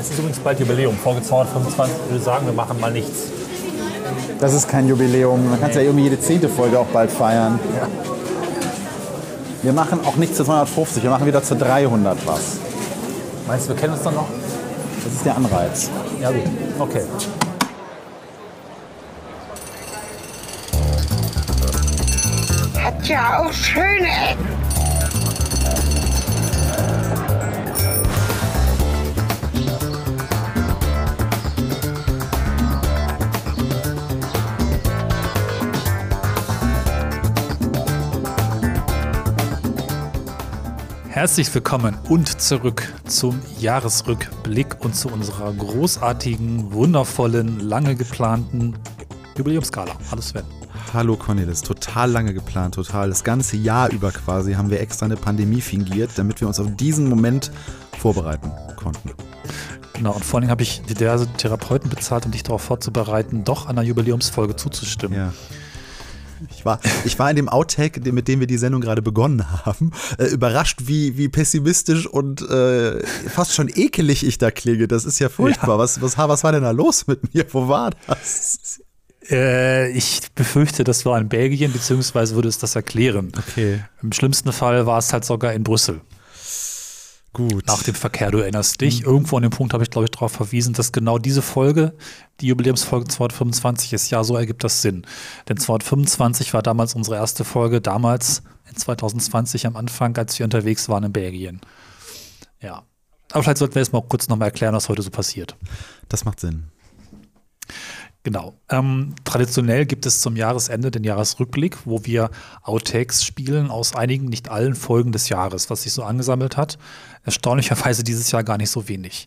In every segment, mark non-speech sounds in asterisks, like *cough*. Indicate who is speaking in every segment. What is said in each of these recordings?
Speaker 1: Es ist übrigens bald Jubiläum, Folge 225. Ich würde sagen, wir machen mal nichts.
Speaker 2: Das ist kein Jubiläum. Man kann es ja irgendwie jede zehnte Folge auch bald feiern.
Speaker 1: Ja.
Speaker 2: Wir machen auch nicht zu 250, wir machen wieder zu 300 was.
Speaker 1: Meinst du, wir kennen uns dann noch?
Speaker 2: Das ist der Anreiz.
Speaker 1: Ja, gut. Okay.
Speaker 3: Hat ja auch schöne Ecken.
Speaker 1: Herzlich willkommen und zurück zum Jahresrückblick und zu unserer großartigen, wundervollen, lange geplanten Jubiläumskala. Hallo Sven.
Speaker 2: Hallo Cornelis, total lange geplant, total. Das ganze Jahr über quasi haben wir extra eine Pandemie fingiert, damit wir uns auf diesen Moment vorbereiten konnten.
Speaker 1: Genau, und vor allem habe ich diverse Therapeuten bezahlt, um dich darauf vorzubereiten, doch an der Jubiläumsfolge zuzustimmen.
Speaker 2: Ja. Ich war, ich war in dem Outtake, mit dem wir die Sendung gerade begonnen haben, äh, überrascht, wie, wie pessimistisch und äh, fast schon ekelig ich da klinge. Das ist ja furchtbar. Ja. Was, was, was war denn da los mit mir? Wo war das?
Speaker 1: Äh, ich befürchte, das war in Belgien, beziehungsweise würde es das erklären.
Speaker 2: Okay.
Speaker 1: Im schlimmsten Fall war es halt sogar in Brüssel.
Speaker 2: Gut.
Speaker 1: Nach dem Verkehr, du erinnerst dich. Mhm. Irgendwo an dem Punkt habe ich, glaube ich, darauf verwiesen, dass genau diese Folge, die Jubiläumsfolge 225 ist. Ja, so ergibt das Sinn. Denn 225 war damals unsere erste Folge, damals in 2020 am Anfang, als wir unterwegs waren in Belgien. Ja. Aber vielleicht sollten wir jetzt mal kurz nochmal erklären, was heute so passiert.
Speaker 2: Das macht Sinn.
Speaker 1: Genau. Ähm, traditionell gibt es zum Jahresende den Jahresrückblick, wo wir Outtakes spielen aus einigen, nicht allen Folgen des Jahres, was sich so angesammelt hat. Erstaunlicherweise dieses Jahr gar nicht so wenig.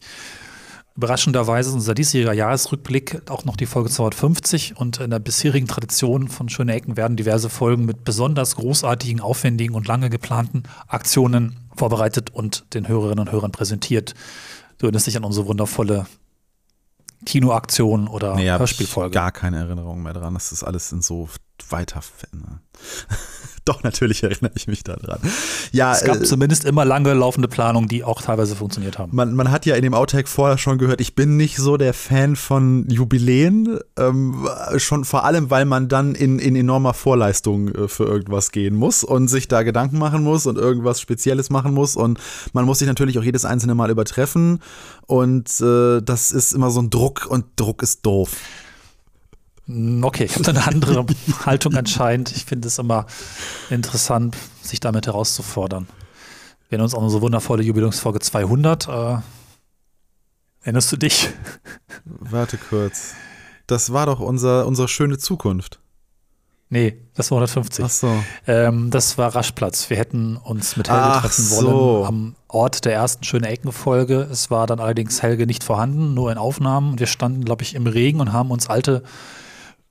Speaker 1: Überraschenderweise ist unser diesjähriger Jahresrückblick auch noch die Folge 250 und in der bisherigen Tradition von Schöne Ecken werden diverse Folgen mit besonders großartigen, aufwendigen und lange geplanten Aktionen vorbereitet und den Hörerinnen und Hörern präsentiert. Du erinnerst dich an unsere wundervolle Kinoaktion oder nee, Hörspielfolge.
Speaker 2: Gar keine Erinnerung mehr dran. Das ist alles in so weiter. *laughs* Doch, natürlich erinnere ich mich daran.
Speaker 1: Ja, es gab äh, zumindest immer lange laufende Planungen, die auch teilweise funktioniert haben.
Speaker 2: Man, man hat ja in dem Outtake vorher schon gehört, ich bin nicht so der Fan von Jubiläen. Ähm, schon vor allem, weil man dann in, in enormer Vorleistung äh, für irgendwas gehen muss und sich da Gedanken machen muss und irgendwas Spezielles machen muss. Und man muss sich natürlich auch jedes einzelne Mal übertreffen. Und äh, das ist immer so ein Druck und Druck ist doof.
Speaker 1: Hm, okay, ich habe da eine andere *laughs* Haltung anscheinend. Ich finde es immer interessant, sich damit herauszufordern. Wir haben uns auch eine so wundervolle Jubiläumsfolge 200. Äh, erinnerst du dich?
Speaker 2: Warte kurz. Das war doch unser, unsere schöne Zukunft.
Speaker 1: Nee, das war 150.
Speaker 2: Ach so.
Speaker 1: Ähm, das war Raschplatz. Wir hätten uns mit Helge
Speaker 2: Ach
Speaker 1: treffen
Speaker 2: so.
Speaker 1: wollen am Ort der ersten schönen Eckenfolge. Es war dann allerdings Helge nicht vorhanden, nur in Aufnahmen. Wir standen, glaube ich, im Regen und haben uns alte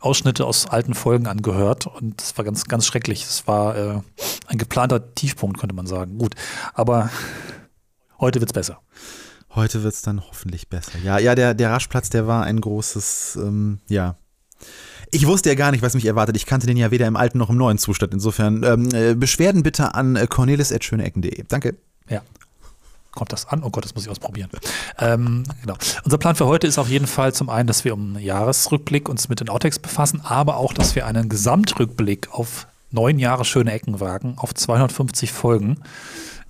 Speaker 1: Ausschnitte aus alten Folgen angehört und es war ganz, ganz schrecklich. Es war äh, ein geplanter Tiefpunkt, könnte man sagen. Gut, aber heute wird es besser.
Speaker 2: Heute wird es dann hoffentlich besser. Ja, ja, der, der Raschplatz, der war ein großes, ähm, ja. Ich wusste ja gar nicht, was mich erwartet. Ich kannte den ja weder im alten noch im neuen Zustand. Insofern ähm, äh, Beschwerden bitte an äh, cornelis.schöneecken.de. Danke.
Speaker 1: Ja kommt das an? Oh Gott, das muss ich ausprobieren. Ähm, genau. Unser Plan für heute ist auf jeden Fall zum einen, dass wir um einen Jahresrückblick uns mit den Outtakes befassen, aber auch, dass wir einen Gesamtrückblick auf neun Jahre schöne Ecken wagen, auf 250 Folgen.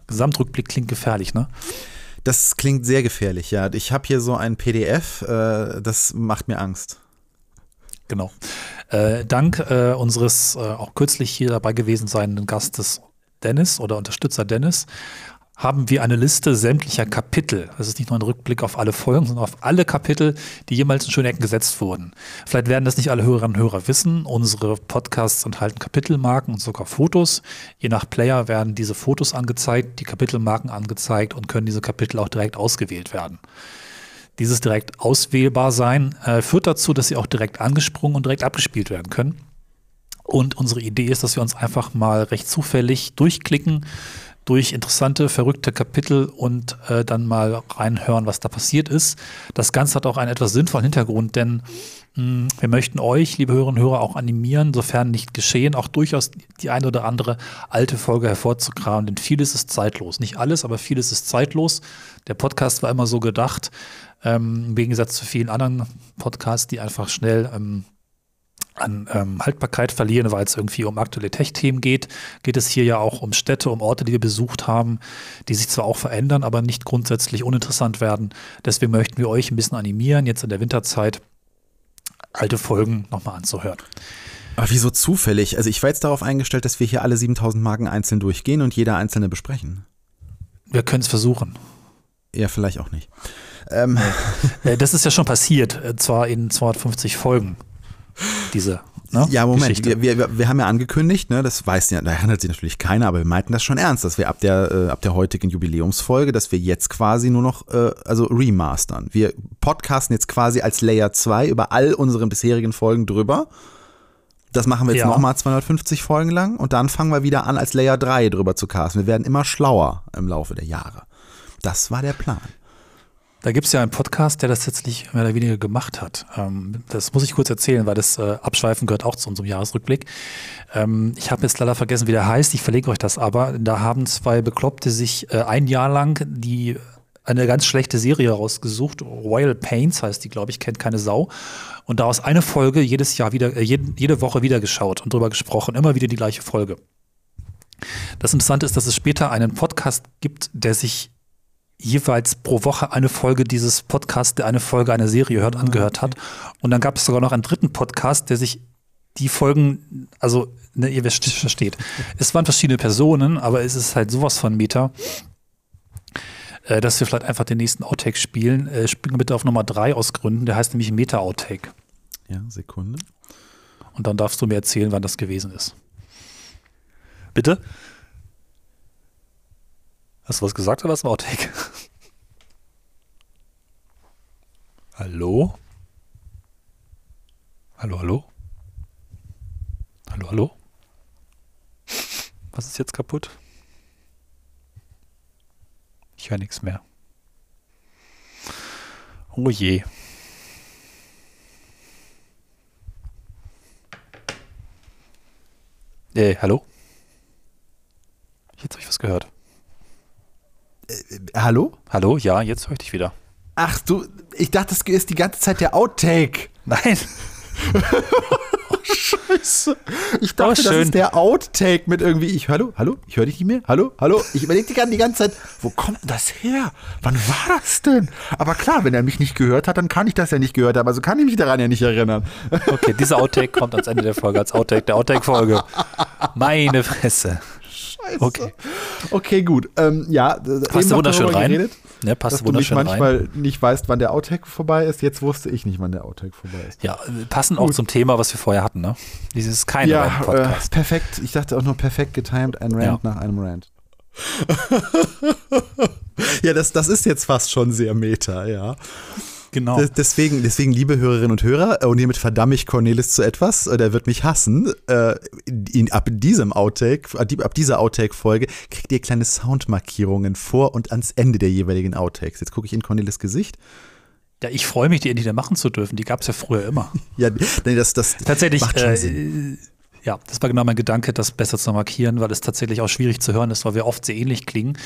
Speaker 1: Gesamtrückblick klingt gefährlich, ne?
Speaker 2: Das klingt sehr gefährlich, ja. Ich habe hier so ein PDF, äh, das macht mir Angst.
Speaker 1: Genau. Äh, dank äh, unseres äh, auch kürzlich hier dabei gewesen seienden Gastes Dennis oder Unterstützer Dennis haben wir eine Liste sämtlicher Kapitel. Das ist nicht nur ein Rückblick auf alle Folgen, sondern auf alle Kapitel, die jemals in Schönecken gesetzt wurden. Vielleicht werden das nicht alle Hörerinnen und Hörer wissen. Unsere Podcasts enthalten Kapitelmarken und sogar Fotos. Je nach Player werden diese Fotos angezeigt, die Kapitelmarken angezeigt und können diese Kapitel auch direkt ausgewählt werden. Dieses direkt auswählbar sein äh, führt dazu, dass sie auch direkt angesprungen und direkt abgespielt werden können. Und unsere Idee ist, dass wir uns einfach mal recht zufällig durchklicken durch interessante, verrückte Kapitel und äh, dann mal reinhören, was da passiert ist. Das Ganze hat auch einen etwas sinnvollen Hintergrund, denn mh, hm, wir möchten euch, liebe Hörerinnen und Hörer, auch animieren, sofern nicht geschehen, auch durchaus die eine oder andere alte Folge hervorzukramen, denn vieles ist zeitlos. Nicht alles, aber vieles ist zeitlos. Der Podcast war immer so gedacht, ähm, im Gegensatz zu vielen anderen Podcasts, die einfach schnell ähm, an ähm, Haltbarkeit verlieren, weil es irgendwie um aktuelle Tech-Themen geht, geht es hier ja auch um Städte, um Orte, die wir besucht haben, die sich zwar auch verändern, aber nicht grundsätzlich uninteressant werden. Deswegen möchten wir euch ein bisschen animieren, jetzt in der Winterzeit alte Folgen nochmal anzuhören.
Speaker 2: Aber wieso zufällig? Also ich war jetzt darauf eingestellt, dass wir hier alle 7000 Marken einzeln durchgehen und jeder einzelne besprechen.
Speaker 1: Wir können es versuchen.
Speaker 2: Ja, vielleicht auch nicht. Ähm.
Speaker 1: Äh, das ist ja schon passiert, äh, zwar in 250 Folgen diese
Speaker 2: ne, Ja, Moment, wir, wir, wir, haben ja angekündigt, ne, das weiß ja, da handelt sich natürlich keiner, aber wir meinten das schon ernst, dass wir ab der, äh, ab der heutigen Jubiläumsfolge, dass wir jetzt quasi nur noch, äh, also remastern. Wir podcasten jetzt quasi als Layer 2 über all unseren bisherigen Folgen drüber. Das machen wir jetzt ja. nochmal 250 Folgen lang und dann fangen wir wieder an, als Layer 3 drüber zu casten. Wir werden immer schlauer im Laufe der Jahre. Das war der Plan.
Speaker 1: Da gibt es ja einen Podcast, der das letztlich mehr oder weniger gemacht hat. Ähm, das muss ich kurz erzählen, weil das äh, Abschweifen gehört auch zu unserem Jahresrückblick. Ähm, ich habe jetzt leider vergessen, wie der heißt. Ich verlege euch das aber. Da haben zwei Bekloppte sich äh, ein Jahr lang die eine ganz schlechte Serie rausgesucht. Royal Pains heißt die, glaube ich, kennt keine Sau. Und daraus eine Folge jedes Jahr wieder, äh, jede, jede Woche wieder geschaut und drüber gesprochen. Immer wieder die gleiche Folge. Das Interessante ist, dass es später einen Podcast gibt, der sich jeweils pro Woche eine Folge dieses Podcasts, der eine Folge einer Serie hört, angehört hat. Und dann gab es sogar noch einen dritten Podcast, der sich die Folgen, also ne, ihr *laughs* versteht. Es waren verschiedene Personen, aber es ist halt sowas von Meta, äh, dass wir vielleicht einfach den nächsten Outtake spielen. Äh, springen bitte auf Nummer drei aus Gründen, der heißt nämlich Meta-Outtake.
Speaker 2: Ja, Sekunde.
Speaker 1: Und dann darfst du mir erzählen, wann das gewesen ist. Bitte? Hast du was gesagt oder was war Outtake? Hallo? Hallo, hallo? Hallo, hallo? Was ist jetzt kaputt? Ich höre nichts mehr. Oh je. Äh, hallo? Jetzt habe ich was gehört.
Speaker 2: Äh, hallo?
Speaker 1: Hallo, ja, jetzt höre ich dich wieder.
Speaker 2: Ach du, ich dachte, das ist die ganze Zeit der Outtake.
Speaker 1: Nein. *laughs*
Speaker 2: oh, scheiße. Ich dachte, oh, das ist der Outtake mit irgendwie, ich, hallo, hallo, ich höre dich nicht mehr, hallo, hallo. Ich überlege die ganze Zeit, wo kommt das her? Wann war das denn? Aber klar, wenn er mich nicht gehört hat, dann kann ich das ja nicht gehört haben. Also kann ich mich daran ja nicht erinnern.
Speaker 1: Okay, dieser Outtake kommt ans Ende der Folge als Outtake der Outtake-Folge. *laughs* Meine Fresse.
Speaker 2: Scheiße. Okay. Okay, gut. Ähm, ja,
Speaker 1: passt wunderschön rein. Geredet,
Speaker 2: ja, passt dass wunderschön du manchmal rein. nicht weißt, wann der Outtake vorbei ist. Jetzt wusste ich nicht, wann der Outtake vorbei ist.
Speaker 1: Ja, passen gut. auch zum Thema, was wir vorher hatten. Ne? Dieses keine
Speaker 2: ja, Podcast. Äh, perfekt. Ich dachte auch nur perfekt getimed, ein Rant ja. nach einem Rant. *laughs* ja, das, das ist jetzt fast schon sehr meta, ja.
Speaker 1: Genau.
Speaker 2: Deswegen, deswegen, liebe Hörerinnen und Hörer, äh, und hiermit verdamme ich Cornelis zu etwas, äh, der wird mich hassen. Äh, ab diesem Outtake, ab dieser Outtake-Folge kriegt ihr kleine Soundmarkierungen vor und ans Ende der jeweiligen Outtakes. Jetzt gucke ich in Cornelis Gesicht.
Speaker 1: Ja, ich freue mich, die endlich wieder machen zu dürfen. Die gab es ja früher immer. *laughs*
Speaker 2: ja, nee, das, das
Speaker 1: tatsächlich. Macht schon äh, Sinn. Ja, das war genau mein Gedanke, das besser zu markieren, weil es tatsächlich auch schwierig zu hören ist, weil wir oft sehr ähnlich klingen.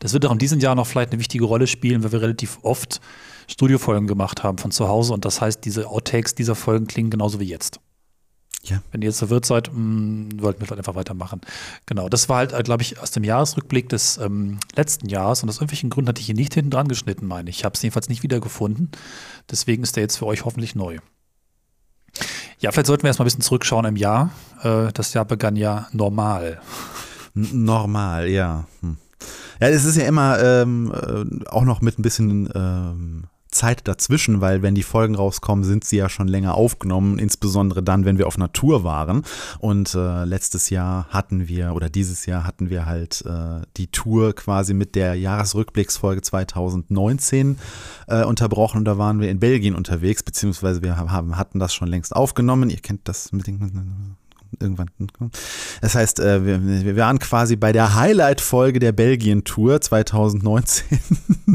Speaker 1: Das wird auch in diesem Jahr noch vielleicht eine wichtige Rolle spielen, weil wir relativ oft Studiofolgen gemacht haben von zu Hause und das heißt, diese Outtakes dieser Folgen klingen genauso wie jetzt. Ja. Wenn ihr jetzt verwirrt seid, mh, mm, wollten wir vielleicht einfach weitermachen. Genau, das war halt, äh, glaube ich, aus dem Jahresrückblick des ähm, letzten Jahres und aus irgendwelchen Gründen hatte ich ihn nicht hinten dran geschnitten, meine ich. Ich habe es jedenfalls nicht wiedergefunden. Deswegen ist der jetzt für euch hoffentlich neu. Ja, vielleicht sollten wir erstmal ein bisschen zurückschauen im Jahr. Äh, das Jahr begann ja normal.
Speaker 2: Normal, ja. Hm. Ja, es ist ja immer ähm, äh, auch noch mit ein bisschen ähm, Zeit dazwischen, weil wenn die Folgen rauskommen, sind sie ja schon länger aufgenommen, insbesondere dann, wenn wir auf Natur waren. Und äh, letztes Jahr hatten wir, oder dieses Jahr hatten wir halt äh, die Tour quasi mit der Jahresrückblicksfolge 2019 äh, unterbrochen und da waren wir in Belgien unterwegs, beziehungsweise wir haben, hatten das schon längst aufgenommen. Ihr kennt das mit den irgendwann. Das heißt, äh, wir, wir waren quasi bei der Highlight-Folge der Belgien-Tour 2019.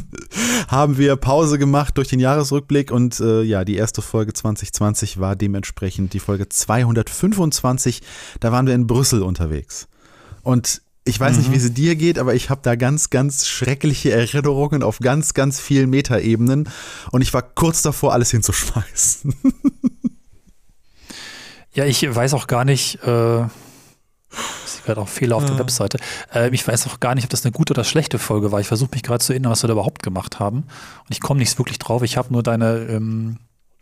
Speaker 2: *laughs* haben wir Pause gemacht durch den Jahresrückblick und äh, ja, die erste Folge 2020 war dementsprechend die Folge 225. Da waren wir in Brüssel unterwegs. Und ich weiß mhm. nicht, wie es dir geht, aber ich habe da ganz, ganz schreckliche Erinnerungen auf ganz, ganz vielen Metaebenen und ich war kurz davor, alles hinzuschmeißen. *laughs*
Speaker 1: ja, ich weiß auch gar nicht, äh, ich gerade auch Fehler auf ja. der Webseite. Äh, ich weiß auch gar nicht, ob das eine gute oder schlechte Folge war. Ich versuche mich gerade zu erinnern, was wir da überhaupt gemacht haben. Und ich komme nicht wirklich drauf. Ich habe nur deine ähm,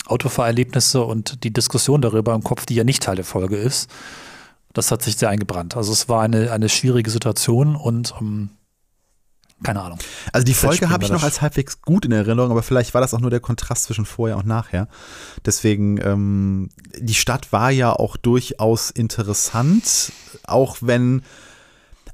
Speaker 1: Autofahrerlebnisse und die Diskussion darüber im Kopf, die ja nicht Teil der Folge ist das hat sich sehr eingebrannt. Also es war eine, eine schwierige Situation und um, ähm, keine Ahnung.
Speaker 2: Also die Folge habe ich noch als halbwegs gut in Erinnerung, aber vielleicht war das auch nur der Kontrast zwischen vorher und nachher. Deswegen, ähm, die Stadt war ja auch durchaus interessant, auch wenn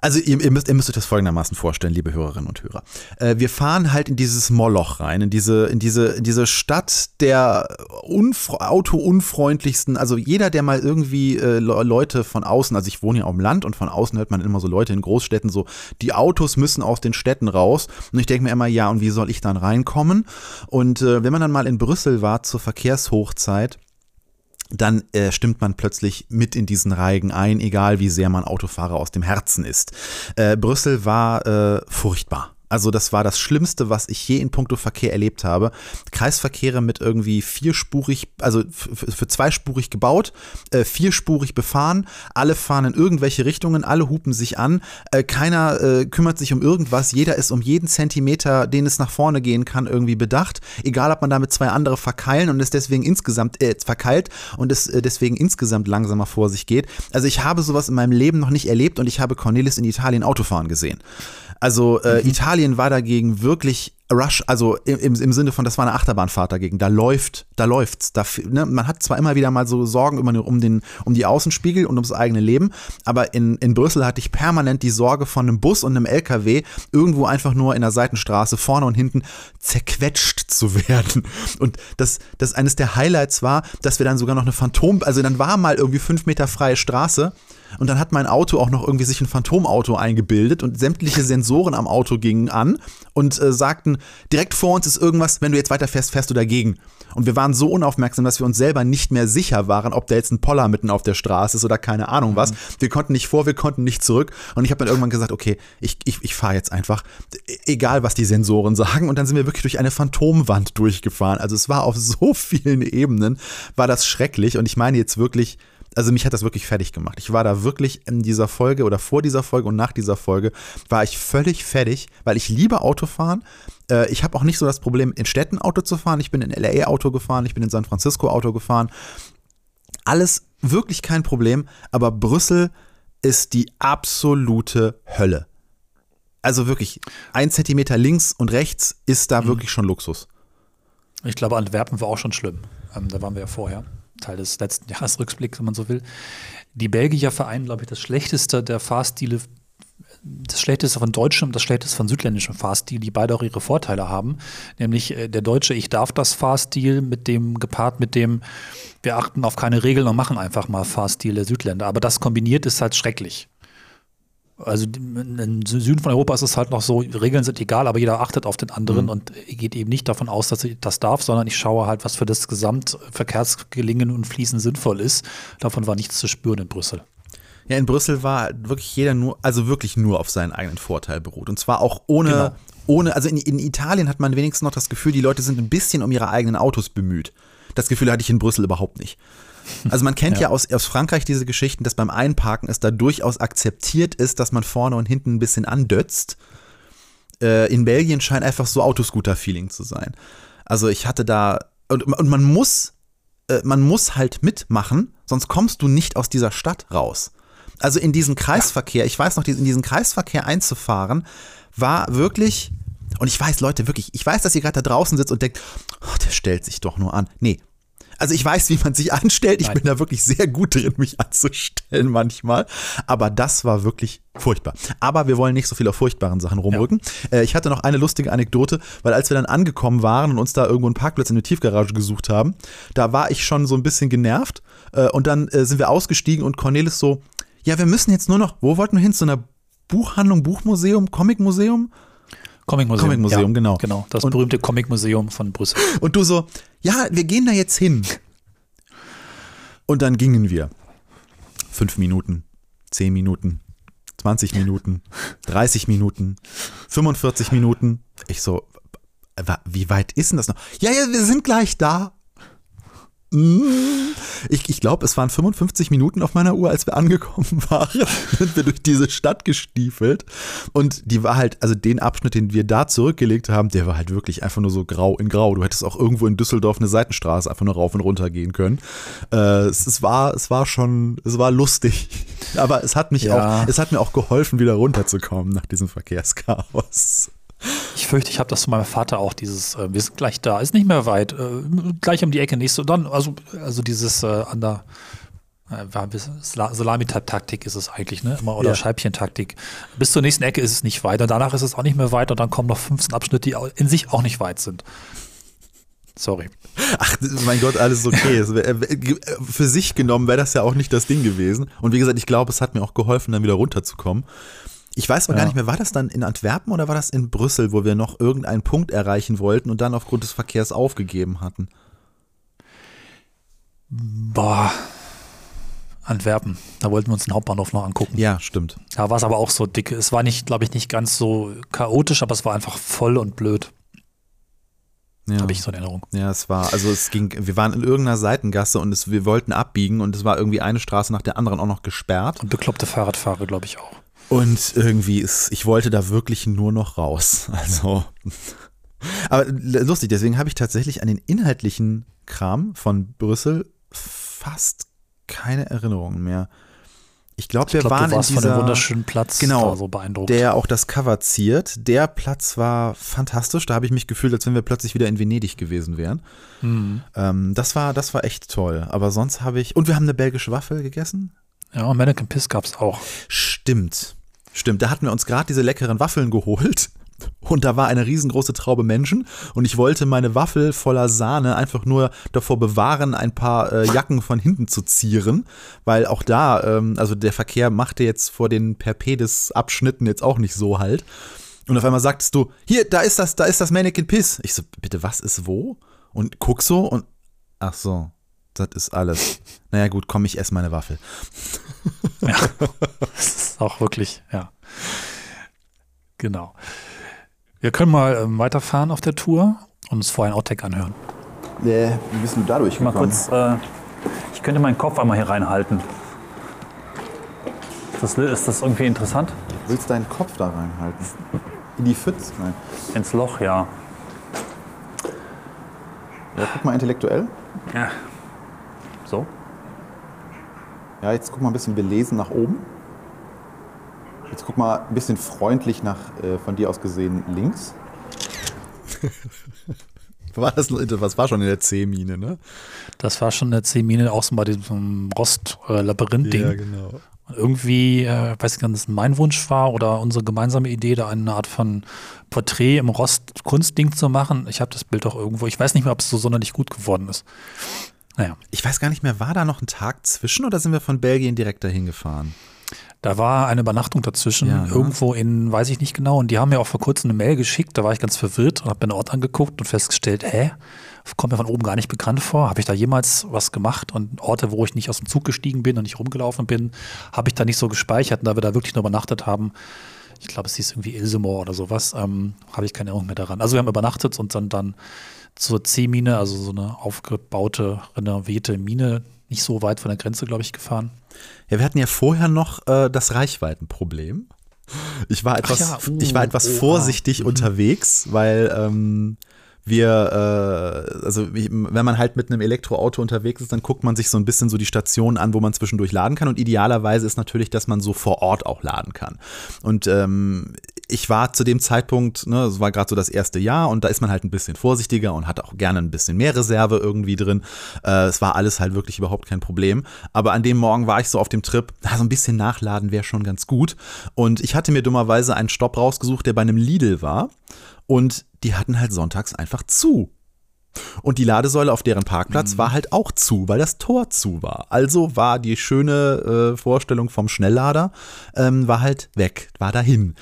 Speaker 2: also ihr, ihr, müsst, ihr müsst euch das folgendermaßen vorstellen, liebe Hörerinnen und Hörer. Äh, wir fahren halt in dieses Moloch rein, in diese, in diese, in diese Stadt der autounfreundlichsten, also jeder, der mal irgendwie äh, Leute von außen, also ich wohne ja auf dem Land und von außen hört man immer so Leute in Großstädten so, die Autos müssen aus den Städten raus. Und ich denke mir immer, ja, und wie soll ich dann reinkommen? Und äh, wenn man dann mal in Brüssel war zur Verkehrshochzeit, dann äh, stimmt man plötzlich mit in diesen Reigen ein, egal wie sehr man Autofahrer aus dem Herzen ist. Äh, Brüssel war äh, furchtbar. Also das war das Schlimmste, was ich je in puncto Verkehr erlebt habe. Kreisverkehre mit irgendwie vierspurig, also für zweispurig gebaut, äh, vierspurig befahren, alle fahren in irgendwelche Richtungen, alle hupen sich an, äh, keiner äh, kümmert sich um irgendwas, jeder ist um jeden Zentimeter, den es nach vorne gehen kann, irgendwie bedacht, egal ob man damit zwei andere verkeilen und es deswegen insgesamt äh, verkeilt und es äh, deswegen insgesamt langsamer vor sich geht. Also ich habe sowas in meinem Leben noch nicht erlebt und ich habe Cornelis in Italien Autofahren gesehen. Also äh, mhm. Italien war dagegen wirklich Rush, also im, im Sinne von, das war eine Achterbahnfahrt dagegen. Da läuft, da läuft's. Da, ne, man hat zwar immer wieder mal so Sorgen immer um, den, um die Außenspiegel und ums eigene Leben, aber in, in Brüssel hatte ich permanent die Sorge von einem Bus und einem LKW irgendwo einfach nur in der Seitenstraße vorne und hinten zerquetscht *laughs* zu werden. Und das, das eines der Highlights war, dass wir dann sogar noch eine Phantom, also dann war mal irgendwie fünf Meter freie Straße und dann hat mein Auto auch noch irgendwie sich ein Phantomauto eingebildet und sämtliche Sensoren am Auto gingen an und äh, sagten, direkt vor uns ist irgendwas, wenn du jetzt weiterfährst, fährst du dagegen. Und wir waren so unaufmerksam, dass wir uns selber nicht mehr sicher waren, ob da jetzt ein Poller mitten auf der Straße ist oder keine Ahnung was. Mhm. Wir konnten nicht vor, wir konnten nicht zurück. Und ich habe dann irgendwann gesagt, okay, ich, ich, ich fahre jetzt einfach, egal was die Sensoren sagen. Und dann sind wir wirklich durch eine Phantomwand durchgefahren. Also es war auf so *laughs* vielen Ebenen, war das schrecklich. Und ich meine jetzt wirklich, also mich hat das wirklich fertig gemacht. Ich war da wirklich in dieser Folge oder vor dieser Folge und nach dieser Folge war ich völlig fertig, weil ich liebe Autofahren. Äh, ich habe auch nicht so das Problem, in Städten Auto zu fahren. Ich bin in LA Auto gefahren, ich bin in San Francisco Auto gefahren. Alles wirklich kein Problem, aber Brüssel ist die absolute Hölle. Also wirklich, ein Zentimeter links und rechts ist da mhm. wirklich schon Luxus.
Speaker 1: Ich glaube, Antwerpen war auch schon schlimm. Ähm, da waren wir ja vorher. Teil des letzten Jahresrückblicks, wenn man so will. Die Belgier vereinen, glaube ich, das schlechteste der Fahrstile, das schlechteste von deutschem, das schlechteste von südländischem Fahrstil, die beide auch ihre Vorteile haben. Nämlich äh, der deutsche Ich darf das Fahrstil mit dem gepaart mit dem wir achten auf keine Regeln und machen einfach mal Fahrstil der Südländer. Aber das kombiniert ist halt schrecklich. Also im Süden von Europa ist es halt noch so, Regeln sind egal, aber jeder achtet auf den anderen mhm. und geht eben nicht davon aus, dass ich das darf, sondern ich schaue halt, was für das Gesamtverkehrsgelingen und Fließen sinnvoll ist. Davon war nichts zu spüren in Brüssel.
Speaker 2: Ja, in Brüssel war wirklich jeder nur, also wirklich nur auf seinen eigenen Vorteil beruht. Und zwar auch ohne, genau. ohne, also in, in Italien hat man wenigstens noch das Gefühl, die Leute sind ein bisschen um ihre eigenen Autos bemüht. Das Gefühl hatte ich in Brüssel überhaupt nicht. Also man kennt *laughs* ja, ja aus, aus Frankreich diese Geschichten, dass beim Einparken es da durchaus akzeptiert ist, dass man vorne und hinten ein bisschen andötzt. Äh, in Belgien scheint einfach so Autoscooter-Feeling zu sein. Also ich hatte da, und, und man muss, äh, man muss halt mitmachen, sonst kommst du nicht aus dieser Stadt raus. Also in diesen Kreisverkehr, ich weiß noch, in diesen Kreisverkehr einzufahren, war wirklich, und ich weiß, Leute, wirklich, ich weiß, dass ihr gerade da draußen sitzt und denkt, oh, der stellt sich doch nur an. Nee, Also ich weiß, wie man sich anstellt. Ich
Speaker 1: Nein.
Speaker 2: bin da wirklich sehr gut drin, mich anzustellen manchmal. Aber das war wirklich furchtbar. Aber wir wollen nicht so viel auf furchtbaren Sachen rumrücken. Äh, ich hatte noch eine lustige Anekdote, weil als wir dann angekommen waren und uns da irgendwo einen Parkplatz in der Tiefgarage gesucht haben, da war ich schon so ein bisschen genervt. Äh, und dann äh, sind wir ausgestiegen und Cornelis so, ja, wir müssen jetzt nur noch, wo wollten wir hin? Zu einer Buchhandlung, Buchmuseum, Comicmuseum?
Speaker 1: Comic-Museum.
Speaker 2: Comic-Museum, genau.
Speaker 1: Genau, das
Speaker 2: Und-
Speaker 1: berühmte Comic-Museum von Brüssel.
Speaker 2: Und du so, ja, wir gehen da jetzt hin. Und dann gingen wir. Fünf Minuten, zehn Minuten, 20 Minuten, 30 Minuten, 45 Minuten. Ich so, wie weit ist denn das noch? Ja, ja, wir sind gleich da. Mm. Ich, ich glaube, es waren 55 Minuten auf meiner Uhr, als wir angekommen *laughs* waren. sind wir durch diese Stadt gestiefelt. Und die war halt, also den Abschnitt, den wir da zurückgelegt haben, der war halt wirklich einfach nur so grau in grau. Du hättest auch irgendwo in Düsseldorf eine Seitenstraße einfach nur rauf und runter gehen können. Äh, es, es, war, es war schon, es war lustig. *laughs* Aber es hat mich
Speaker 1: Ja.
Speaker 2: auch, es hat mir auch geholfen, wieder runterzukommen nach diesem Verkehrschaos.
Speaker 1: Ich fürchte, ich habe das zu meinem Vater auch, dieses, äh, wir sind gleich da, ist nicht mehr weit, äh, gleich um die Ecke, nächste, dann, also, also dieses äh, an der äh, Salamitaktik ist es eigentlich, ne? Immer, oder
Speaker 2: Ja.
Speaker 1: Scheibchentaktik. Bis zur nächsten Ecke ist es nicht weit und danach ist es auch nicht mehr weit und dann kommen noch 15 Abschnitte, die in sich auch nicht weit sind. Sorry.
Speaker 2: Ach, mein Gott, alles okay. Wär- äh, Für sich genommen wäre das ja auch nicht das Ding gewesen. Und wie gesagt, ich glaube, es hat mir auch geholfen, dann wieder runterzukommen. Ich weiß aber gar
Speaker 1: Ja.
Speaker 2: nicht mehr, war das dann in Antwerpen oder war das in Brüssel, wo wir noch irgendeinen Punkt erreichen wollten und dann aufgrund des Verkehrs aufgegeben hatten?
Speaker 1: Boah. Antwerpen. Da wollten wir uns den Hauptbahnhof noch angucken.
Speaker 2: Ja, stimmt.
Speaker 1: Da war es aber auch so dick. Es war nicht, glaube ich, nicht ganz so chaotisch, aber es war einfach voll und blöd.
Speaker 2: Ja.
Speaker 1: Habe ich so in Erinnerung.
Speaker 2: Ja, es war, also es ging, wir waren in irgendeiner Seitengasse und es, wir wollten abbiegen und es war irgendwie eine Straße nach der anderen auch noch gesperrt.
Speaker 1: Und bekloppte Fahrradfahrer, glaube ich, auch.
Speaker 2: Und irgendwie ist, ich wollte da wirklich nur noch raus. *laughs* Also. Aber lustig, deswegen habe ich tatsächlich an den inhaltlichen Kram von Brüssel fast keine Erinnerungen mehr. Ich glaube, wir
Speaker 1: Ich glaube,
Speaker 2: waren in
Speaker 1: von dem
Speaker 2: dieser,
Speaker 1: wunderschönen Platz
Speaker 2: genau,
Speaker 1: so beeindruckt.
Speaker 2: der auch das Cover ziert. Der Platz war fantastisch. Da habe ich mich gefühlt, als wenn wir plötzlich wieder in Venedig gewesen wären.
Speaker 1: Mhm.
Speaker 2: Ähm, das war, das war echt toll. Aber sonst habe ich und wir haben eine belgische Waffel gegessen.
Speaker 1: Ja, und Mannequin Piss gab es auch.
Speaker 2: Stimmt. Stimmt, da hatten wir uns gerade diese leckeren Waffeln geholt. Und da war eine riesengroße Traube Menschen und ich wollte meine Waffel voller Sahne einfach nur davor bewahren, ein paar äh, Jacken von hinten zu zieren, weil auch da, ähm, also der Verkehr machte jetzt vor den Perpedes-Abschnitten jetzt auch nicht so halt. Und auf einmal sagtest du, hier, da ist das, da ist das Mannequin Piss. Ich so, bitte, was ist wo? Und guck so und, ach so, das ist alles. *laughs* Naja gut, komm, ich esse meine Waffel. *laughs*
Speaker 1: Ja. das ist auch wirklich, ja. Genau. Wir können mal ähm, weiterfahren auf der Tour und uns vorher ein Outtake anhören.
Speaker 2: wie bist du dadurch
Speaker 1: Mal kurz, äh, ich könnte meinen Kopf einmal hier reinhalten. Ist das, ist das irgendwie interessant?
Speaker 2: Willst deinen Kopf da reinhalten? In die Pfütze? Nein.
Speaker 1: Ins Loch, ja.
Speaker 2: Ja, guck mal intellektuell.
Speaker 1: Ja. So?
Speaker 2: Ja, jetzt guck mal ein bisschen belesen nach oben. Jetzt guck mal ein bisschen freundlich nach äh, von dir aus gesehen links. *laughs* war das, was war schon in der C-Mine, ne?
Speaker 1: Das war schon eine 10 Mine, auch so bei diesem Rost-Labyrinth-Ding.
Speaker 2: genau.
Speaker 1: Und irgendwie, äh, weiß ich nicht, ob das mein Wunsch war oder unsere gemeinsame Idee, da eine Art von Porträt im Rost-Kunstding zu machen. Ich habe das Bild auch irgendwo. Ich weiß nicht mehr, ob es so sonderlich gut geworden ist. Naja,
Speaker 2: Ich weiß gar nicht mehr, war da noch ein Tag zwischen oder sind wir von Belgien direkt dahin gefahren?
Speaker 1: da war eine Übernachtung dazwischen,
Speaker 2: Ja, ne?
Speaker 1: irgendwo in, weiß ich nicht genau. Und die haben mir auch vor kurzem eine Mail geschickt. Da war ich ganz verwirrt und habe mir den Ort angeguckt und festgestellt, hä? Kommt mir von oben gar nicht bekannt vor. Habe ich da jemals was gemacht? Und Orte, wo ich nicht aus dem Zug gestiegen bin und nicht rumgelaufen bin, habe ich da nicht so gespeichert. Und da wir da wirklich nur übernachtet haben, ich glaube, es hieß irgendwie Ilsemore oder sowas, ähm, habe ich keine Erinnerung mehr daran. Also wir haben übernachtet und dann, dann zur C-Mine, also so eine aufgebaute, renovierte Mine, nicht so weit von der Grenze, glaube ich, gefahren.
Speaker 2: Ja, wir hatten ja vorher noch äh, das Reichweitenproblem. Ich war etwas,
Speaker 1: ja, uh,
Speaker 2: ich war etwas
Speaker 1: oha.
Speaker 2: vorsichtig unterwegs, weil ähm, wir, äh, also wenn man halt mit einem Elektroauto unterwegs ist, dann guckt man sich so ein bisschen so die Stationen an, wo man zwischendurch laden kann. Und idealerweise ist natürlich, dass man so vor Ort auch laden kann. Und ähm, ich war zu dem Zeitpunkt, ne, es war gerade so das erste Jahr und da ist man halt ein bisschen vorsichtiger und hat auch gerne ein bisschen mehr Reserve irgendwie drin. Äh, es war alles halt wirklich überhaupt kein Problem. Aber an dem Morgen war ich so auf dem Trip, so ein bisschen nachladen wäre schon ganz gut. Und ich hatte mir dummerweise einen Stopp rausgesucht, der bei einem Lidl war. Und die hatten halt sonntags einfach zu. Und die Ladesäule auf deren Parkplatz mhm. war halt auch zu, weil das Tor zu war. Also war die schöne äh, Vorstellung vom Schnelllader, ähm, war halt weg, war dahin.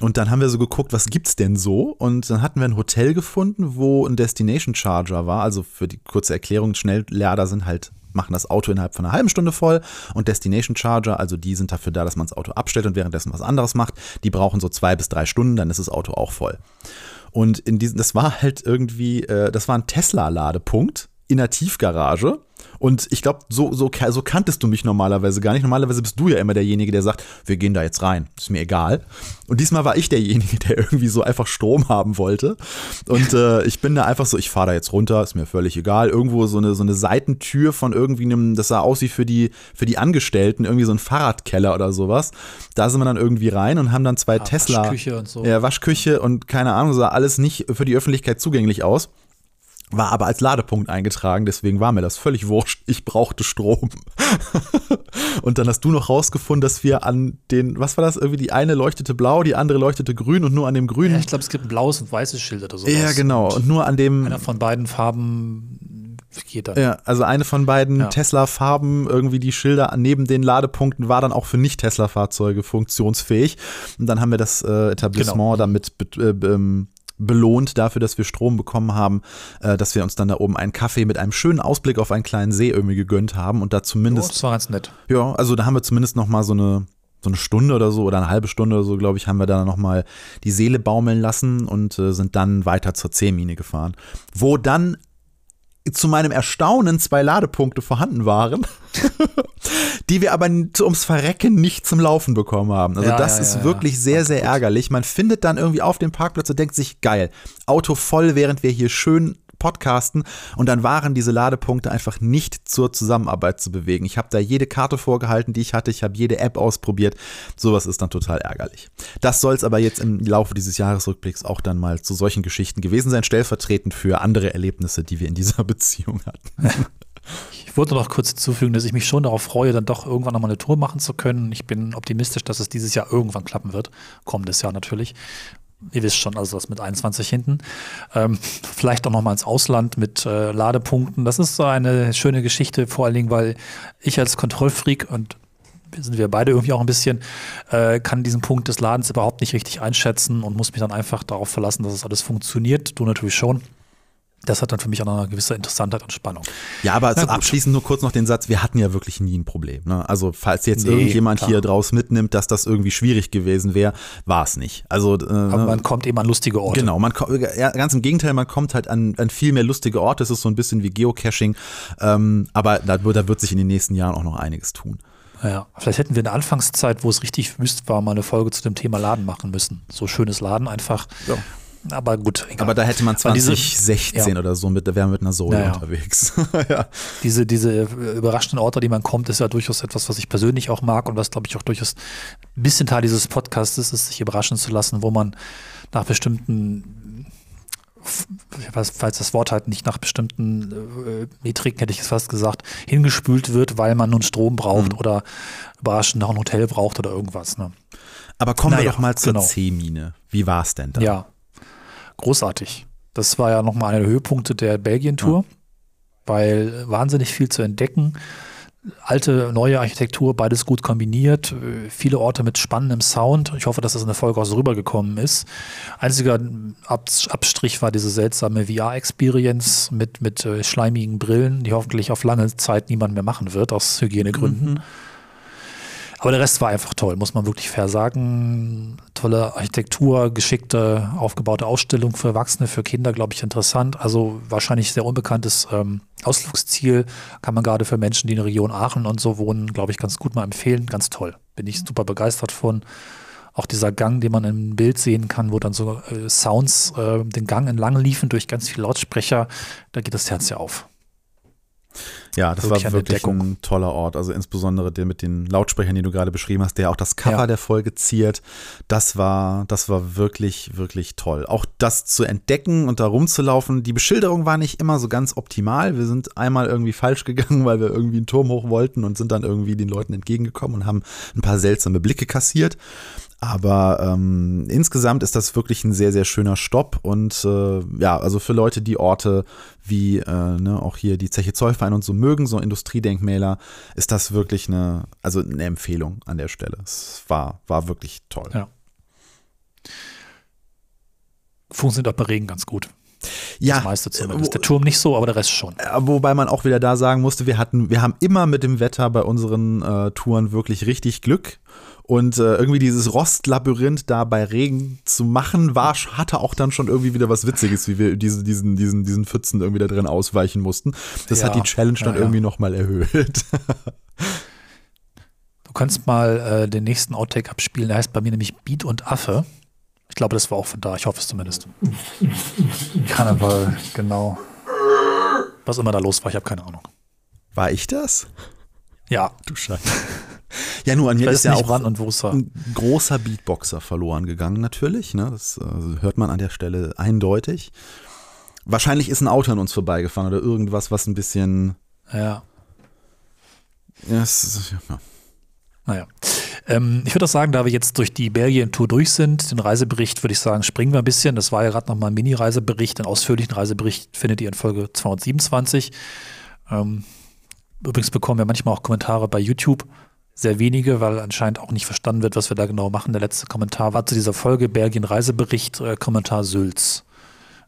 Speaker 2: Und dann haben wir so geguckt, was gibt's denn so? Und dann hatten wir ein Hotel gefunden, wo ein Destination Charger war. Also für die kurze Erklärung, Schnelllader sind halt machen das Auto innerhalb von einer halben Stunde voll und Destination Charger, also die sind dafür da, dass man das Auto abstellt und währenddessen was anderes macht, die brauchen so zwei bis drei Stunden, dann ist das Auto auch voll. Und in diesem, das war halt irgendwie, äh, das war ein Tesla-Ladepunkt in der Tiefgarage und ich glaube, so, so, so kanntest du mich normalerweise gar nicht. Normalerweise bist du ja immer derjenige, der sagt, wir gehen da jetzt rein. Ist mir egal. Und diesmal war ich derjenige, *laughs* der irgendwie so einfach Strom haben wollte. Und äh, ich bin da einfach so, ich fahre da jetzt runter, ist mir völlig egal. Irgendwo so eine, so eine Seitentür von irgendwie einem, das sah aus wie für die, für die Angestellten, irgendwie so ein Fahrradkeller oder sowas. Da sind wir dann irgendwie rein und haben dann zwei ja, Tesla.
Speaker 1: Waschküche und so.
Speaker 2: Ja, Waschküche und keine Ahnung, sah alles nicht für die Öffentlichkeit zugänglich aus war aber als Ladepunkt eingetragen, deswegen war mir das völlig wurscht. Ich brauchte Strom. *laughs* und dann hast du noch rausgefunden, dass wir an den, was war das, irgendwie die eine leuchtete blau, die andere leuchtete grün und nur an dem grünen. Ja,
Speaker 1: ich glaube, es gibt ein blaues und weißes Schild oder so.
Speaker 2: Ja, genau. Und nur an dem.
Speaker 1: Einer von beiden Farben geht dann.
Speaker 2: Ja, also eine von beiden ja. Tesla-Farben, irgendwie die Schilder neben den Ladepunkten war dann auch für Nicht-Tesla-Fahrzeuge funktionsfähig. Und dann haben wir das äh, Etablissement genau. damit äh, ähm, belohnt dafür, dass wir Strom bekommen haben, äh, dass wir uns dann da oben einen Kaffee mit einem schönen Ausblick auf einen kleinen See irgendwie gegönnt haben und da zumindest. Oh,
Speaker 1: das war ganz nett.
Speaker 2: Ja, also da haben wir zumindest noch mal so eine so eine Stunde oder so oder eine halbe Stunde oder so, glaube ich, haben wir da nochmal die Seele baumeln lassen und äh, sind dann weiter zur C-Mine gefahren. Wo dann zu meinem Erstaunen zwei Ladepunkte vorhanden waren, *laughs* die wir aber ums Verrecken nicht zum Laufen bekommen haben. Also ja, das ja, ist ja, wirklich sehr, sehr ärgerlich. Man findet dann irgendwie auf dem Parkplatz und denkt sich, geil, Auto voll, während wir hier schön podcasten und dann waren diese Ladepunkte einfach nicht zur Zusammenarbeit zu bewegen. Ich habe da jede Karte vorgehalten, die ich hatte, ich habe jede App ausprobiert. Sowas ist dann total ärgerlich. Das soll es aber jetzt im Laufe dieses Jahresrückblicks auch dann mal zu solchen Geschichten gewesen sein, stellvertretend für andere Erlebnisse, die wir in dieser *laughs* Beziehung hatten.
Speaker 1: Ich wollte noch kurz hinzufügen, dass ich mich schon darauf freue, dann doch irgendwann nochmal eine Tour machen zu können. Ich bin optimistisch, dass es dieses Jahr irgendwann klappen wird. Kommendes Jahr natürlich ihr wisst schon, also das mit 21 hinten. Ähm, vielleicht auch nochmal ins Ausland mit äh, Ladepunkten. Das ist so eine schöne Geschichte, vor allen Dingen, weil ich als Kontrollfreak und sind wir beide irgendwie auch ein bisschen, äh, kann diesen Punkt des Ladens überhaupt nicht richtig einschätzen und muss mich dann einfach darauf verlassen, dass es alles funktioniert. Du natürlich schon das hat dann für mich auch noch eine gewisse Interessantheit und Spannung.
Speaker 2: Ja, aber also abschließend nur kurz noch den Satz, wir hatten ja wirklich nie ein Problem. Ne? Also falls jetzt nee, irgendjemand klar. hier draus mitnimmt, dass das irgendwie schwierig gewesen wäre, war es nicht. Also, äh,
Speaker 1: aber ne? man kommt eben an lustige Orte.
Speaker 2: Genau, man ja, ganz im Gegenteil, man kommt halt an, an viel mehr lustige Orte. Es ist so ein bisschen wie Geocaching, ähm, aber da, da wird sich in den nächsten Jahren auch noch einiges tun.
Speaker 1: Ja, vielleicht hätten wir in der Anfangszeit, wo es richtig wüst war, mal eine Folge zu dem Thema Laden machen müssen. So schönes Laden einfach. Ja aber gut.
Speaker 2: Egal. Aber da hätte man 2016 diese, ja. oder so mit, da wären wir mit einer Solo ja, unterwegs. *laughs*
Speaker 1: ja. Diese, diese überraschenden Orte, die man kommt, ist ja durchaus etwas, was ich persönlich auch mag und was, glaube ich, auch durchaus ein bisschen Teil dieses Podcasts ist, ist sich überraschen zu lassen, wo man nach bestimmten falls das Wort halt nicht nach bestimmten äh, Metriken, hätte ich es fast gesagt, hingespült wird, weil man nun Strom braucht mhm. oder überraschend noch ein Hotel braucht oder irgendwas. Ne?
Speaker 2: Aber kommen naja, wir doch mal zur genau. C-Mine. Wie war es denn da?
Speaker 1: Ja, großartig. Das war ja nochmal einer der Höhepunkte der Belgien-Tour, ja. weil wahnsinnig viel zu entdecken. Alte, neue Architektur, beides gut kombiniert. Viele Orte mit spannendem Sound. Ich hoffe, dass das in der Folge auch so rübergekommen ist. Einziger Abstrich war diese seltsame VR-Experience mit, mit äh, schleimigen Brillen, die hoffentlich auf lange Zeit niemand mehr machen wird, aus Hygienegründen. Mhm. Aber der Rest war einfach toll, muss man wirklich fair sagen. Tolle Architektur, geschickte, aufgebaute Ausstellung für Erwachsene, für Kinder, glaube ich, interessant. Also wahrscheinlich sehr unbekanntes ähm, Ausflugsziel. Kann man gerade für Menschen, die in der Region Aachen und so wohnen, glaube ich, ganz gut mal empfehlen. Ganz toll. Bin ich super begeistert von. Auch dieser Gang, den man im Bild sehen kann, wo dann so äh, Sounds äh, den Gang entlang liefen durch ganz viele Lautsprecher, da geht das Herz ja auf.
Speaker 2: Ja, das wirklich war wirklich ein toller Ort. Also insbesondere der mit den Lautsprechern, die du gerade beschrieben hast, der auch das Cover ja. der Folge ziert. Das war, das war wirklich, wirklich toll. Auch das zu entdecken und da rumzulaufen. Die Beschilderung war nicht immer so ganz optimal. Wir sind einmal irgendwie falsch gegangen, *laughs* weil wir irgendwie einen Turm hoch wollten und sind dann irgendwie den Leuten entgegengekommen und haben ein paar seltsame Blicke kassiert. Aber ähm, insgesamt ist das wirklich ein sehr, sehr schöner Stopp. Und äh, ja, also für Leute, die Orte wie äh, ne, auch hier die Zeche Zollverein und so mögen, so Industriedenkmäler, ist das wirklich eine, also eine Empfehlung an der Stelle. Es war, war wirklich toll.
Speaker 1: Ja. Funktioniert auch bei Regen ganz gut.
Speaker 2: Ja,
Speaker 1: das meiste zumindest. Der Turm nicht so, aber der Rest schon.
Speaker 2: Wobei man auch wieder da sagen musste, wir hatten, wir haben immer mit dem Wetter bei unseren äh, Touren wirklich richtig Glück. Und äh, irgendwie dieses Rostlabyrinth da bei Regen zu machen, war, hatte auch dann schon irgendwie wieder was Witziges, wie wir diese, diesen, diesen, diesen Pfützen irgendwie da drin ausweichen mussten. Das ja, hat die Challenge dann ja, irgendwie ja. nochmal erhöht. *laughs*
Speaker 1: du kannst mal äh, den nächsten Outtake abspielen, der heißt bei mir nämlich Beat und Affe. Ich glaube, das war auch von da, ich hoffe es zumindest. *laughs* Karneval, genau. Was immer da los war, ich habe keine Ahnung.
Speaker 2: War ich das?
Speaker 1: Ja.
Speaker 2: Du Scheiße. Ja, nur an mir ist ja auch
Speaker 1: ein
Speaker 2: großer Beatboxer verloren gegangen, natürlich. Ne? Das also hört man an der Stelle eindeutig. Wahrscheinlich ist ein Auto an uns vorbeigefahren oder irgendwas, was ein bisschen.
Speaker 1: Ja.
Speaker 2: Ja, es, ja.
Speaker 1: Naja. Ähm, ich würde auch sagen, da wir jetzt durch die Belgien-Tour durch sind, den Reisebericht würde ich sagen, springen wir ein bisschen. Das war ja gerade nochmal ein Mini-Reisebericht. Den ausführlichen Reisebericht findet ihr in Folge 227. Ähm, übrigens bekommen wir manchmal auch Kommentare bei YouTube sehr wenige, weil anscheinend auch nicht verstanden wird, was wir da genau machen. Der letzte Kommentar war zu dieser Folge Belgien Reisebericht, äh, Kommentar Sülz.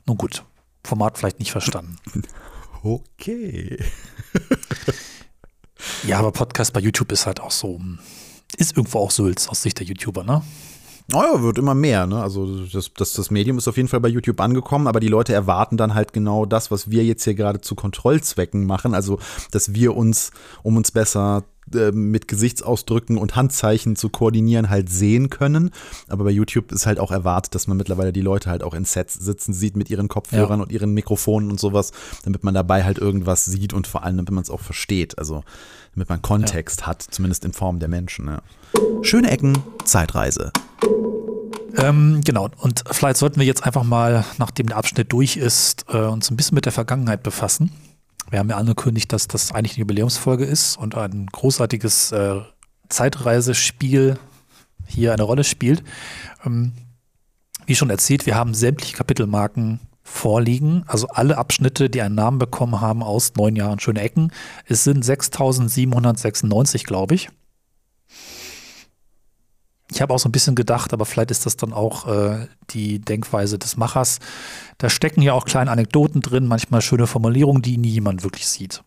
Speaker 1: Nun gut, Format vielleicht nicht verstanden. *laughs*
Speaker 2: Okay.
Speaker 1: ja, aber Podcast bei YouTube ist halt auch so, hm, ist irgendwo auch Sülz aus Sicht der YouTuber, ne?
Speaker 2: Naja, wird immer mehr. Ne? Also das, das, das Medium ist auf jeden Fall bei YouTube angekommen, aber die Leute erwarten dann halt genau das, was wir jetzt hier gerade zu Kontrollzwecken machen. Also, dass wir uns, um uns besser äh, mit Gesichtsausdrücken und Handzeichen zu koordinieren, halt sehen können. Aber bei YouTube ist halt auch erwartet, dass man mittlerweile die Leute halt auch in Sets sitzen sieht mit ihren Kopfhörern ja. und ihren Mikrofonen und sowas, damit man dabei halt irgendwas sieht und vor allem, damit man es auch versteht. Also damit man Kontext ja. hat, zumindest in Form der Menschen. Ja. Schöne Ecken, Zeitreise.
Speaker 1: Ähm, genau, und vielleicht sollten wir jetzt einfach mal, nachdem der Abschnitt durch ist, äh, uns ein bisschen mit der Vergangenheit befassen. Wir haben ja angekündigt, dass das eigentlich eine Jubiläumsfolge ist und ein großartiges äh, Zeitreisespiel hier eine Rolle spielt. Ähm, wie schon erzählt, wir haben sämtliche Kapitelmarken vorliegen, also alle Abschnitte, die einen Namen bekommen haben aus neun Jahren schöne Ecken. Es sind 6796, glaube ich. Ich habe auch so ein bisschen gedacht, aber vielleicht ist das dann auch äh, die Denkweise des Machers. Da stecken ja auch kleine Anekdoten drin, manchmal schöne Formulierungen, die nie jemand wirklich sieht.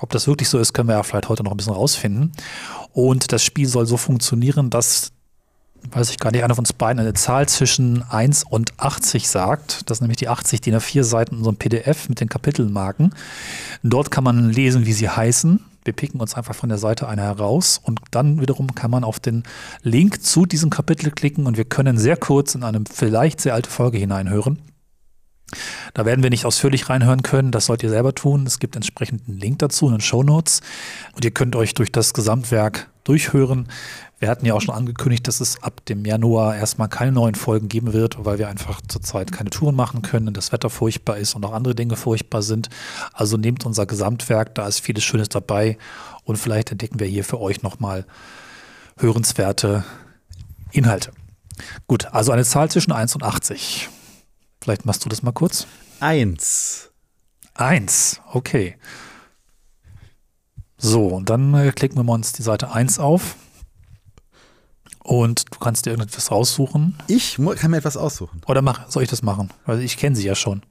Speaker 1: Ob das wirklich so ist, können wir ja vielleicht heute noch ein bisschen rausfinden. Und das Spiel soll so funktionieren, dass, weiß ich gar nicht, einer von uns beiden eine Zahl zwischen 1 und 80 sagt. Das ist nämlich die 80 DIN A4 Seiten in unserem PDF mit den Kapitelmarken. Dort kann man lesen, wie sie heißen wir picken uns einfach von der Seite eine heraus und dann wiederum kann man auf den Link zu diesem Kapitel klicken und wir können sehr kurz in eine vielleicht sehr alte Folge hineinhören. Da werden wir nicht ausführlich reinhören können, das sollt ihr selber tun. Es gibt entsprechend einen Link dazu in den Show Notes und ihr könnt euch durch das Gesamtwerk durchhören. Wir hatten ja auch schon angekündigt, dass es ab dem Januar erstmal keine neuen Folgen geben wird, weil wir einfach zurzeit keine Touren machen können, das Wetter furchtbar ist und auch andere Dinge furchtbar sind. Also nehmt unser Gesamtwerk, da ist vieles Schönes dabei und vielleicht entdecken wir hier für euch nochmal hörenswerte Inhalte. Gut, also eine Zahl zwischen 1 und 80. Vielleicht machst du das mal kurz.
Speaker 2: 1.
Speaker 1: 1, okay. So, und dann äh, klicken wir uns die Seite 1 auf. Und du kannst dir irgendetwas raussuchen.
Speaker 2: Ich kann mir etwas aussuchen.
Speaker 1: Oder mach, soll ich das machen? Weil ich kenne sie ja schon.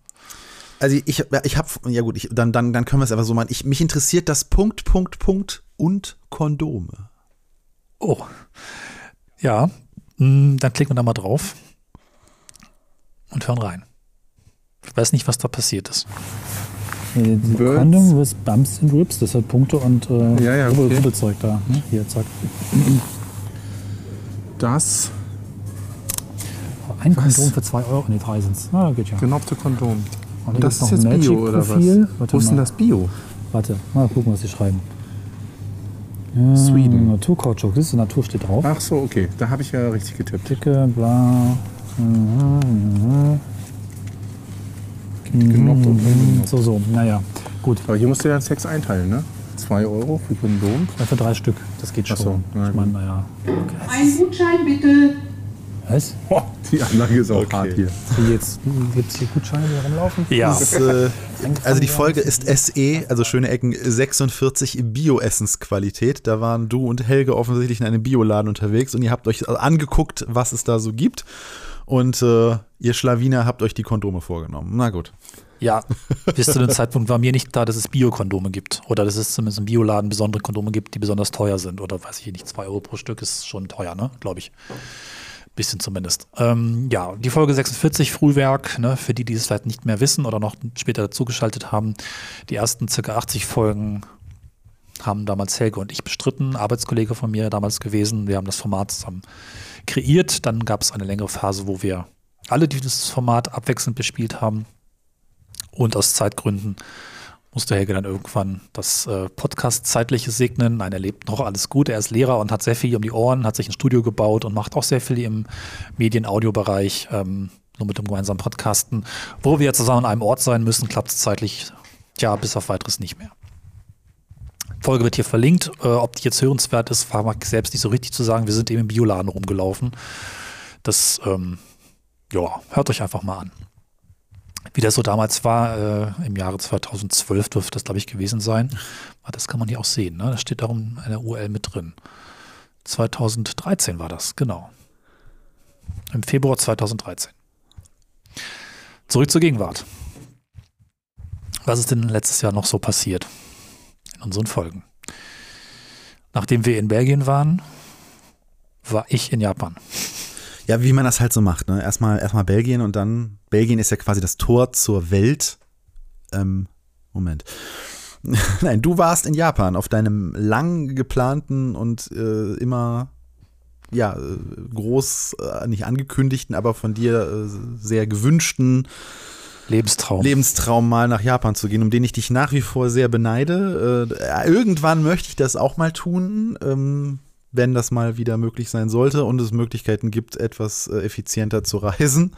Speaker 2: Also ich, ich habe, ja gut, ich, dann, dann, dann können wir es einfach so machen. Ich, mich interessiert das Punkt, Punkt, Punkt und Kondome.
Speaker 1: Oh. Ja, hm, dann klicken wir da mal drauf und hören rein. Ich weiß nicht, was da passiert ist.
Speaker 4: Nee, Condom with Bumps and Rips, das hat Punkte und äh,
Speaker 2: ja, ja, okay.
Speaker 4: Rubbelzeug da. Ne? Hier, zack
Speaker 2: das
Speaker 4: Ein
Speaker 5: Was?
Speaker 4: Kondom für 2 Euro. Nee, 3 sind's. Na, geht ja.
Speaker 5: Genoppte Kondom.
Speaker 4: Und
Speaker 5: das ist
Speaker 4: noch
Speaker 5: jetzt
Speaker 4: ein
Speaker 5: Bio oder was?
Speaker 4: Warte
Speaker 5: Wo ist denn das Bio?
Speaker 4: Warte, mal gucken, was sie schreiben. Ja,
Speaker 5: Sweden.
Speaker 4: Naturkautschuk, das ist Natur steht drauf.
Speaker 5: Ach so, okay. Da habe ich ja richtig getippt.
Speaker 4: Dicke, bla. Mhm, mhm.
Speaker 5: Genoppt und ungenoppt.
Speaker 4: So, so, naja. Gut,
Speaker 5: Aber hier musst du ja Sex einteilen, ne? 2 Euro für Kondom.
Speaker 4: ja, für drei Stück. Das geht
Speaker 5: Ach so,
Speaker 4: schon.
Speaker 5: na
Speaker 4: ich meine, naja.
Speaker 3: Ein Gutschein bitte.
Speaker 4: Was?
Speaker 5: Oh, die Anlage ist auch hart hier.
Speaker 4: Wie jetzt gibt es hier Gutscheine, die rumlaufen?
Speaker 1: Ja,
Speaker 2: Das, äh, also die Folge ist SE, also schöne Ecken 46 Bio-Essensqualität. Da waren du und Helge offensichtlich in einem Bioladen unterwegs und ihr habt euch angeguckt, was es da so gibt. Und äh, ihr Schlawiner habt euch die Kondome vorgenommen. Na gut.
Speaker 1: ja. Bis zu dem Zeitpunkt war mir nicht klar, dass es Bio-Kondome gibt. Oder dass es zumindest im Bioladen besondere Kondome gibt, die besonders teuer sind. Oder weiß ich nicht, 2 Euro pro Stück ist schon teuer, ne? Glaube ich. Bisschen zumindest. Ähm, ja, die Folge 46, Frühwerk, ne, für die, die es vielleicht nicht mehr wissen oder noch später dazugeschaltet haben. Die ersten circa 80 Folgen haben damals Helge und ich bestritten, Arbeitskollege von mir damals gewesen. Wir haben das Format zusammen kreiert. Dann gab es eine längere Phase, wo wir alle dieses Format abwechselnd bespielt haben. Und aus Zeitgründen musste Helge dann irgendwann das äh, Podcast-Zeitliche segnen. Nein, er lebt noch alles gut. Er ist Lehrer und hat sehr viel um die Ohren, hat sich ein Studio gebaut und macht auch sehr viel im Medien-Audio-Bereich, ähm, nur mit dem gemeinsamen Podcasten. Wo wir zusammen an einem Ort sein müssen, klappt es zeitlich, tja, bis auf weiteres nicht mehr. Folge wird hier verlinkt. Äh, ob die jetzt hörenswert ist, war mag ich selbst nicht so richtig zu sagen. Wir sind eben im Bioladen rumgelaufen. Das, ähm, ja, hört euch einfach mal an. Wie das so damals war, äh, im Jahre 2012 dürfte das, glaube ich, gewesen sein. Aber das kann man hier auch sehen. Ne? Das steht darum in der URL mit drin. 2013 war das, genau. Im Februar 2013. Zurück zur Gegenwart. Was ist denn letztes Jahr noch so passiert in unseren Folgen? Nachdem wir in Belgien waren, war ich in Japan.
Speaker 2: Ja, wie man das halt so macht. Ne? Erstmal, erstmal Belgien und dann, Belgien ist ja quasi das Tor zur Welt. Ähm, Moment. *laughs* Nein, du warst in Japan auf deinem lang geplanten und äh, immer ja, äh, groß, äh, nicht angekündigten, aber von dir äh, sehr gewünschten
Speaker 1: Lebenstraum.
Speaker 2: Lebenstraum mal nach Japan zu gehen, um den ich dich nach wie vor sehr beneide. Äh, irgendwann möchte ich das auch mal tun, ähm, wenn das mal wieder möglich sein sollte und es Möglichkeiten gibt, etwas äh, effizienter zu reisen.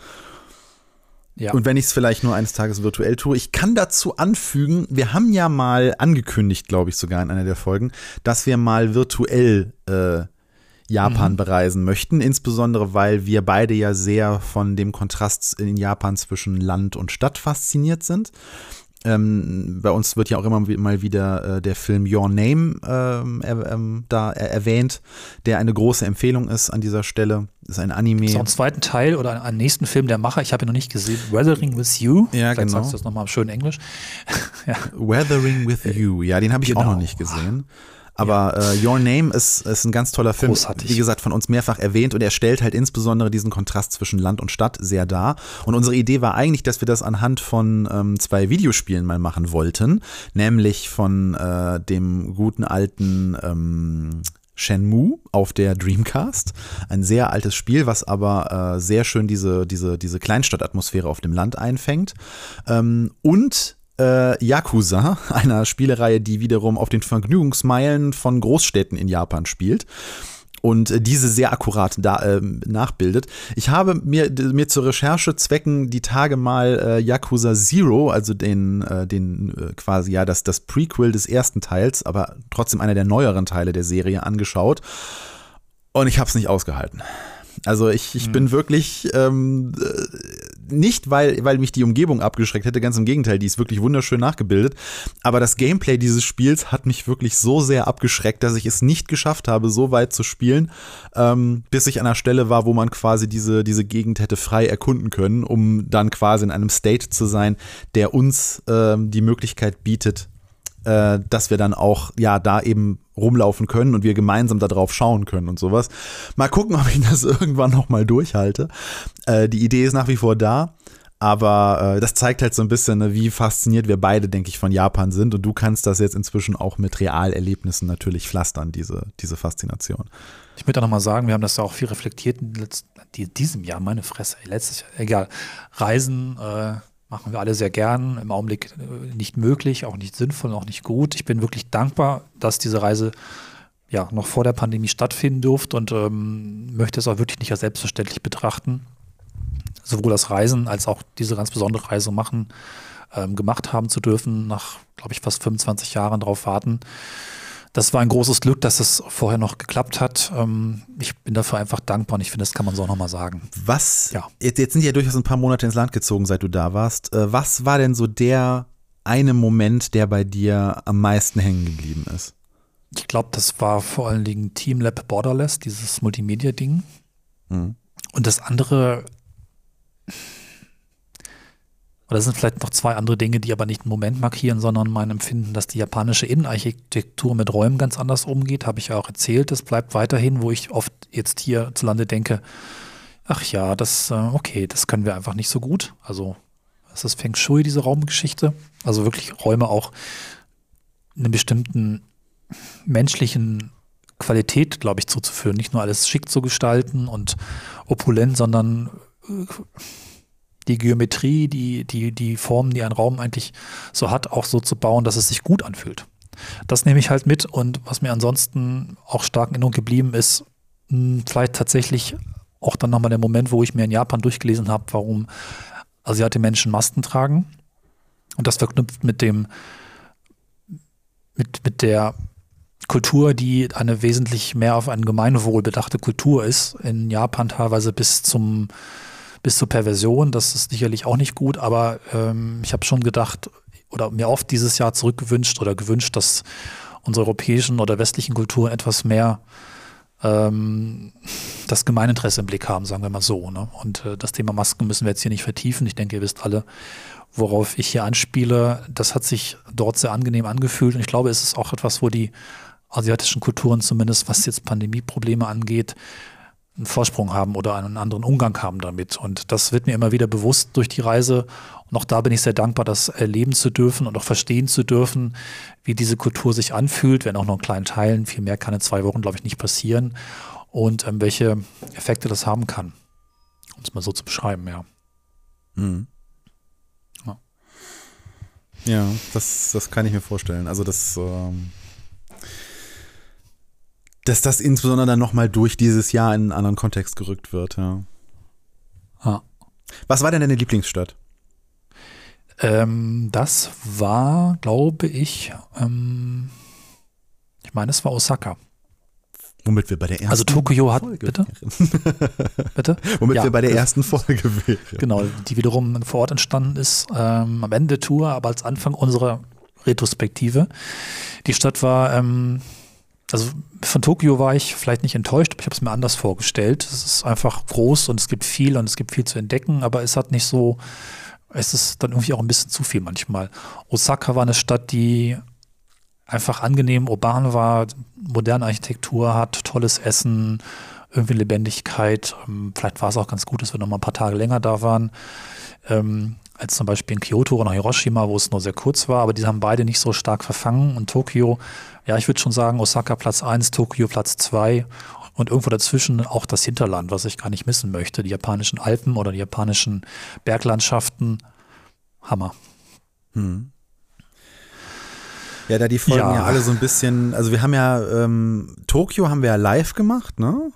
Speaker 1: ja.
Speaker 2: Und wenn ich es vielleicht nur eines Tages virtuell tue. Ich kann dazu anfügen, wir haben ja mal angekündigt, glaube ich sogar in einer der Folgen, dass wir mal virtuell äh, Japan bereisen möchten, insbesondere weil wir beide ja sehr von dem Kontrast in Japan zwischen Land und Stadt fasziniert sind. Ähm, bei uns wird ja auch immer mal wieder äh, der Film Your Name ähm, ähm, da er, erwähnt, der eine große Empfehlung ist an dieser Stelle. Ist ein Anime.
Speaker 1: Noch einen zweiten Teil oder einen, nächsten Film der Macher, ich habe ihn noch nicht gesehen, Weathering with You.
Speaker 2: Ja,
Speaker 1: Vielleicht
Speaker 2: genau.
Speaker 1: sagst du das nochmal schön Englisch. *laughs* ja.
Speaker 2: Weathering with You. Ja, den habe ich auch
Speaker 1: genau.
Speaker 2: noch nicht gesehen. Aber äh, Your Name ist, ist ein ganz toller Film.
Speaker 1: Großartig.
Speaker 2: Wie gesagt, von uns mehrfach erwähnt und er stellt halt insbesondere diesen Kontrast zwischen Land und Stadt sehr dar. Und unsere Idee war eigentlich, dass wir das anhand von ähm, zwei Videospielen mal machen wollten. Nämlich von äh, dem guten alten ähm, Shenmue auf der Dreamcast. Ein sehr altes Spiel, was aber äh, sehr schön diese, diese, diese Kleinstadtatmosphäre auf dem Land einfängt. Ähm, und äh, Yakuza, *laughs* einer Spielereihe, die wiederum auf den Vergnügungsmeilen von Großstädten in Japan spielt und äh, diese sehr akkurat da, ähm, nachbildet. Ich habe mir, mir zur Recherchezwecken die Tage mal äh, Yakuza Zero, also den, äh, den äh, quasi ja das, das Prequel des ersten Teils, aber trotzdem einer der neueren Teile der Serie angeschaut und ich habe es nicht ausgehalten. Also ich, ich bin wirklich ähm, äh, nicht, weil, weil mich die Umgebung abgeschreckt hätte, ganz im Gegenteil, die ist wirklich wunderschön nachgebildet. Aber das Gameplay dieses Spiels hat mich wirklich so sehr abgeschreckt, dass ich es nicht geschafft habe, so weit zu spielen, ähm, bis ich an einer Stelle war, wo man quasi diese, diese Gegend hätte frei erkunden können, um dann quasi in einem State zu sein, der uns ähm, die Möglichkeit bietet, äh, dass wir dann auch ja da eben rumlaufen können und wir gemeinsam da drauf schauen können und sowas. Mal gucken, ob ich das *laughs* irgendwann noch mal durchhalte. Äh, die Idee ist nach wie vor da, Aber äh, das zeigt halt so ein bisschen, ne, wie fasziniert wir beide, denke ich, von Japan sind. Und du kannst das jetzt inzwischen auch mit Realerlebnissen natürlich pflastern, diese, diese Faszination.
Speaker 1: Ich möchte noch mal sagen, wir haben das ja auch viel reflektiert in diesem Jahr, meine Fresse, letztes Jahr, egal. Reisen äh, machen wir alle sehr gern, im Augenblick äh, nicht möglich, auch nicht sinnvoll, auch nicht gut. Ich bin wirklich dankbar, dass diese Reise ja noch vor der Pandemie stattfinden durfte und ähm, möchte es auch wirklich nicht als selbstverständlich betrachten. Sowohl das Reisen als auch diese ganz besondere Reise machen, ähm, gemacht haben zu dürfen, nach, glaube ich, fast 25 Jahren darauf warten. Das war ein großes Glück, dass es vorher noch geklappt hat. Ähm, ich bin dafür einfach dankbar und ich finde, das kann man so auch nochmal sagen.
Speaker 2: Was,
Speaker 1: Ja.
Speaker 2: jetzt, jetzt sind ja durchaus ein paar Monate ins Land gezogen, seit du da warst. Äh, was war denn so der eine Moment, der bei dir am meisten hängen geblieben ist?
Speaker 1: Ich glaube, das war vor allen Dingen Team Lab Borderless, dieses Multimedia-Ding.
Speaker 2: Mhm.
Speaker 1: Und das andere, oder das sind vielleicht noch zwei andere Dinge, die aber nicht einen Moment markieren, sondern mein Empfinden, dass die japanische Innenarchitektur mit Räumen ganz anders umgeht, habe ich ja auch erzählt. Das bleibt weiterhin, wo ich oft jetzt hierzulande denke, ach ja, das, äh, okay, das können wir einfach nicht so gut. Also, das ist Feng Shui, diese Raumgeschichte. Also wirklich Räume auch einen bestimmten menschlichen Qualität, glaube ich, zuzuführen. Nicht nur alles schick zu gestalten und opulent, sondern äh, die Geometrie, die, die, die Formen, die ein Raum eigentlich so hat, auch so zu bauen, dass es sich gut anfühlt. Das nehme ich halt mit und was mir ansonsten auch stark in Erinnerung geblieben ist, mh, vielleicht tatsächlich auch dann nochmal der Moment, wo ich mir in Japan durchgelesen habe, warum asiatische Menschen Masken tragen. Und das verknüpft mit dem, mit, mit der Kultur, die eine wesentlich mehr auf ein Gemeinwohl bedachte Kultur ist, in Japan teilweise bis zum bis zur Perversion. Das ist sicherlich auch nicht gut, aber ähm, ich habe schon gedacht oder mir oft dieses Jahr zurückgewünscht oder gewünscht, dass unsere europäischen oder westlichen Kulturen etwas mehr ähm, das Gemeininteresse im Blick haben, sagen wir mal so. Ne? Und äh, das Thema Masken müssen wir jetzt hier nicht vertiefen. Ich denke, ihr wisst alle, worauf ich hier anspiele. Das hat sich dort sehr angenehm angefühlt und ich glaube, es ist auch etwas, wo die asiatischen Kulturen zumindest, was jetzt Pandemieprobleme angeht, einen Vorsprung haben oder einen anderen Umgang haben damit. Und das wird mir immer wieder bewusst durch die Reise. Und auch da bin ich sehr dankbar, das erleben zu dürfen und auch verstehen zu dürfen, wie diese Kultur sich anfühlt, wenn auch nur in kleinen Teilen. Viel mehr kann in zwei Wochen, glaube ich, nicht passieren. Und ähm, welche Effekte das haben kann. Um es mal so zu beschreiben, ja.
Speaker 2: Mhm.
Speaker 1: Ja.
Speaker 2: Ja, das, das kann ich mir vorstellen. Also das, ähm, dass das insbesondere dann nochmal durch dieses Jahr in einen anderen Kontext gerückt wird, ja.
Speaker 1: Ja.
Speaker 2: Was war denn deine Lieblingsstadt?
Speaker 1: Ähm, das war, glaube ich, ähm, ich meine, es war Osaka.
Speaker 2: Womit wir bei der ersten
Speaker 1: Also Tokio hat,
Speaker 2: Folge
Speaker 1: bitte? Bitte? *laughs*
Speaker 2: Womit
Speaker 1: Ja,
Speaker 2: wir bei der ersten Folge wären.
Speaker 1: Genau, die wiederum vor Ort entstanden ist, ähm, am Ende der Tour, aber als Anfang unserer Retrospektive. Die Stadt war, ähm, also von Tokio war ich vielleicht nicht enttäuscht, aber ich habe es mir anders vorgestellt. Es ist einfach groß und es gibt viel und es gibt viel zu entdecken, aber es hat nicht so, es ist dann irgendwie auch ein bisschen zu viel manchmal. Osaka war eine Stadt, die einfach angenehm urban war, moderne Architektur hat, tolles Essen, irgendwie Lebendigkeit. Ähm, Vielleicht war es auch ganz gut, dass wir noch mal ein paar Tage länger da waren, ähm, als zum Beispiel in Kyoto oder Hiroshima, wo es nur sehr kurz war, aber die haben beide nicht so stark verfangen. Und Tokio, ja, ich würde schon sagen, Osaka Platz 1, Tokio Platz 2 und irgendwo dazwischen auch das Hinterland, was ich gar nicht missen möchte. Die japanischen Alpen oder die japanischen Berglandschaften. Hammer.
Speaker 2: Hm. Ja, da die Folgen ja.
Speaker 1: Ja.
Speaker 2: alle so ein bisschen, also wir haben ja, ähm, Tokio haben wir ja live gemacht, ne?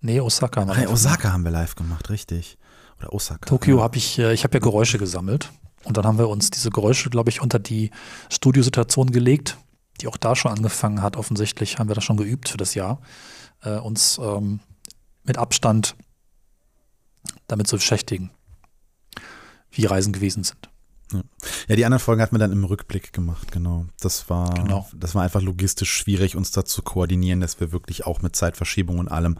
Speaker 1: Nee, Osaka. haben wir noch.
Speaker 2: Osaka haben wir live gemacht, richtig. Oder Osaka.
Speaker 1: Tokio habe ich, äh, ich habe ja Geräusche gesammelt und dann haben wir uns diese Geräusche, glaube ich, unter die Studiosituation gelegt, die auch da schon angefangen hat. Offensichtlich haben wir das schon geübt für das Jahr, äh, uns ähm, mit Abstand damit zu beschäftigen, wie Reisen gewesen sind.
Speaker 2: Ja, die anderen Folgen hatten wir dann im Rückblick gemacht, genau. Das war,
Speaker 1: Genau.
Speaker 2: das war einfach logistisch schwierig, uns da zu koordinieren, dass wir wirklich auch mit Zeitverschiebung und allem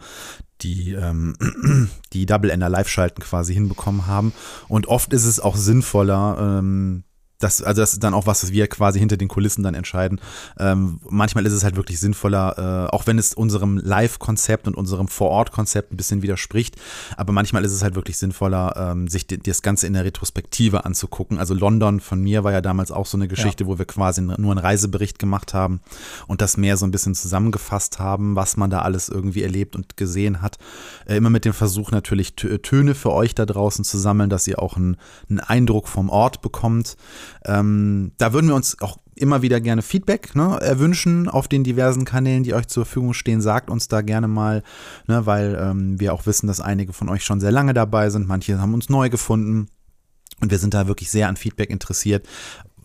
Speaker 2: die, ähm, *clears throat* die Double Ender Live-Schalten quasi hinbekommen haben. Und oft ist es auch sinnvoller, ähm, das, also das ist dann auch was, was wir quasi hinter den Kulissen dann entscheiden. Ähm, manchmal ist es halt wirklich sinnvoller, äh, auch wenn es unserem Live-Konzept und unserem Vor-Ort-Konzept ein bisschen widerspricht, aber manchmal ist es halt wirklich sinnvoller, ähm, sich die, das Ganze in der Retrospektive anzugucken. Also London von mir war ja damals auch so eine Geschichte, ja. wo wir quasi nur einen Reisebericht gemacht haben und das mehr so ein bisschen zusammengefasst haben, was man da alles irgendwie erlebt und gesehen hat. Äh, immer mit dem Versuch natürlich Töne für euch da draußen zu sammeln, dass ihr auch einen, einen Eindruck vom Ort bekommt. Ähm, da würden wir uns auch immer wieder gerne Feedback ne, erwünschen auf den diversen Kanälen, die euch zur Verfügung stehen. Sagt uns da gerne mal, ne, weil ähm, wir auch wissen, dass einige von euch schon sehr lange dabei sind. Manche haben uns neu gefunden. Und wir sind da wirklich sehr an Feedback interessiert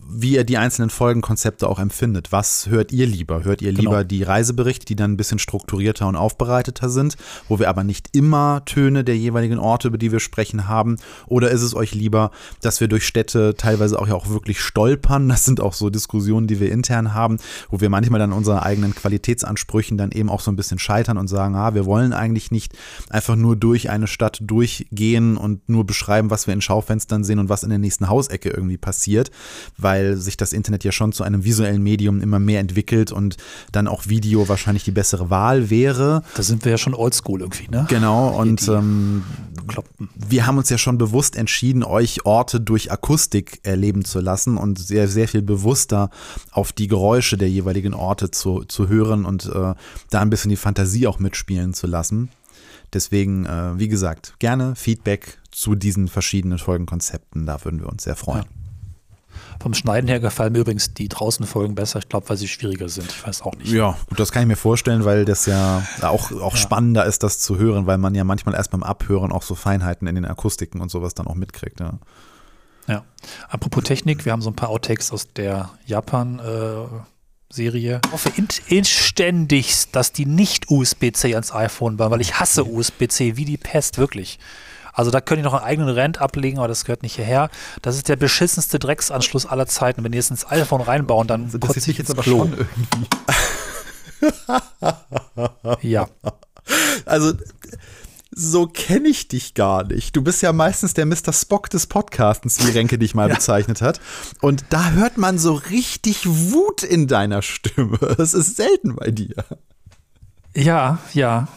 Speaker 2: wie ihr die einzelnen Folgenkonzepte auch empfindet. Was hört ihr lieber? Hört ihr lieber genau. die Reiseberichte, die dann ein bisschen strukturierter und aufbereiteter sind, wo wir aber nicht immer Töne der jeweiligen Orte, über die wir sprechen, haben? Oder ist es euch lieber, dass wir durch Städte teilweise auch ja auch wirklich stolpern? Das sind auch so Diskussionen, die wir intern haben, wo wir manchmal dann unseren eigenen Qualitätsansprüchen dann eben auch so ein bisschen scheitern und sagen, ah, wir wollen eigentlich nicht einfach nur durch eine Stadt durchgehen und nur beschreiben, was wir in Schaufenstern sehen und was in der nächsten Hausecke irgendwie passiert, weil weil sich das Internet ja schon zu einem visuellen Medium immer mehr entwickelt und dann auch Video wahrscheinlich die bessere Wahl wäre.
Speaker 1: Da sind wir ja schon oldschool irgendwie, ne?
Speaker 2: Genau, und ähm, wir haben uns ja schon bewusst entschieden, euch Orte durch Akustik erleben zu lassen und sehr, sehr viel bewusster auf die Geräusche der jeweiligen Orte zu, zu hören und äh, da ein bisschen die Fantasie auch mitspielen zu lassen. Deswegen, äh, wie gesagt, gerne Feedback zu diesen verschiedenen Folgenkonzepten. Da würden wir uns sehr freuen. Ja.
Speaker 1: Vom Schneiden her gefallen mir übrigens die draußen Folgen besser. Ich glaube, weil sie schwieriger sind. Ich weiß auch nicht.
Speaker 2: Ja, gut, das kann ich mir vorstellen, weil das ja auch, auch ja. spannender ist, das zu hören, weil man ja manchmal erst beim Abhören auch so Feinheiten in den Akustiken und sowas dann auch mitkriegt. Ja.
Speaker 1: Ja. Apropos Technik, wir haben so ein paar Outtakes aus der Japan- äh, Serie. Ich hoffe inständigst, dass die nicht USB-C ans iPhone waren, weil ich hasse USB-C wie die Pest, wirklich. Also da könnt ihr noch einen eigenen Rent ablegen, aber das gehört nicht hierher. Das ist der beschissenste Drecksanschluss aller Zeiten. Wenn ihr es ins iPhone reinbauen, dann
Speaker 2: also, das ich jetzt aber Klo. schon
Speaker 1: irgendwie. *laughs* *laughs* ja.
Speaker 2: Also so kenne ich dich gar nicht. Du bist ja meistens der Mr. Spock des Podcastens, wie Renke dich mal *laughs* ja. bezeichnet hat. Und da hört man so richtig Wut in deiner Stimme. Das ist selten bei dir.
Speaker 1: Ja, ja.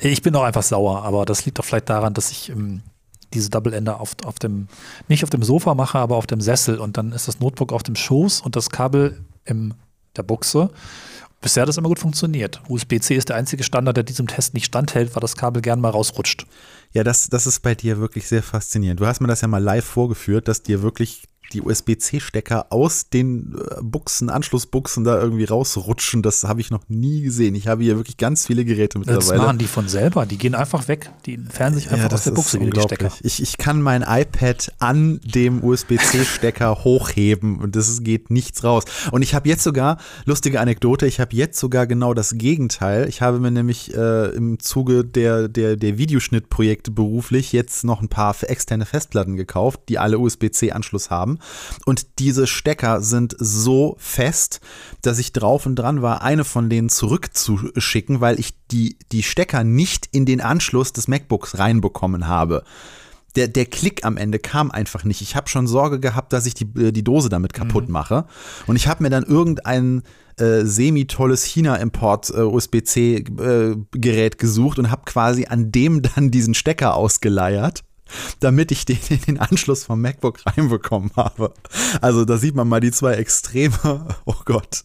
Speaker 1: Ich bin auch einfach sauer, aber das liegt doch vielleicht daran, dass ich ähm, diese Double Ender auf, auf dem, nicht auf dem Sofa mache, aber auf dem Sessel und dann ist das Notebook auf dem Schoß und das Kabel in der Buchse. Bisher hat das immer gut funktioniert. USB-C ist der einzige Standard, der diesem Test nicht standhält, weil das Kabel gern mal rausrutscht.
Speaker 2: Ja, das, das ist bei dir wirklich sehr faszinierend. Du hast mir das ja mal live vorgeführt, dass dir wirklich die USB-C-Stecker aus den äh, Buchsen, Anschlussbuchsen da irgendwie rausrutschen. Das habe ich noch nie gesehen. Ich habe hier wirklich ganz viele Geräte mittlerweile.
Speaker 1: Das machen die von selber. Die gehen einfach weg. Die entfernen sich einfach ja, aus der Buchse wieder die Stecker.
Speaker 2: Ich, ich kann mein iPad an dem USB-C-Stecker *laughs* hochheben und es geht nichts raus. Und ich habe jetzt sogar, lustige Anekdote, ich habe jetzt sogar genau das Gegenteil. Ich habe mir nämlich äh, im Zuge der, der, der Videoschnittprojekte beruflich jetzt noch ein paar externe Festplatten gekauft, die alle USB-C-Anschluss haben. Und diese Stecker sind so fest, dass ich drauf und dran war, eine von denen zurückzuschicken, weil ich die, die Stecker nicht in den Anschluss des MacBooks reinbekommen habe. Der, der Klick am Ende kam einfach nicht. Ich habe schon Sorge gehabt, dass ich die, äh, die Dose damit kaputt mhm. mache. Und ich habe mir dann irgendein äh, semi-tolles China-Import-USB-C-Gerät äh, gesucht und habe quasi an dem dann diesen Stecker ausgeleiert damit ich den in den Anschluss vom MacBook reinbekommen habe. Also da sieht man mal die zwei Extreme. *laughs* Oh Gott.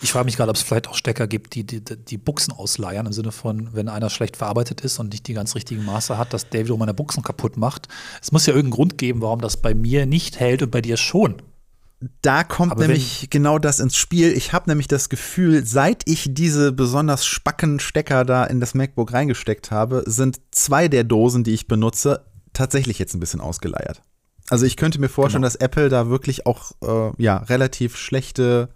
Speaker 1: Ich frage mich gerade, ob es vielleicht auch Stecker gibt, die, die die Buchsen ausleiern, im Sinne von, wenn einer schlecht verarbeitet ist und nicht die ganz richtigen Maße hat, dass der wiederum meine Buchsen kaputt macht. Es muss ja irgendeinen Grund geben, warum das bei mir nicht hält und bei dir schon.
Speaker 2: Da kommt Aber nämlich genau das ins Spiel. Ich habe nämlich das Gefühl, seit ich diese besonders spacken Stecker da in das MacBook reingesteckt habe, sind zwei der Dosen, die ich benutze, tatsächlich jetzt ein bisschen ausgeleiert. Also ich könnte mir vorstellen, genau. dass Apple da wirklich auch äh, ja, relativ schlechte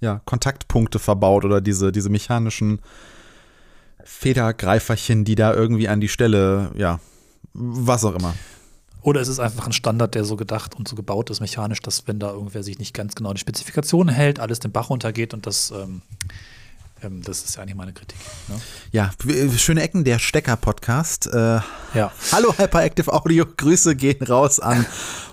Speaker 2: ja, Kontaktpunkte verbaut oder diese, diese mechanischen Federgreiferchen, die da irgendwie an die Stelle, ja, was auch immer.
Speaker 1: Oder ist es einfach ein Standard, der so gedacht und so gebaut ist, mechanisch, dass wenn da irgendwer sich nicht ganz genau die Spezifikation hält, alles den Bach runtergeht und das ähm, Ähm, das ist ja eigentlich meine Kritik. Ne?
Speaker 2: Ja, w- schöne Ecken, der Stecker-Podcast. Äh,
Speaker 1: Ja.
Speaker 2: hallo Hyperactive Audio, Grüße gehen raus an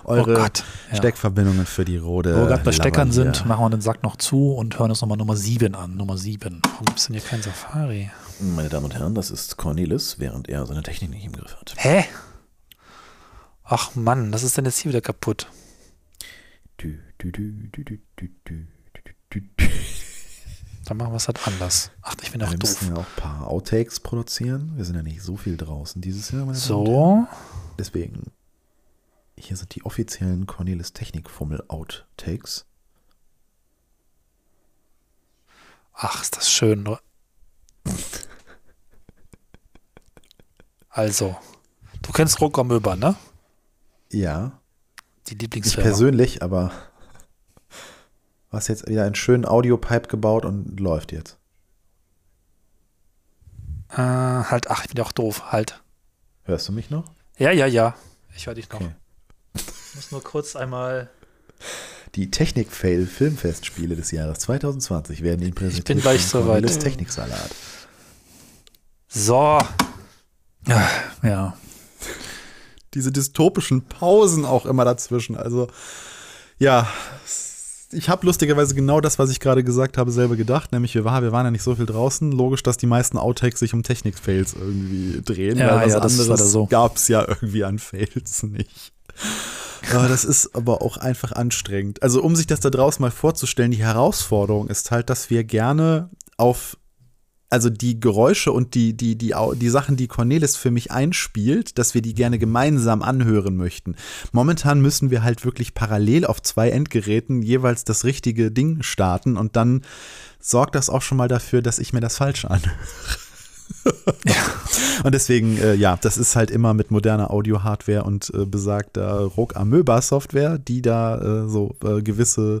Speaker 2: eure
Speaker 1: Oh Gott, ja.
Speaker 2: Steckverbindungen für die Rode.
Speaker 1: Wo wir gerade bei Steckern sind, machen wir den Sack noch zu und hören uns nochmal Nummer 7 an. Nummer 7. Warum gibt es denn hier kein Safari?
Speaker 6: Meine Damen und Herren, das ist Cornelis, während er seine Technik nicht im Griff hat.
Speaker 1: Hä? Ach Mann, was ist denn jetzt hier wieder kaputt?
Speaker 6: Dü, dü, dü, dü, dü, dü, dü.
Speaker 1: Dann machen wir es halt anders. Ach, ich bin auch
Speaker 2: Wir
Speaker 1: doof.
Speaker 2: müssen ja auch ein paar Outtakes produzieren. Wir sind ja nicht so viel draußen dieses Jahr. meine.
Speaker 1: So.
Speaker 2: Deswegen, hier sind die offiziellen Cornelis Technikfummel Outtakes.
Speaker 1: Ach, ist das schön. Also, du kennst Ruck Amöber, ne?
Speaker 2: Ja,
Speaker 1: Die
Speaker 2: nicht
Speaker 1: Lieblingsfirma.
Speaker 2: persönlich, aber *laughs* du hast jetzt wieder einen schönen Audiopipe gebaut und läuft jetzt.
Speaker 1: Äh, halt, ach, ich bin ja auch doof. Halt.
Speaker 2: Hörst du mich noch?
Speaker 1: Ja, ja, ja. Ich höre dich noch.
Speaker 2: Okay.
Speaker 1: Ich muss nur kurz einmal.
Speaker 2: Die Technik-Fail Filmfestspiele des Jahres 2020 werden Ihnen präsentiert.
Speaker 1: bin gleich soweit.
Speaker 2: Techniksalat.
Speaker 1: So. Ja.
Speaker 2: Diese dystopischen Pausen auch immer dazwischen. Also, ja, ich habe lustigerweise genau das, was ich gerade gesagt habe, selber gedacht. Nämlich, wir, war, wir waren ja nicht so viel draußen. Logisch, dass die meisten Outtakes sich um Technik-Fails irgendwie drehen.
Speaker 1: Ja,
Speaker 2: weil was
Speaker 1: ja,
Speaker 2: anderes
Speaker 1: so.
Speaker 2: gab es ja irgendwie an Fails nicht. Aber das ist aber auch einfach anstrengend. Also, um sich das da draußen mal vorzustellen, die Herausforderung ist halt, dass wir gerne auf also die Geräusche und die, die, die, die Sachen, die Cornelis für mich einspielt, dass wir die gerne gemeinsam anhören möchten. Momentan müssen wir halt wirklich parallel auf zwei Endgeräten jeweils das richtige Ding starten und dann sorgt das auch schon mal dafür, dass ich mir das falsch anhöre. *laughs* Und deswegen, äh, ja, das ist halt immer mit moderner Audio-Hardware und äh, besagter Rock-Amöba-Software, die da äh, so äh, gewisse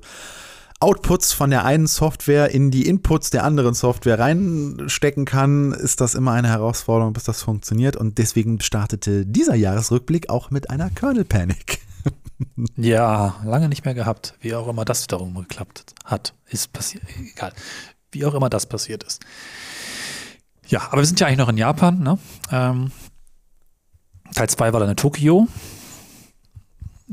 Speaker 2: Outputs von der einen Software in die Inputs der anderen Software reinstecken kann, ist das immer eine Herausforderung, bis das funktioniert. Und deswegen startete dieser Jahresrückblick auch mit einer Kernel Panic. *laughs*
Speaker 1: Ja, lange nicht mehr gehabt. Wie auch immer das wiederum geklappt hat, ist passiert. Egal. Wie auch immer das passiert ist. Ja, aber wir sind ja eigentlich noch in Japan. Ne? Ähm, Teil 2 war dann in Tokio,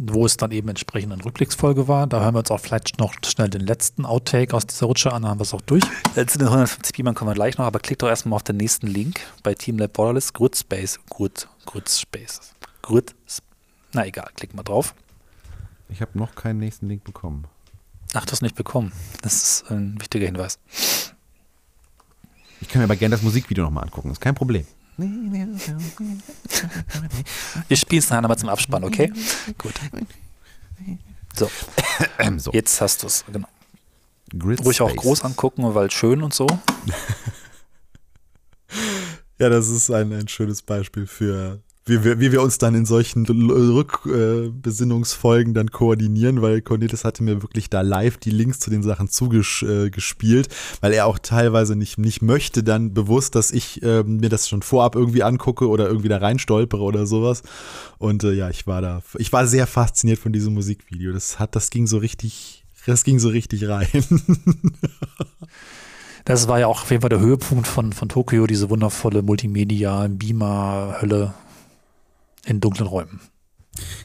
Speaker 1: wo es dann eben entsprechend eine Rückblicksfolge war. Da hören wir uns auch vielleicht noch schnell den letzten Outtake aus dieser Rutsche an, dann haben wir es auch durch. Jetzt sind 150 Beamern kommen wir gleich noch, aber klickt doch erstmal auf den nächsten Link bei Team Lab Borderless, Grid Space, Grid, Grid Space, Grid, na egal, klick mal drauf.
Speaker 2: Ich habe noch keinen nächsten Link bekommen.
Speaker 1: Ach, du hast nicht bekommen. Das ist ein wichtiger Hinweis.
Speaker 2: Ich kann mir aber gerne das Musikvideo nochmal angucken, ist kein Problem.
Speaker 1: Wir spielen es nachher nochmal zum Abspann, okay? Gut. So, *coughs*
Speaker 2: so.
Speaker 1: jetzt hast du es. Genau.
Speaker 2: Grid
Speaker 1: Ruhig auch
Speaker 2: Space.
Speaker 1: groß angucken, weil schön und so. *laughs*
Speaker 2: Ja, das ist ein, ein schönes Beispiel für, wie wir, wie wir uns dann in solchen Rückbesinnungsfolgen dann koordinieren, weil Cornelis hatte mir wirklich da live die Links zu den Sachen zugespielt, weil er auch teilweise nicht, nicht möchte dann bewusst, dass ich äh, mir das schon vorab irgendwie angucke oder irgendwie da reinstolpere oder sowas. Und äh, ja, ich war da, ich war sehr fasziniert von diesem Musikvideo. Das hat, das ging so richtig, das ging so richtig rein. *laughs*
Speaker 1: Das war ja auch auf jeden Fall der Höhepunkt von, von Tokio, diese wundervolle Multimedia-Beamer-Hölle in dunklen Räumen.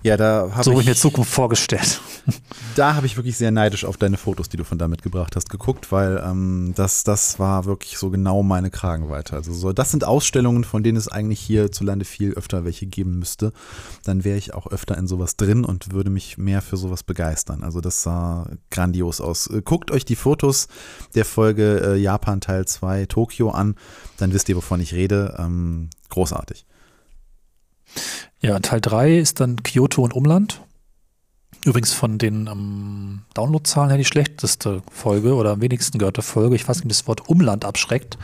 Speaker 2: Ja, da habe
Speaker 1: So ich
Speaker 2: ich
Speaker 1: mir Zukunft vorgestellt. *laughs*
Speaker 2: Da habe ich wirklich sehr neidisch auf deine Fotos, die du von da mitgebracht hast, geguckt, weil ähm, das, das war wirklich so genau meine Kragenweite. Also so, das sind Ausstellungen, von denen es eigentlich hierzulande viel öfter welche geben müsste. Dann wäre ich auch öfter in sowas drin und würde mich mehr für sowas begeistern. Also das sah grandios aus. Äh, Guckt euch die Fotos der Folge äh, Japan Teil 2 Tokio an, dann wisst ihr, wovon ich rede. Ähm, großartig.
Speaker 1: Ja, Teil 3 ist dann Kyoto und Umland. Übrigens von den ähm, Downloadzahlen her die schlechteste Folge oder am wenigsten gehörte Folge. Ich weiß nicht, ob das Wort Umland abschreckt.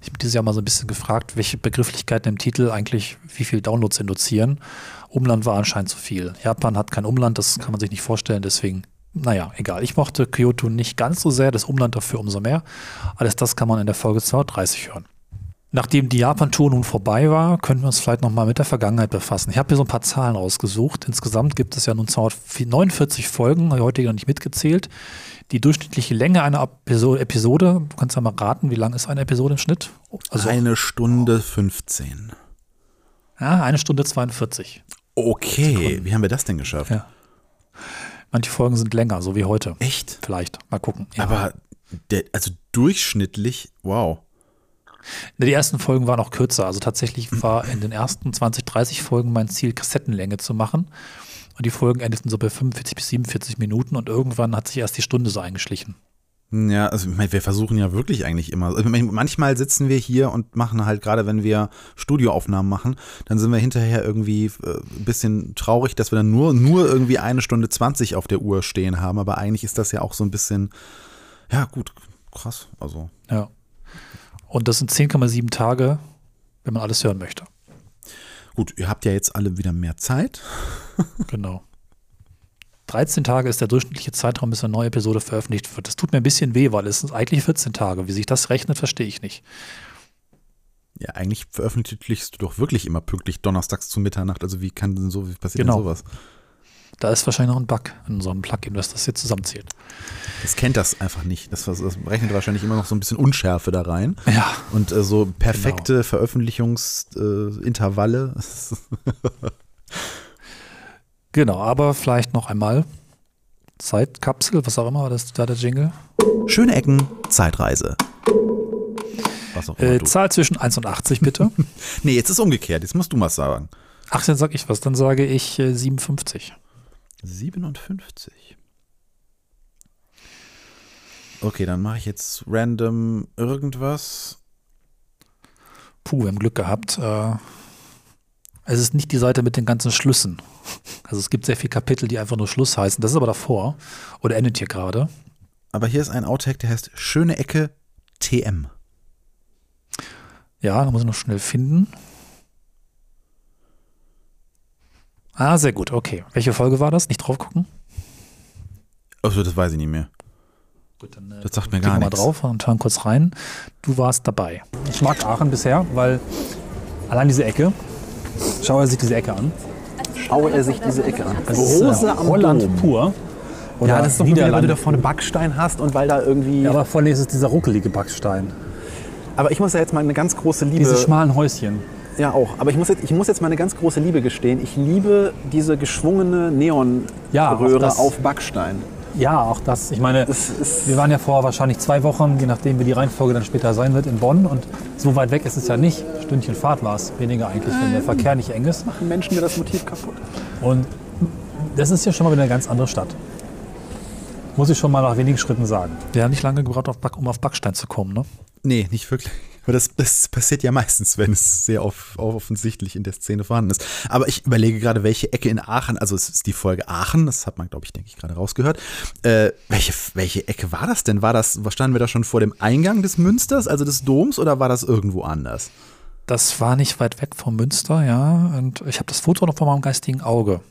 Speaker 1: Ich habe dieses Jahr mal so ein bisschen gefragt, welche Begrifflichkeiten im Titel eigentlich wie viel Downloads induzieren. Umland war anscheinend zu viel. Japan hat kein Umland, das kann man sich nicht vorstellen, deswegen, naja, egal. Ich mochte Kyoto nicht ganz so sehr, das Umland dafür umso mehr. Alles das kann man in der Folge 230 hören. Nachdem die Japan-Tour nun vorbei war, können wir uns vielleicht nochmal mit der Vergangenheit befassen. Ich habe hier so ein paar Zahlen rausgesucht. Insgesamt gibt es ja nun 249 Folgen, heute noch nicht mitgezählt. Die durchschnittliche Länge einer Episo- Episode, du kannst ja mal raten, wie lang ist eine Episode im Schnitt? Also
Speaker 2: Eine Stunde 15.
Speaker 1: ja, eine Stunde 42.
Speaker 2: Okay, wie haben wir das denn geschafft?
Speaker 1: Ja. Manche Folgen sind länger, so wie heute.
Speaker 2: Echt?
Speaker 1: Vielleicht. Mal gucken. Ja.
Speaker 2: Aber der, also durchschnittlich, wow.
Speaker 1: Ne, Die ersten Folgen waren auch kürzer. Also tatsächlich war in den ersten 20, 30 Folgen mein Ziel, Kassettenlänge zu machen. Und die Folgen endeten so bei 45 bis 47 Minuten und irgendwann hat sich erst die Stunde so eingeschlichen.
Speaker 2: Ja, also ich meine, wir versuchen ja wirklich eigentlich immer. Meine, manchmal sitzen wir hier und machen halt, gerade wenn wir Studioaufnahmen machen, dann sind wir hinterher irgendwie äh, ein bisschen traurig, dass wir dann nur, nur irgendwie eine Stunde 20 auf der Uhr stehen haben. Aber eigentlich ist das ja auch so ein bisschen, ja gut, krass. Also
Speaker 1: Ja. Und das sind 10,7 Tage, wenn man alles hören möchte.
Speaker 2: gut, ihr habt ja jetzt alle wieder mehr Zeit. *laughs*
Speaker 1: Genau. 13 Tage ist der durchschnittliche Zeitraum, bis eine neue Episode veröffentlicht wird. Das tut mir ein bisschen weh, weil es sind eigentlich 14 Tage. Wie sich das rechnet, verstehe ich nicht.
Speaker 2: Ja, eigentlich veröffentlichst du doch wirklich immer pünktlich donnerstags zu Mitternacht. Also wie kann denn so, wie passiert
Speaker 1: Genau.
Speaker 2: denn sowas?
Speaker 1: Da ist wahrscheinlich noch ein Bug in so einem Plugin, dass das jetzt zusammenzählt.
Speaker 2: Das kennt das einfach nicht. Das, das rechnet wahrscheinlich immer noch so ein bisschen Unschärfe da rein.
Speaker 1: Ja,
Speaker 2: Und äh, so perfekte Veröffentlichungsintervalle. Äh, *laughs*
Speaker 1: genau. Aber vielleicht noch einmal Zeitkapsel, was auch immer, war das war der Jingle.
Speaker 2: Schöne Ecken, Zeitreise. Was auch immer
Speaker 1: Äh. Zahl zwischen 1 und 80 bitte. *laughs*
Speaker 2: Nee, jetzt ist umgekehrt. Jetzt musst du mal sagen.
Speaker 1: Ach, dann sag ich was. Dann sage ich äh, 57.
Speaker 2: 57. Okay, dann mache ich jetzt random irgendwas.
Speaker 1: Puh, wir haben Glück gehabt. Äh, es ist nicht die Seite mit den ganzen Schlüssen. Also es gibt sehr viele Kapitel, die einfach nur Schluss heißen. Das ist aber davor. Oder endet hier gerade.
Speaker 2: Aber hier ist ein Outtake, der heißt Schöne Ecke TM.
Speaker 1: Ja, da muss ich noch schnell finden. Ah, sehr gut. Okay. Welche Folge war das? Nicht drauf gucken?
Speaker 2: Achso, das weiß ich nicht mehr.
Speaker 1: Gut, dann äh,
Speaker 2: Das sagt mir gar
Speaker 1: wir mal
Speaker 2: nichts.
Speaker 1: drauf und hören kurz rein. Du warst dabei.
Speaker 4: Ich mag Aachen bisher, weil allein diese Ecke, schau er sich diese Ecke an.
Speaker 5: Schaue er sich diese Ecke an.
Speaker 4: Das ist äh, Holland pur. Oder
Speaker 5: Ja, das ist doch wieder, weil du da vorne Backstein hast und weil da irgendwie.
Speaker 4: Ja,
Speaker 5: aber,
Speaker 4: aber vor allem ist es dieser ruckelige Backstein.
Speaker 5: ich muss ja jetzt mal eine ganz große Liebe.
Speaker 4: Diese schmalen Häuschen.
Speaker 5: Ja, auch. Aber ich muss, jetzt, ich muss jetzt mal eine ganz große Liebe gestehen. Ich liebe diese geschwungene
Speaker 4: Ja,
Speaker 5: Neonröhre
Speaker 4: das-
Speaker 5: auf Backstein.
Speaker 4: Ja, auch das. Ich meine, wir waren ja vor wahrscheinlich zwei Wochen, je nachdem wie die Reihenfolge dann später sein wird, in Bonn. Und so weit weg ist es ja nicht. Stündchen Fahrt war es. Weniger eigentlich, wenn der Verkehr nicht eng ist.
Speaker 5: machen Menschen mir das Motiv kaputt.
Speaker 4: Und das ist ja schon mal wieder eine ganz andere Stadt. Muss ich schon mal nach wenigen Schritten sagen.
Speaker 1: Ja, nicht lange gebraucht, um auf Backstein zu kommen, ne?
Speaker 2: Nee, nicht wirklich. Aber das, das passiert ja meistens, wenn es sehr off- offensichtlich in der Szene vorhanden ist. Aber ich überlege gerade, welche Ecke in Aachen, also es ist die Folge Aachen, das hat man, glaube ich, denke ich, gerade rausgehört. Äh, welche, welche Ecke war das denn? War das, standen wir da schon vor dem Eingang des Münsters, also des Doms, oder war das irgendwo anders?
Speaker 1: Das war nicht weit weg vom Münster, ja. Und ich habe das Foto noch vor meinem geistigen Auge.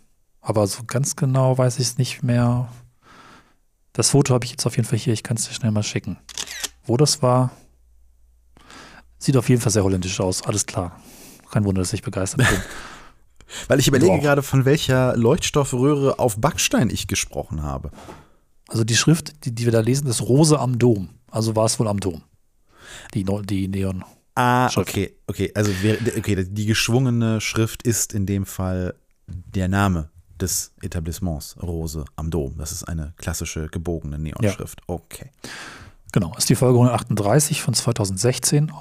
Speaker 1: Aber so ganz genau weiß ich es nicht mehr. Das Foto habe ich jetzt auf jeden Fall hier. Ich kann es dir schnell mal schicken. Wo das war, sieht auf jeden Fall sehr holländisch aus. Alles klar. Kein Wunder, dass ich begeistert bin. *laughs*
Speaker 2: Weil ich überlege gerade, von welcher Leuchtstoffröhre auf Backstein ich gesprochen habe.
Speaker 1: Also die Schrift, die, die wir da lesen, ist Rose am Dom. Also war es wohl am Dom. Die, No- die Neon.
Speaker 2: Ah,
Speaker 1: Schrift.
Speaker 2: okay, okay. Also wer- okay, die geschwungene Schrift ist in dem Fall der Name des Etablissements Rose am Dom. Das ist eine klassische gebogene Neonschrift. Okay.
Speaker 1: Genau, ist die Folge 138 von 2016,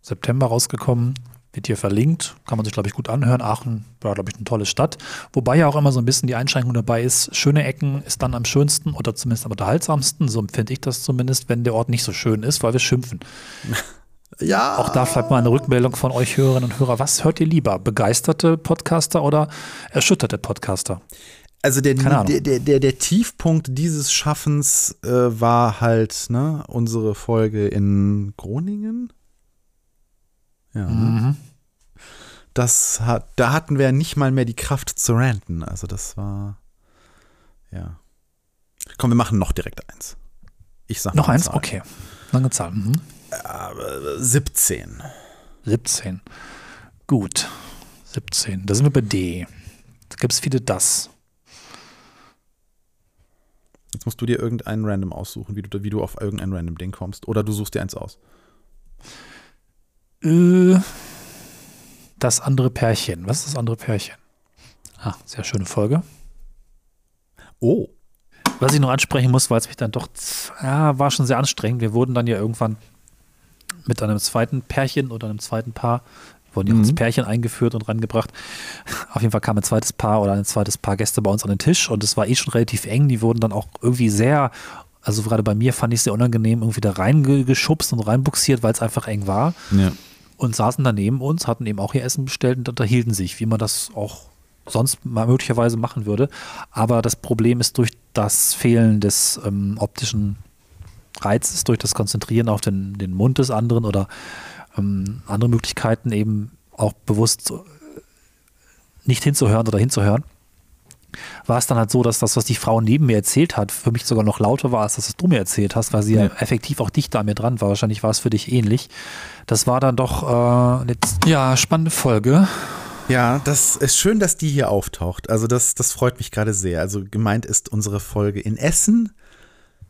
Speaker 1: September rausgekommen. Wird hier verlinkt, kann man sich, glaube ich, gut anhören. Aachen war, glaube ich, eine tolle Stadt. Wobei ja auch immer so ein bisschen die Einschränkung dabei ist, schöne Ecken ist dann am schönsten oder zumindest am unterhaltsamsten, so empfinde ich das zumindest, wenn der Ort nicht so schön ist, weil wir schimpfen. *laughs*
Speaker 2: Ja.
Speaker 1: Auch da vielleicht mal eine Rückmeldung von euch Hörerinnen und Hörer. Was hört ihr lieber? Begeisterte Podcaster oder erschütterte Podcaster?
Speaker 2: Also der, der, der, der, der Tiefpunkt dieses Schaffens äh, war halt ne, unsere Folge in Groningen. Ja.
Speaker 1: Mhm.
Speaker 2: Das hat, da hatten wir nicht mal mehr die Kraft zu ranten. Also das war, ja. Komm, wir machen noch direkt eins. Ich sag
Speaker 1: Noch eins?
Speaker 2: Zahl.
Speaker 1: Okay. Lange Zahl. Mhm.
Speaker 2: 17.
Speaker 1: 17. Gut. 17. Da sind wir bei D. Da gibt es viele das.
Speaker 2: Jetzt musst du dir irgendeinen Random aussuchen, wie du, wie du auf irgendein Random Ding kommst. Oder du suchst dir eins aus.
Speaker 1: Äh, das andere Pärchen. Was ist das andere Pärchen? Ah, sehr schöne Folge.
Speaker 2: Oh.
Speaker 1: Was ich noch ansprechen muss, weil es mich dann doch, ja, war schon sehr anstrengend. Wir wurden dann ja irgendwann mit einem zweiten Pärchen oder einem zweiten Paar, wurden ja
Speaker 2: Mhm.
Speaker 1: als Pärchen eingeführt und rangebracht. Auf jeden Fall kam ein zweites Paar oder ein zweites Paar Gäste bei uns an den Tisch und es war eh schon relativ eng. Die wurden dann auch irgendwie sehr, also gerade bei mir fand ich es sehr unangenehm, irgendwie da reingeschubst und reinbuxiert, weil es einfach eng war
Speaker 2: Ja.
Speaker 1: Und saßen da neben uns, hatten eben auch ihr Essen bestellt und unterhielten sich, wie man das auch sonst mal möglicherweise machen würde. Aber das Problem ist durch das Fehlen des ähm, optischen Reizes, durch das Konzentrieren auf den, den Mund des anderen oder ähm, andere Möglichkeiten eben auch bewusst äh, nicht hinzuhören oder hinzuhören, war es dann halt so, dass das, was die Frau neben mir erzählt hat, für mich sogar noch lauter war, als das, was du mir erzählt hast, weil sie ja,
Speaker 2: Ja.
Speaker 1: effektiv auch dichter an mir dran war. Wahrscheinlich war es für dich ähnlich. Das war dann doch äh, eine ja, spannende Folge.
Speaker 2: Ja, das ist schön, dass die hier auftaucht. Also das, das freut mich gerade sehr. Also gemeint ist unsere Folge in Essen,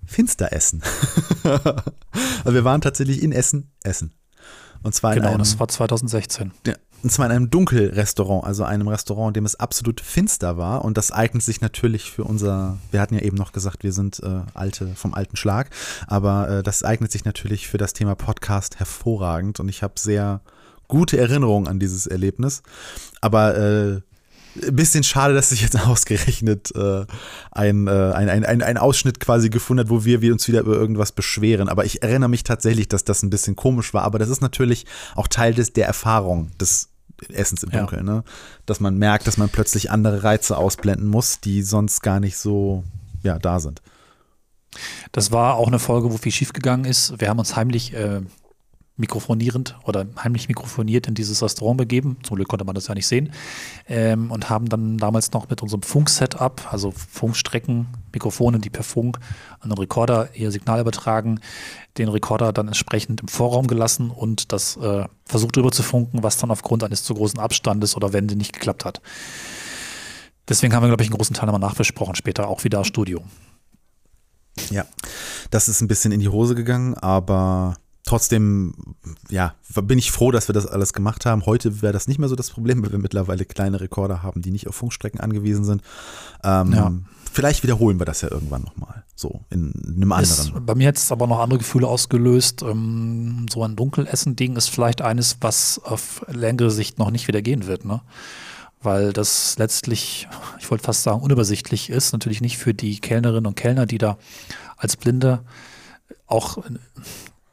Speaker 2: Finsteressen. *laughs* also wir waren tatsächlich in Essen, Essen. Und zwar in
Speaker 1: Genau,
Speaker 2: einem,
Speaker 1: das war 2016.
Speaker 2: ja, und zwar in einem Dunkelrestaurant, also einem Restaurant, in dem es absolut finster war. Und das eignet sich natürlich für unser, wir hatten ja eben noch gesagt, wir sind äh, alte vom alten Schlag, aber äh, das eignet sich natürlich für das Thema Podcast hervorragend. Und ich habe sehr gute Erinnerungen an dieses Erlebnis. Aber äh, bisschen schade, dass sich jetzt *laughs* ausgerechnet äh, ein, äh, ein, ein, ein, ein Ausschnitt quasi gefunden hat, wo wir, wir uns wieder über irgendwas beschweren. Aber ich erinnere mich tatsächlich, dass das ein bisschen komisch war. Aber das ist natürlich auch Teil des, der Erfahrung des Essens im
Speaker 1: Ja.
Speaker 2: Dunkeln. Ne? Dass man merkt, dass man plötzlich andere Reize ausblenden muss, die sonst gar nicht so ja, da sind.
Speaker 1: Das war auch eine Folge, wo viel schiefgegangen ist. Wir haben uns heimlich äh, mikrofonierend oder heimlich mikrofoniert in dieses Restaurant begeben. Zum Glück konnte man das ja nicht sehen. Ähm, und haben dann damals noch mit unserem Funk-Setup, also Funkstrecken, Mikrofone, die per Funk an den Rekorder ihr Signal übertragen, den Rekorder dann entsprechend im Vorraum gelassen und das äh, versucht rüber zu funken, was dann aufgrund eines zu großen Abstandes oder Wände nicht geklappt hat. Deswegen haben wir, glaube ich, einen großen Teil nochmal nachbesprochen, später auch wieder Studio.
Speaker 2: Ja, das ist ein bisschen in die Hose gegangen, aber trotzdem, ja, bin ich froh, dass wir das alles gemacht haben. Heute wäre das nicht mehr so das Problem, weil wir mittlerweile kleine Rekorder haben, die nicht auf Funkstrecken angewiesen sind. Ähm,
Speaker 1: Ja.
Speaker 2: Vielleicht wiederholen wir das ja irgendwann nochmal, so in einem
Speaker 1: Ist,
Speaker 2: anderen.
Speaker 1: bei mir hat es aber noch andere Gefühle ausgelöst. Ähm, so ein Dunkelessen-Ding ist vielleicht eines, was auf längere Sicht noch nicht wieder gehen wird, ne? Weil das letztlich, ich wollte fast sagen, unübersichtlich ist. Natürlich nicht für die Kellnerinnen und Kellner, die da als Blinde auch,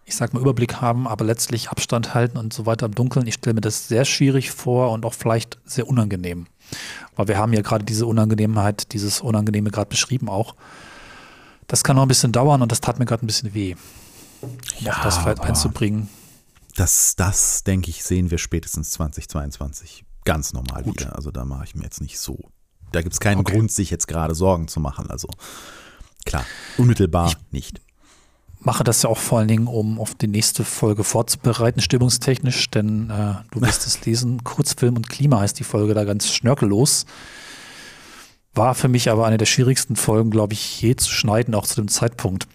Speaker 1: ich sag mal, Überblick haben, aber letztlich Abstand halten und so weiter im Dunkeln. Ich stelle mir das sehr schwierig vor und auch vielleicht sehr unangenehm. Weil wir haben ja gerade diese Unangenehmheit, dieses Unangenehme gerade beschrieben auch. Das kann noch ein bisschen dauern und das tat mir gerade ein bisschen weh. Ja, auch das vielleicht einzubringen.
Speaker 2: Das, das, denke ich, sehen wir spätestens 2022 ganz normal
Speaker 1: Gut.
Speaker 2: wieder. Also da mache ich mir jetzt nicht so. Da gibt es keinen
Speaker 1: Okay.
Speaker 2: Grund, sich jetzt gerade Sorgen zu machen. Also klar, unmittelbar
Speaker 1: Ich-
Speaker 2: nicht.
Speaker 1: Mache das ja auch vor allen Dingen, um auf die nächste Folge vorzubereiten, stimmungstechnisch, denn äh, du wirst *laughs* es lesen. Kurzfilm und Klima heißt die Folge da ganz schnörkellos. War für mich aber eine der schwierigsten Folgen, glaube ich, je zu schneiden, auch zu dem Zeitpunkt.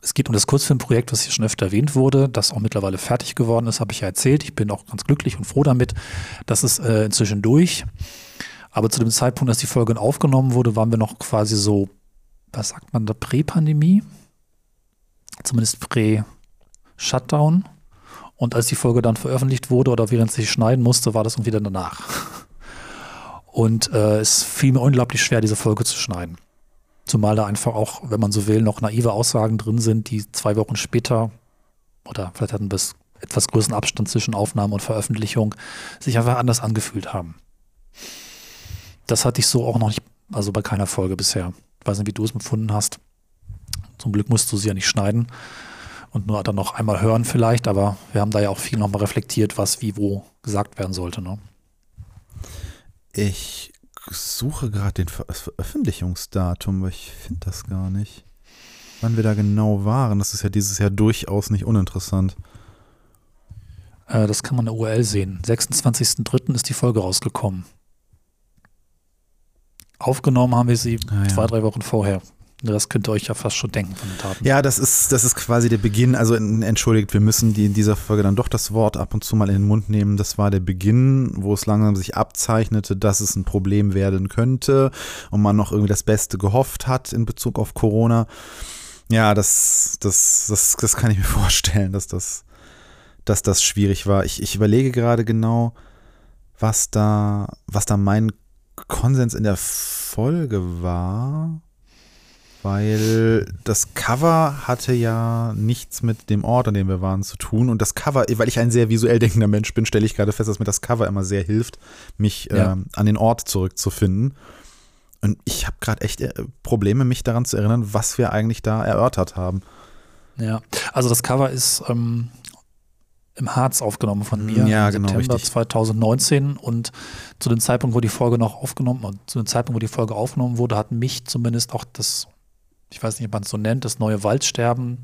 Speaker 1: Es geht um das Kurzfilmprojekt, was hier schon öfter erwähnt wurde, das auch mittlerweile fertig geworden ist, habe ich ja erzählt. Ich bin auch ganz glücklich und froh damit. Das ist äh, inzwischen durch. Aber zu dem Zeitpunkt, als die Folge aufgenommen wurde, waren wir noch quasi so, was sagt man da, Prä-Pandemie? Zumindest Prä-Shutdown. Und als die Folge dann veröffentlicht wurde oder während sie schneiden musste, war das irgendwie dann danach. Und äh, es fiel mir unglaublich schwer, diese Folge zu schneiden. Zumal da einfach auch, wenn man so will, noch naive Aussagen drin sind, die zwei Wochen später oder vielleicht hatten wir etwas größeren Abstand zwischen Aufnahme und Veröffentlichung, sich einfach anders angefühlt haben. Das hatte ich so auch noch nicht, also bei keiner Folge bisher. Ich weiß nicht, wie du es empfunden hast. Zum Glück musst du sie ja nicht schneiden und nur dann noch einmal hören vielleicht, aber wir haben da ja auch viel nochmal reflektiert, was wie wo gesagt werden sollte. Ne?
Speaker 2: Ich suche gerade den Ver das Veröffentlichungsdatum, aber ich finde das gar nicht. Wann wir da genau waren, das ist ja dieses Jahr durchaus nicht uninteressant.
Speaker 1: Äh, das kann man in der URL sehen. 26.03. ist die Folge rausgekommen. Aufgenommen haben wir sie
Speaker 2: Ah, ja.
Speaker 1: zwei, drei Wochen vorher. Das könnt ihr euch ja fast schon denken von den Taten.
Speaker 2: Ja, das ist, das ist quasi der Beginn. Also en- entschuldigt, wir müssen die in dieser Folge dann doch das Wort ab und zu mal in den Mund nehmen. Das war der Beginn, wo es langsam sich abzeichnete, dass es ein Problem werden könnte und man noch irgendwie das Beste gehofft hat in Bezug auf Corona. Ja, das, das, das, das kann ich mir *laughs* vorstellen, dass das, dass das schwierig war. Ich, ich überlege gerade genau, was da, was da mein Konsens in der Folge war. Weil das Cover hatte ja nichts mit dem Ort, an dem wir waren, zu tun. Und das Cover, weil ich ein sehr visuell denkender Mensch bin, stelle ich gerade fest, dass mir das Cover immer sehr hilft, mich
Speaker 1: Ja.
Speaker 2: ähm, an den Ort zurückzufinden. Und ich habe gerade echt äh, Probleme, mich daran zu erinnern, was wir eigentlich da erörtert haben.
Speaker 1: Ja, also das Cover ist ähm, im Harz aufgenommen von mir
Speaker 2: Ja,
Speaker 1: im
Speaker 2: genau,
Speaker 1: September
Speaker 2: richtig.
Speaker 1: 2019 und zu dem Zeitpunkt, wo die Folge noch aufgenommen, und zu dem Zeitpunkt, wo die Folge aufgenommen wurde, hat mich zumindest auch das, ich weiß nicht, ob man es so nennt, das neue Waldsterben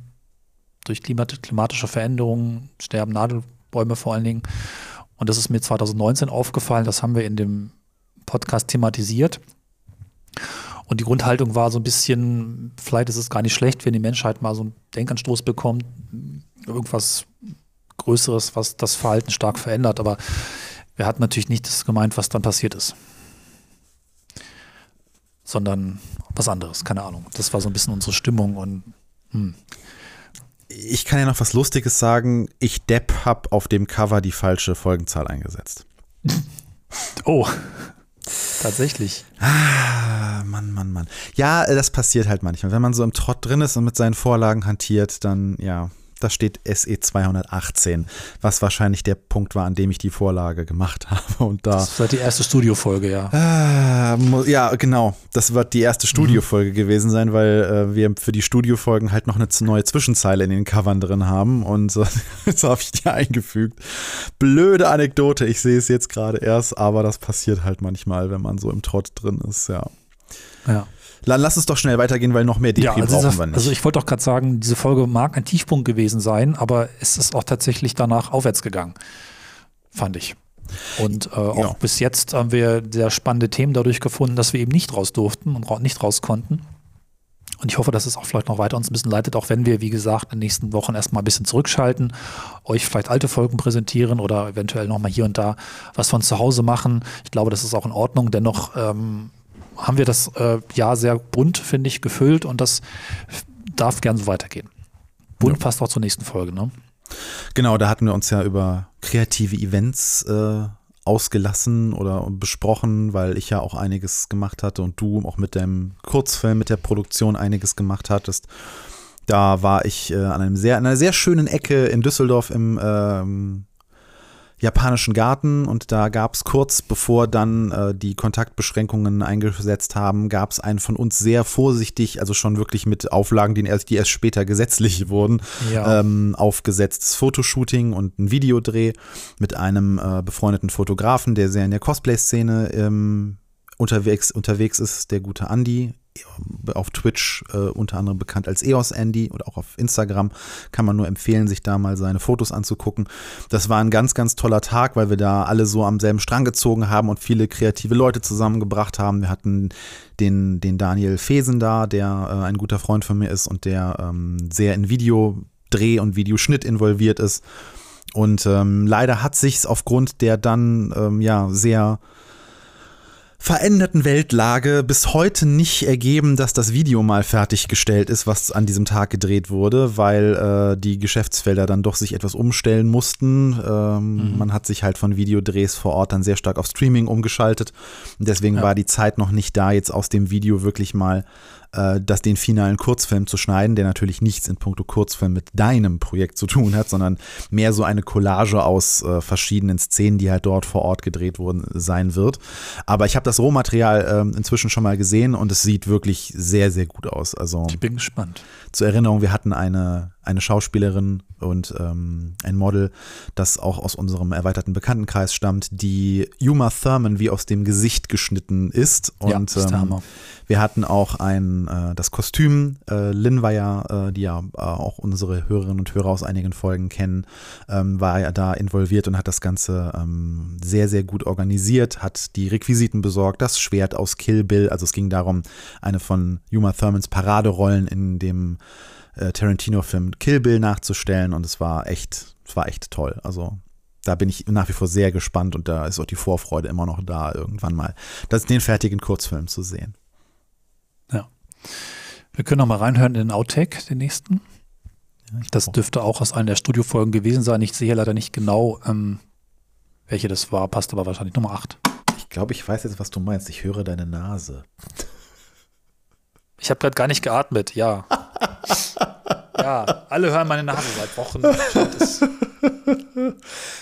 Speaker 1: durch klimat klimatische Veränderungen, sterben Nadelbäume vor allen Dingen. Und das ist mir 2019 aufgefallen, das haben wir in dem Podcast thematisiert. Und die Grundhaltung war so ein bisschen, vielleicht ist es gar nicht schlecht, wenn die Menschheit mal so einen Denkanstoß bekommt, irgendwas Größeres, was das Verhalten stark verändert. Aber wir hatten natürlich nicht das gemeint, was dann passiert ist. Sondern was anderes, keine Ahnung. Das war so ein bisschen unsere Stimmung und hm.
Speaker 2: Ich kann ja noch was Lustiges sagen. Ich Depp hab auf dem Cover die falsche Folgenzahl eingesetzt. *laughs*
Speaker 1: Oh, tatsächlich.
Speaker 2: Ah, Mann, Mann, Mann. Ja, das passiert halt manchmal. Wenn man so im Trott drin ist und mit seinen Vorlagen hantiert, dann, ja, da steht SE 218, was wahrscheinlich der Punkt war, an dem ich die Vorlage gemacht *laughs* habe. Und da.
Speaker 1: Das war die erste Studiofolge, ja.
Speaker 2: Mu- ja, genau. Das wird die erste Studiofolge gewesen sein, weil äh, wir für die Studiofolgen halt noch eine neue Zwischenzeile in den Covern drin haben und äh, *laughs* jetzt habe ich die eingefügt. Blöde Anekdote, ich sehe es jetzt gerade erst, aber das passiert halt manchmal, wenn man so im Trott drin ist, ja.
Speaker 1: ja.
Speaker 2: Dann lass es doch schnell weitergehen, weil noch mehr Depri
Speaker 1: Ja, also,
Speaker 2: brauchen
Speaker 1: dieser,
Speaker 2: wir nicht.
Speaker 1: also ich wollte doch gerade sagen, diese Folge mag ein Tiefpunkt gewesen sein, aber es ist auch tatsächlich danach aufwärts gegangen, fand ich. Und äh, auch
Speaker 2: Ja.
Speaker 1: bis jetzt haben wir sehr spannende Themen dadurch gefunden, dass wir eben nicht raus durften und nicht raus konnten. Und ich hoffe, dass es auch vielleicht noch weiter uns ein bisschen leitet, auch wenn wir, wie gesagt, in den nächsten Wochen erstmal ein bisschen zurückschalten, euch vielleicht alte Folgen präsentieren oder eventuell nochmal hier und da was von zu Hause machen. Ich glaube, das ist auch in Ordnung. Dennoch ähm, haben wir das äh, Jahr sehr bunt, finde ich, gefüllt und das darf gern so weitergehen. Bunt passt auch zur nächsten Folge, ne?
Speaker 2: Genau, da hatten wir uns ja über kreative Events äh, ausgelassen oder besprochen, weil ich ja auch einiges gemacht hatte und du auch mit dem Kurzfilm, mit der Produktion einiges gemacht hattest. Da war ich äh, an einem sehr, an einer sehr schönen Ecke in Düsseldorf im ähm, japanischen Garten und da gab es kurz bevor dann äh, die Kontaktbeschränkungen eingesetzt haben, gab es einen von uns sehr vorsichtig, also schon wirklich mit Auflagen, die erst, die erst später gesetzlich *laughs* wurden,
Speaker 1: Ja.
Speaker 2: ähm, aufgesetztes Fotoshooting und ein Videodreh mit einem äh, befreundeten Fotografen, der sehr in der Cosplay-Szene ähm, unterwegs, unterwegs ist, der gute Andy. Auf Twitch äh, unter anderem bekannt als EOS Andy oder auch auf Instagram kann man nur empfehlen, sich da mal seine Fotos anzugucken. Das war ein ganz, ganz toller Tag, weil wir da alle so am selben Strang gezogen haben und viele kreative Leute zusammengebracht haben. Wir hatten den, den Daniel Fesen da, der äh, ein guter Freund von mir ist und der ähm, sehr in Videodreh und Videoschnitt involviert ist. Und ähm, leider hat sich's aufgrund der dann ähm, ja sehr veränderten Weltlage bis heute nicht ergeben, dass das Video mal fertiggestellt ist, was an diesem Tag gedreht wurde, weil äh, die Geschäftsfelder dann doch sich etwas umstellen mussten. Ähm, Man hat sich halt von Videodrehs vor Ort dann sehr stark auf Streaming umgeschaltet. Und deswegen
Speaker 1: Ja.
Speaker 2: war die Zeit noch nicht da, jetzt aus dem Video wirklich mal äh, das den finalen Kurzfilm zu schneiden, der natürlich nichts in puncto Kurzfilm mit deinem Projekt zu tun hat, sondern mehr so eine Collage aus äh, verschiedenen Szenen, die halt dort vor Ort gedreht wurden, sein wird. Aber ich habe das Rohmaterial ähm, inzwischen schon mal gesehen und es sieht wirklich sehr, sehr gut aus. Also
Speaker 1: Ich bin gespannt.
Speaker 2: Zur Erinnerung, wir hatten eine, eine Schauspielerin und ähm, ein Model, das auch aus unserem erweiterten Bekanntenkreis stammt, die Uma Thurman wie aus dem Gesicht geschnitten ist. Und
Speaker 1: Ja,
Speaker 2: ähm, wir hatten auch ein, äh, das Kostüm. Äh, Lynn war ja, äh, die ja äh, auch unsere Hörerinnen und Hörer aus einigen Folgen kennen, ähm, war ja da involviert und hat das Ganze ähm, sehr, sehr gut organisiert, hat die Requisiten besorgt, das Schwert aus Kill Bill. Also es ging darum, eine von Uma Thurmans Paraderollen in dem äh, Tarantino-Film Kill Bill nachzustellen und es war echt, es war echt toll. Also da bin ich nach wie vor sehr gespannt und da ist auch die Vorfreude immer noch da, irgendwann mal das, den fertigen Kurzfilm zu sehen.
Speaker 1: Ja. Wir können noch mal reinhören in den Outtake, den nächsten. Das dürfte auch aus einer der Studiofolgen gewesen sein. Ich sehe leider nicht genau, ähm, welche das war. Passt aber wahrscheinlich Nummer 8.
Speaker 2: Ich glaube, ich weiß jetzt, was du meinst. Ich höre deine Nase.
Speaker 1: Ich habe gerade gar nicht geatmet, ja. *laughs* *laughs* ja, alle hören meine Nase seit Wochen. Das,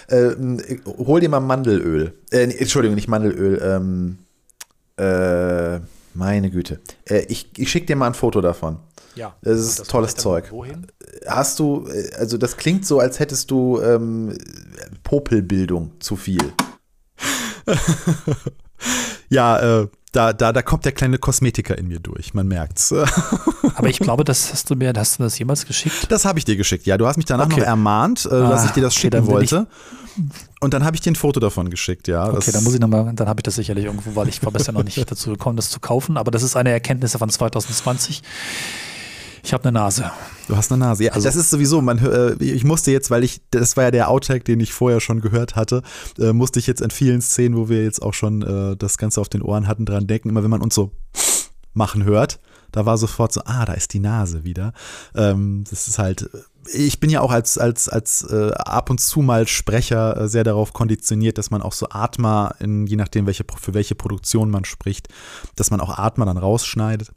Speaker 2: Äh, hol dir mal Mandelöl. Äh, nee, Entschuldigung, nicht Mandelöl. Ähm, äh, meine Güte. Äh, ich ich schicke dir mal ein Foto davon.
Speaker 1: ja.
Speaker 2: Das ist
Speaker 1: Und
Speaker 2: tolles Zeug.
Speaker 1: Wohin?
Speaker 2: Hast du, äh, also das klingt so, als hättest du ähm, Popelbildung zu viel. *laughs* ja, äh, da, da, da kommt der kleine Kosmetiker in mir durch, man merkt's. *laughs*
Speaker 1: Aber ich glaube, das hast du mir, hast du das jemals geschickt?
Speaker 2: Das habe ich dir geschickt, ja. Du hast mich danach
Speaker 1: Okay.
Speaker 2: noch ermahnt, äh, dass
Speaker 1: Ah,
Speaker 2: ich dir das
Speaker 1: okay,
Speaker 2: schicken wollte. Und dann habe ich dir ein Foto davon geschickt, ja.
Speaker 1: Okay, dann muss ich nochmal, dann habe ich das sicherlich irgendwo, weil ich war bisher noch nicht *laughs* dazu gekommen, das zu kaufen. Aber das ist eine Erkenntnis von 2020. Ich habe eine Nase.
Speaker 2: Du hast eine Nase. Ja,
Speaker 1: Also-
Speaker 2: das ist sowieso, man, äh, ich musste jetzt, weil ich, das war ja der Outtake, den ich vorher schon gehört hatte, äh, musste ich jetzt in vielen Szenen, wo wir jetzt auch schon äh, das Ganze auf den Ohren hatten, dran denken, immer wenn man uns so *sniffs* machen hört, da war sofort so, ah, da ist die Nase wieder. Ähm, das ist halt, ich bin ja auch als, als, als äh, ab und zu mal Sprecher äh, sehr darauf konditioniert, dass man auch so Atma, in, je nachdem, welche, für welche Produktion man spricht, dass man auch Atma dann rausschneidet.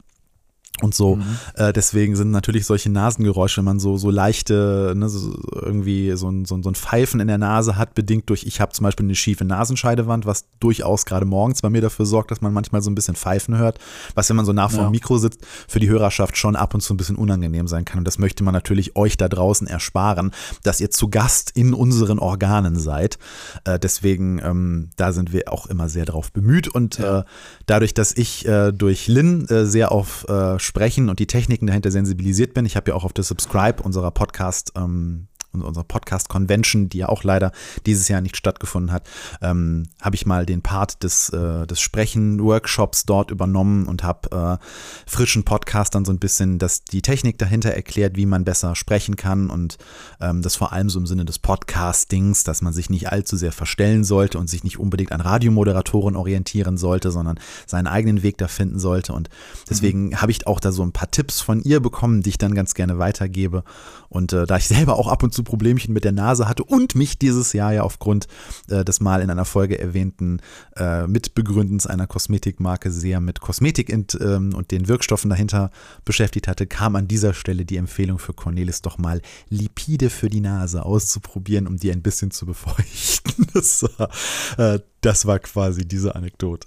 Speaker 2: Und so, äh, deswegen sind natürlich solche Nasengeräusche, wenn man so, so leichte, ne, so, irgendwie so ein, so, ein, so ein Pfeifen in der Nase hat, bedingt durch, ich habe zum Beispiel eine schiefe Nasenscheidewand, was durchaus gerade morgens bei mir dafür sorgt, dass man manchmal so ein bisschen Pfeifen hört, was, wenn man so nah vor
Speaker 1: Ja.
Speaker 2: dem Mikro sitzt, für die Hörerschaft schon ab und zu ein bisschen unangenehm sein kann. Und das möchte man natürlich euch da draußen ersparen, dass ihr zu Gast in unseren Organen seid. Äh, deswegen, ähm, da sind wir auch immer sehr drauf bemüht. Und äh, dadurch, dass ich äh, durch Lynn äh, sehr auf äh, Sprechen und die Techniken dahinter sensibilisiert bin, ich habe ja auch auf der Subscribe unserer Podcast, ähm, unserer Podcast-Convention, die ja auch leider dieses Jahr nicht stattgefunden hat, ähm, habe ich mal den Part des, äh, des Sprechen-Workshops dort übernommen und habe äh, frischen Podcastern so ein bisschen das, die Technik dahinter erklärt, wie man besser sprechen kann und ähm, das vor allem so im Sinne des Podcastings, dass man sich nicht allzu sehr verstellen sollte und sich nicht unbedingt an Radiomoderatoren orientieren sollte, sondern seinen eigenen Weg da finden sollte. Und deswegen habe ich auch da so ein paar Tipps von ihr bekommen, die ich dann ganz gerne weitergebe. Und äh, da ich selber auch ab und zu Problemchen mit der Nase hatte und mich dieses Jahr ja aufgrund äh, des mal in einer Folge erwähnten äh, Mitbegründens einer Kosmetikmarke sehr mit Kosmetik und, ähm, und den Wirkstoffen dahinter beschäftigt hatte, kam an dieser Stelle die Empfehlung für Cornelis doch mal Lipide für die Nase auszuprobieren, um die ein bisschen zu befeuchten. *laughs* Das war, äh, das war quasi diese Anekdote.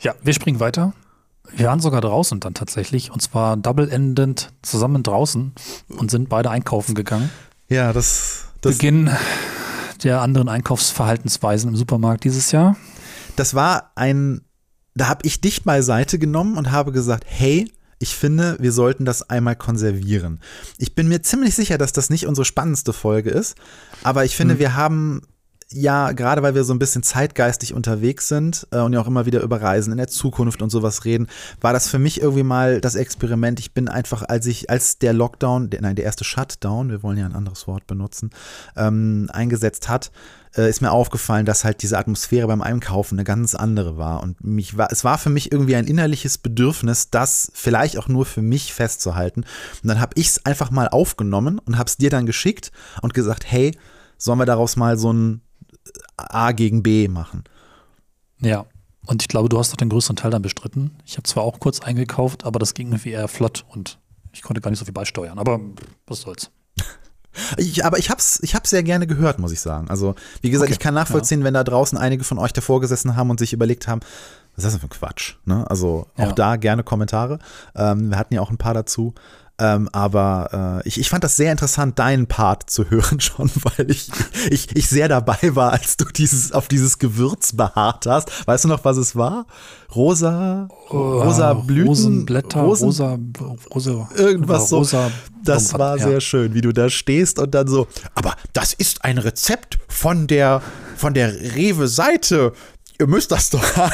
Speaker 1: Ja, wir springen weiter. Wir waren sogar draußen dann tatsächlich und zwar double-endend zusammen draußen und sind beide einkaufen gegangen.
Speaker 2: Ja, das, das,
Speaker 1: Beginn der anderen Einkaufsverhaltensweisen im Supermarkt dieses Jahr.
Speaker 2: das war ein, da habe ich dich beiseite genommen und habe gesagt, hey, ich finde, wir sollten das einmal konservieren. Ich bin mir ziemlich sicher, dass das nicht unsere spannendste Folge ist, aber ich finde, wir haben ja, gerade weil wir so ein bisschen zeitgeistig unterwegs sind äh, und ja auch immer wieder über Reisen in der Zukunft und sowas reden, war das für mich irgendwie mal das Experiment. Ich bin einfach, als ich, als der Lockdown, der, nein, der erste Shutdown, wir wollen ja ein anderes Wort benutzen, ähm, eingesetzt hat, äh, ist mir aufgefallen, dass halt diese Atmosphäre beim Einkaufen eine ganz andere war. Und mich war, es war für mich irgendwie ein innerliches Bedürfnis, das vielleicht auch nur für mich festzuhalten. Und dann habe ich es einfach mal aufgenommen und habe es dir dann geschickt und gesagt, hey, sollen wir daraus mal so ein A gegen B machen?
Speaker 1: Ja. Und ich glaube, du hast doch den größeren Teil dann bestritten. Ich habe zwar auch kurz eingekauft, aber das ging irgendwie eher flott und ich konnte gar nicht so viel beisteuern. Aber was soll's.
Speaker 2: Ich, aber ich hab's, ich hab's sehr gerne gehört, muss ich sagen. Also, wie gesagt,
Speaker 1: Okay,
Speaker 2: ich kann nachvollziehen, wenn da draußen einige von euch davor gesessen haben und sich überlegt haben, was ist das denn für ein Quatsch? Ne? Also auch
Speaker 1: Ja.
Speaker 2: da gerne Kommentare. Ähm, wir hatten ja auch ein paar dazu. Ähm, aber äh, ich, ich fand das sehr interessant, deinen Part zu hören *laughs* schon, weil ich, ich, ich sehr dabei war, als du dieses, auf dieses Gewürz beharrt hast. Weißt du noch, was es war? Rosa, rosa Blüten,
Speaker 1: Rosenblätter,
Speaker 2: Rosen-
Speaker 1: rosa, rosa,
Speaker 2: irgendwas so.
Speaker 1: rosa,
Speaker 2: Das
Speaker 1: irgendwas,
Speaker 2: war
Speaker 1: ja.
Speaker 2: sehr schön, wie du da stehst und dann so, aber das ist ein Rezept von der, von der Rewe-Seite. Ihr müsst das doch *laughs* haben.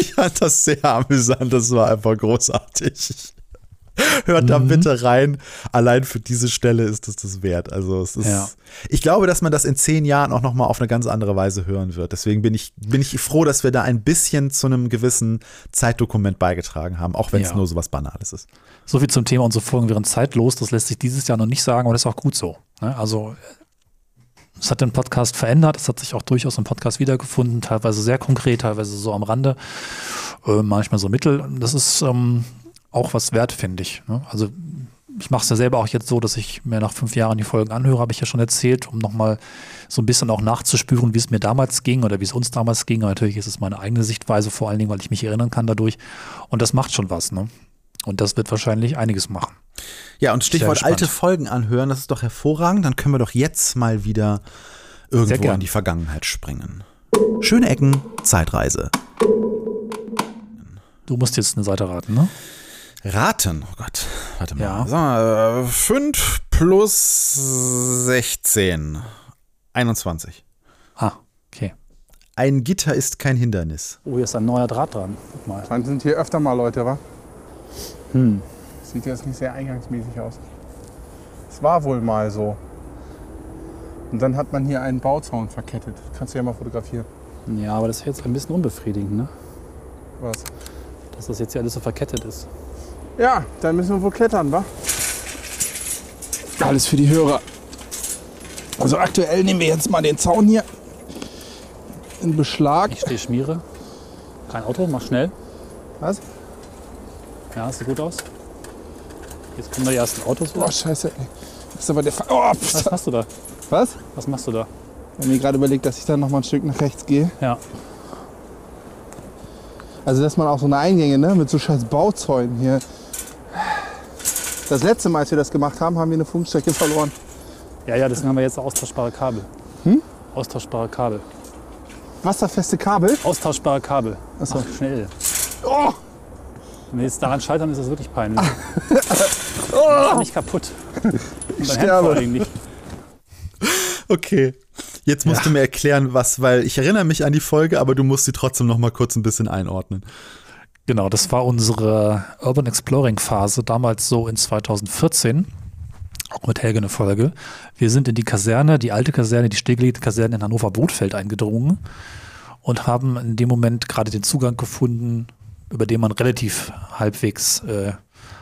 Speaker 2: Ich fand das sehr amüsant, das war einfach großartig. *laughs* Hört da
Speaker 1: Mhm.
Speaker 2: bitte rein. Allein für diese Stelle ist es das wert. Also es ist,
Speaker 1: Ja.
Speaker 2: ich glaube, dass man das in zehn Jahren auch noch mal auf eine ganz andere Weise hören wird. Deswegen bin ich, bin ich froh, dass wir da ein bisschen zu einem gewissen Zeitdokument beigetragen haben, auch wenn es
Speaker 1: Ja.
Speaker 2: nur so was Banales ist.
Speaker 1: So viel zum Thema, unsere Folgen wären zeitlos. Das lässt sich dieses Jahr noch nicht sagen, aber das ist auch gut so. ne? Also es hat den Podcast verändert, es hat sich auch durchaus im Podcast wiedergefunden, teilweise sehr konkret, teilweise so am Rande, äh, manchmal so mittel. Das ist ähm, auch was wert, finde ich. Ne? Also ich mache es ja selber auch jetzt so, dass ich mir nach fünf Jahren die Folgen anhöre, habe ich ja schon erzählt, um nochmal so ein bisschen auch nachzuspüren, wie es mir damals ging oder wie es uns damals ging. Aber natürlich ist es meine eigene Sichtweise, vor allen Dingen, weil ich mich erinnern kann dadurch. Und das macht schon was. Ne? Und das wird wahrscheinlich einiges machen.
Speaker 2: Ja, und Stichwort alte Folgen anhören, das ist doch hervorragend. Dann können wir doch jetzt mal wieder irgendwo in die Vergangenheit springen. Schöne Ecken, Zeitreise.
Speaker 1: Du musst jetzt eine Seite raten, ne?
Speaker 2: Raten. Oh Gott, warte mal.
Speaker 1: Ja.
Speaker 2: Sag mal, 5 plus 16. 21.
Speaker 1: Ah, okay.
Speaker 2: Ein Gitter ist kein Hindernis.
Speaker 4: Oh, hier ist ein neuer Draht dran. Guck mal.
Speaker 7: Dann sind hier öfter mal Leute, wa?
Speaker 4: Hm.
Speaker 7: Sieht jetzt nicht sehr eingangsmäßig aus. Es war wohl mal so. Und dann hat man hier einen Bauzaun verkettet. Kannst du ja mal fotografieren.
Speaker 4: Ja, aber das ist jetzt ein bisschen unbefriedigend, ne?
Speaker 7: Was?
Speaker 4: Dass das jetzt hier alles so verkettet ist.
Speaker 7: Ja, dann müssen wir wohl klettern, wa? Alles für die Hörer. Also aktuell nehmen wir jetzt mal den Zaun hier in Beschlag.
Speaker 4: Ich stehe Schmiere. Kein Auto, mach schnell.
Speaker 7: Was?
Speaker 4: Ja, sieht gut aus. Jetzt kommen da die ersten Autos wieder.
Speaker 7: Oh, scheiße. ey. Das ist aber der Fa Oh,
Speaker 4: Was machst du da?
Speaker 7: Was?
Speaker 4: Was machst du da?
Speaker 7: Ich habe mir gerade überlegt, dass ich dann noch mal ein Stück nach rechts gehe.
Speaker 4: Ja.
Speaker 7: Also, dass man auch so eine Eingänge, ne, mit so scheiß Bauzäunen hier. Das letzte Mal, als wir das gemacht haben, haben wir eine Funkstrecke verloren.
Speaker 4: Ja, ja, deswegen haben wir jetzt austauschbare Kabel.
Speaker 7: Hm?
Speaker 4: Austauschbare Kabel.
Speaker 7: Wasserfeste Kabel.
Speaker 4: Austauschbare Kabel.
Speaker 7: Achso.
Speaker 4: Mach schnell.
Speaker 7: Oh,
Speaker 4: Wenn wir jetzt daran scheitern, ist das wirklich peinlich. *laughs* oh. nicht kaputt. Hemd
Speaker 7: sterbe.
Speaker 4: nicht.
Speaker 2: Okay. Jetzt musst du mir erklären, was, weil ich erinnere mich an die Folge, aber du musst sie trotzdem noch mal kurz ein bisschen einordnen.
Speaker 1: Genau, das war unsere Urban Exploring Phase, damals so in 2014. Auch mit Helge eine Folge. Wir sind in die Kaserne, die alte Kaserne, die stillgelegte Kaserne in Hannover-Bothfeld eingedrungen und haben in dem Moment gerade den Zugang gefunden, über den man relativ halbwegs äh,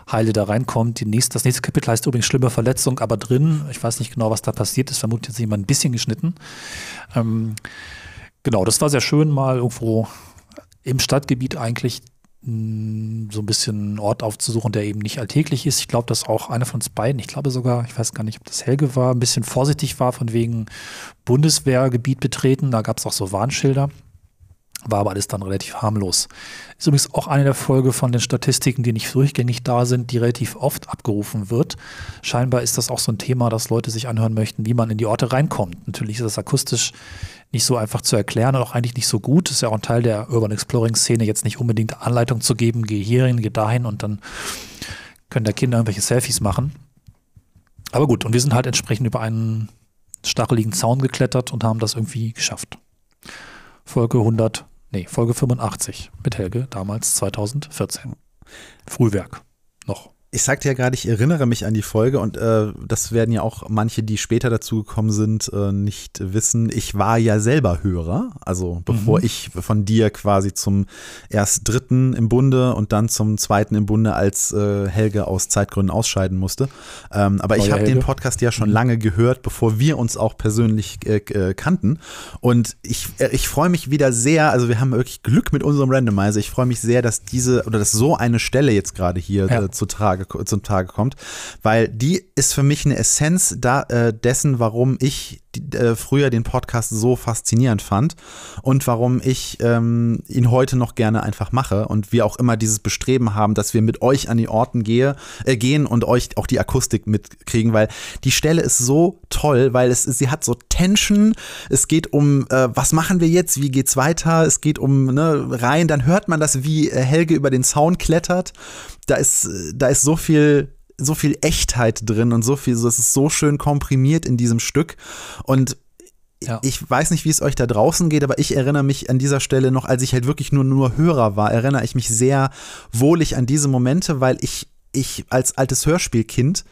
Speaker 1: heile da reinkommt. Nächste, das nächste Kapitel heißt übrigens schlimme Verletzung, aber drin, ich weiß nicht genau, was da passiert ist, vermutlich hat sich jemand ein bisschen geschnitten. Ähm, genau, das war sehr schön, mal irgendwo im Stadtgebiet eigentlich so ein bisschen einen Ort aufzusuchen, der eben nicht alltäglich ist. Ich glaube, dass auch einer von uns beiden, ich glaube sogar, ich weiß gar nicht, ob das Helge war, ein bisschen vorsichtig war von wegen Bundeswehrgebiet betreten. Da gab es auch so Warnschilder. War aber alles dann relativ harmlos. Ist übrigens auch eine der Folge von den Statistiken, die nicht durchgängig da sind, die relativ oft abgerufen wird. Scheinbar ist das auch so ein Thema, dass Leute sich anhören möchten, wie man in die Orte reinkommt. Natürlich ist das akustisch nicht so einfach zu erklären und auch eigentlich nicht so gut. Das ist ja auch ein Teil der Urban Exploring Szene, jetzt nicht unbedingt Anleitung zu geben, geh hierhin, geh dahin und dann können da Kinder irgendwelche Selfies machen. Aber gut, und wir sind halt entsprechend über einen stacheligen Zaun geklettert und haben das irgendwie geschafft. Folge 100, nee, Folge 85 mit Helge, damals 2014. Frühwerk. Noch.
Speaker 2: Ich sagte ja gerade, ich erinnere mich an die Folge und äh, das werden ja auch manche, die später dazu gekommen sind, äh, nicht wissen. Ich war ja selber Hörer, also bevor ich von dir quasi zum erst dritten im Bunde und dann zum zweiten im Bunde als äh, Helge aus Zeitgründen ausscheiden musste. Ähm, aber ich
Speaker 1: Neuer
Speaker 2: habe den. Podcast ja schon lange gehört, bevor wir uns auch persönlich äh, äh, kannten. Und ich, äh, ich freue mich wieder sehr, also wir haben wirklich Glück mit unserem Randomizer. Ich freue mich sehr, dass diese oder dass so eine Stelle jetzt gerade hier
Speaker 1: Ja.
Speaker 2: zu Zum Tage kommt, weil die ist für mich eine Essenz da, äh, dessen, warum ich die, äh, früher den Podcast so faszinierend fand und warum ich ähm, ihn heute noch gerne einfach mache und wir auch immer dieses Bestreben haben, dass wir mit euch an die Orten gehe, äh, gehen und euch auch die Akustik mitkriegen, weil die Stelle ist so toll, weil es sie hat so Tension, es geht um äh, was machen wir jetzt, wie geht's weiter, es geht um ne, rein, dann hört man das, wie äh, Helge über den Zaun klettert. Da ist, da ist so viel so viel Echtheit drin und so viel, so, es ist so schön komprimiert in diesem Stück. Und
Speaker 1: Ja.
Speaker 2: ich weiß nicht, wie es euch da draußen geht, aber ich erinnere mich an dieser Stelle noch, als ich halt wirklich nur, nur Hörer war, erinnere ich mich sehr wohlig an diese Momente, weil ich, ich als altes Hörspielkind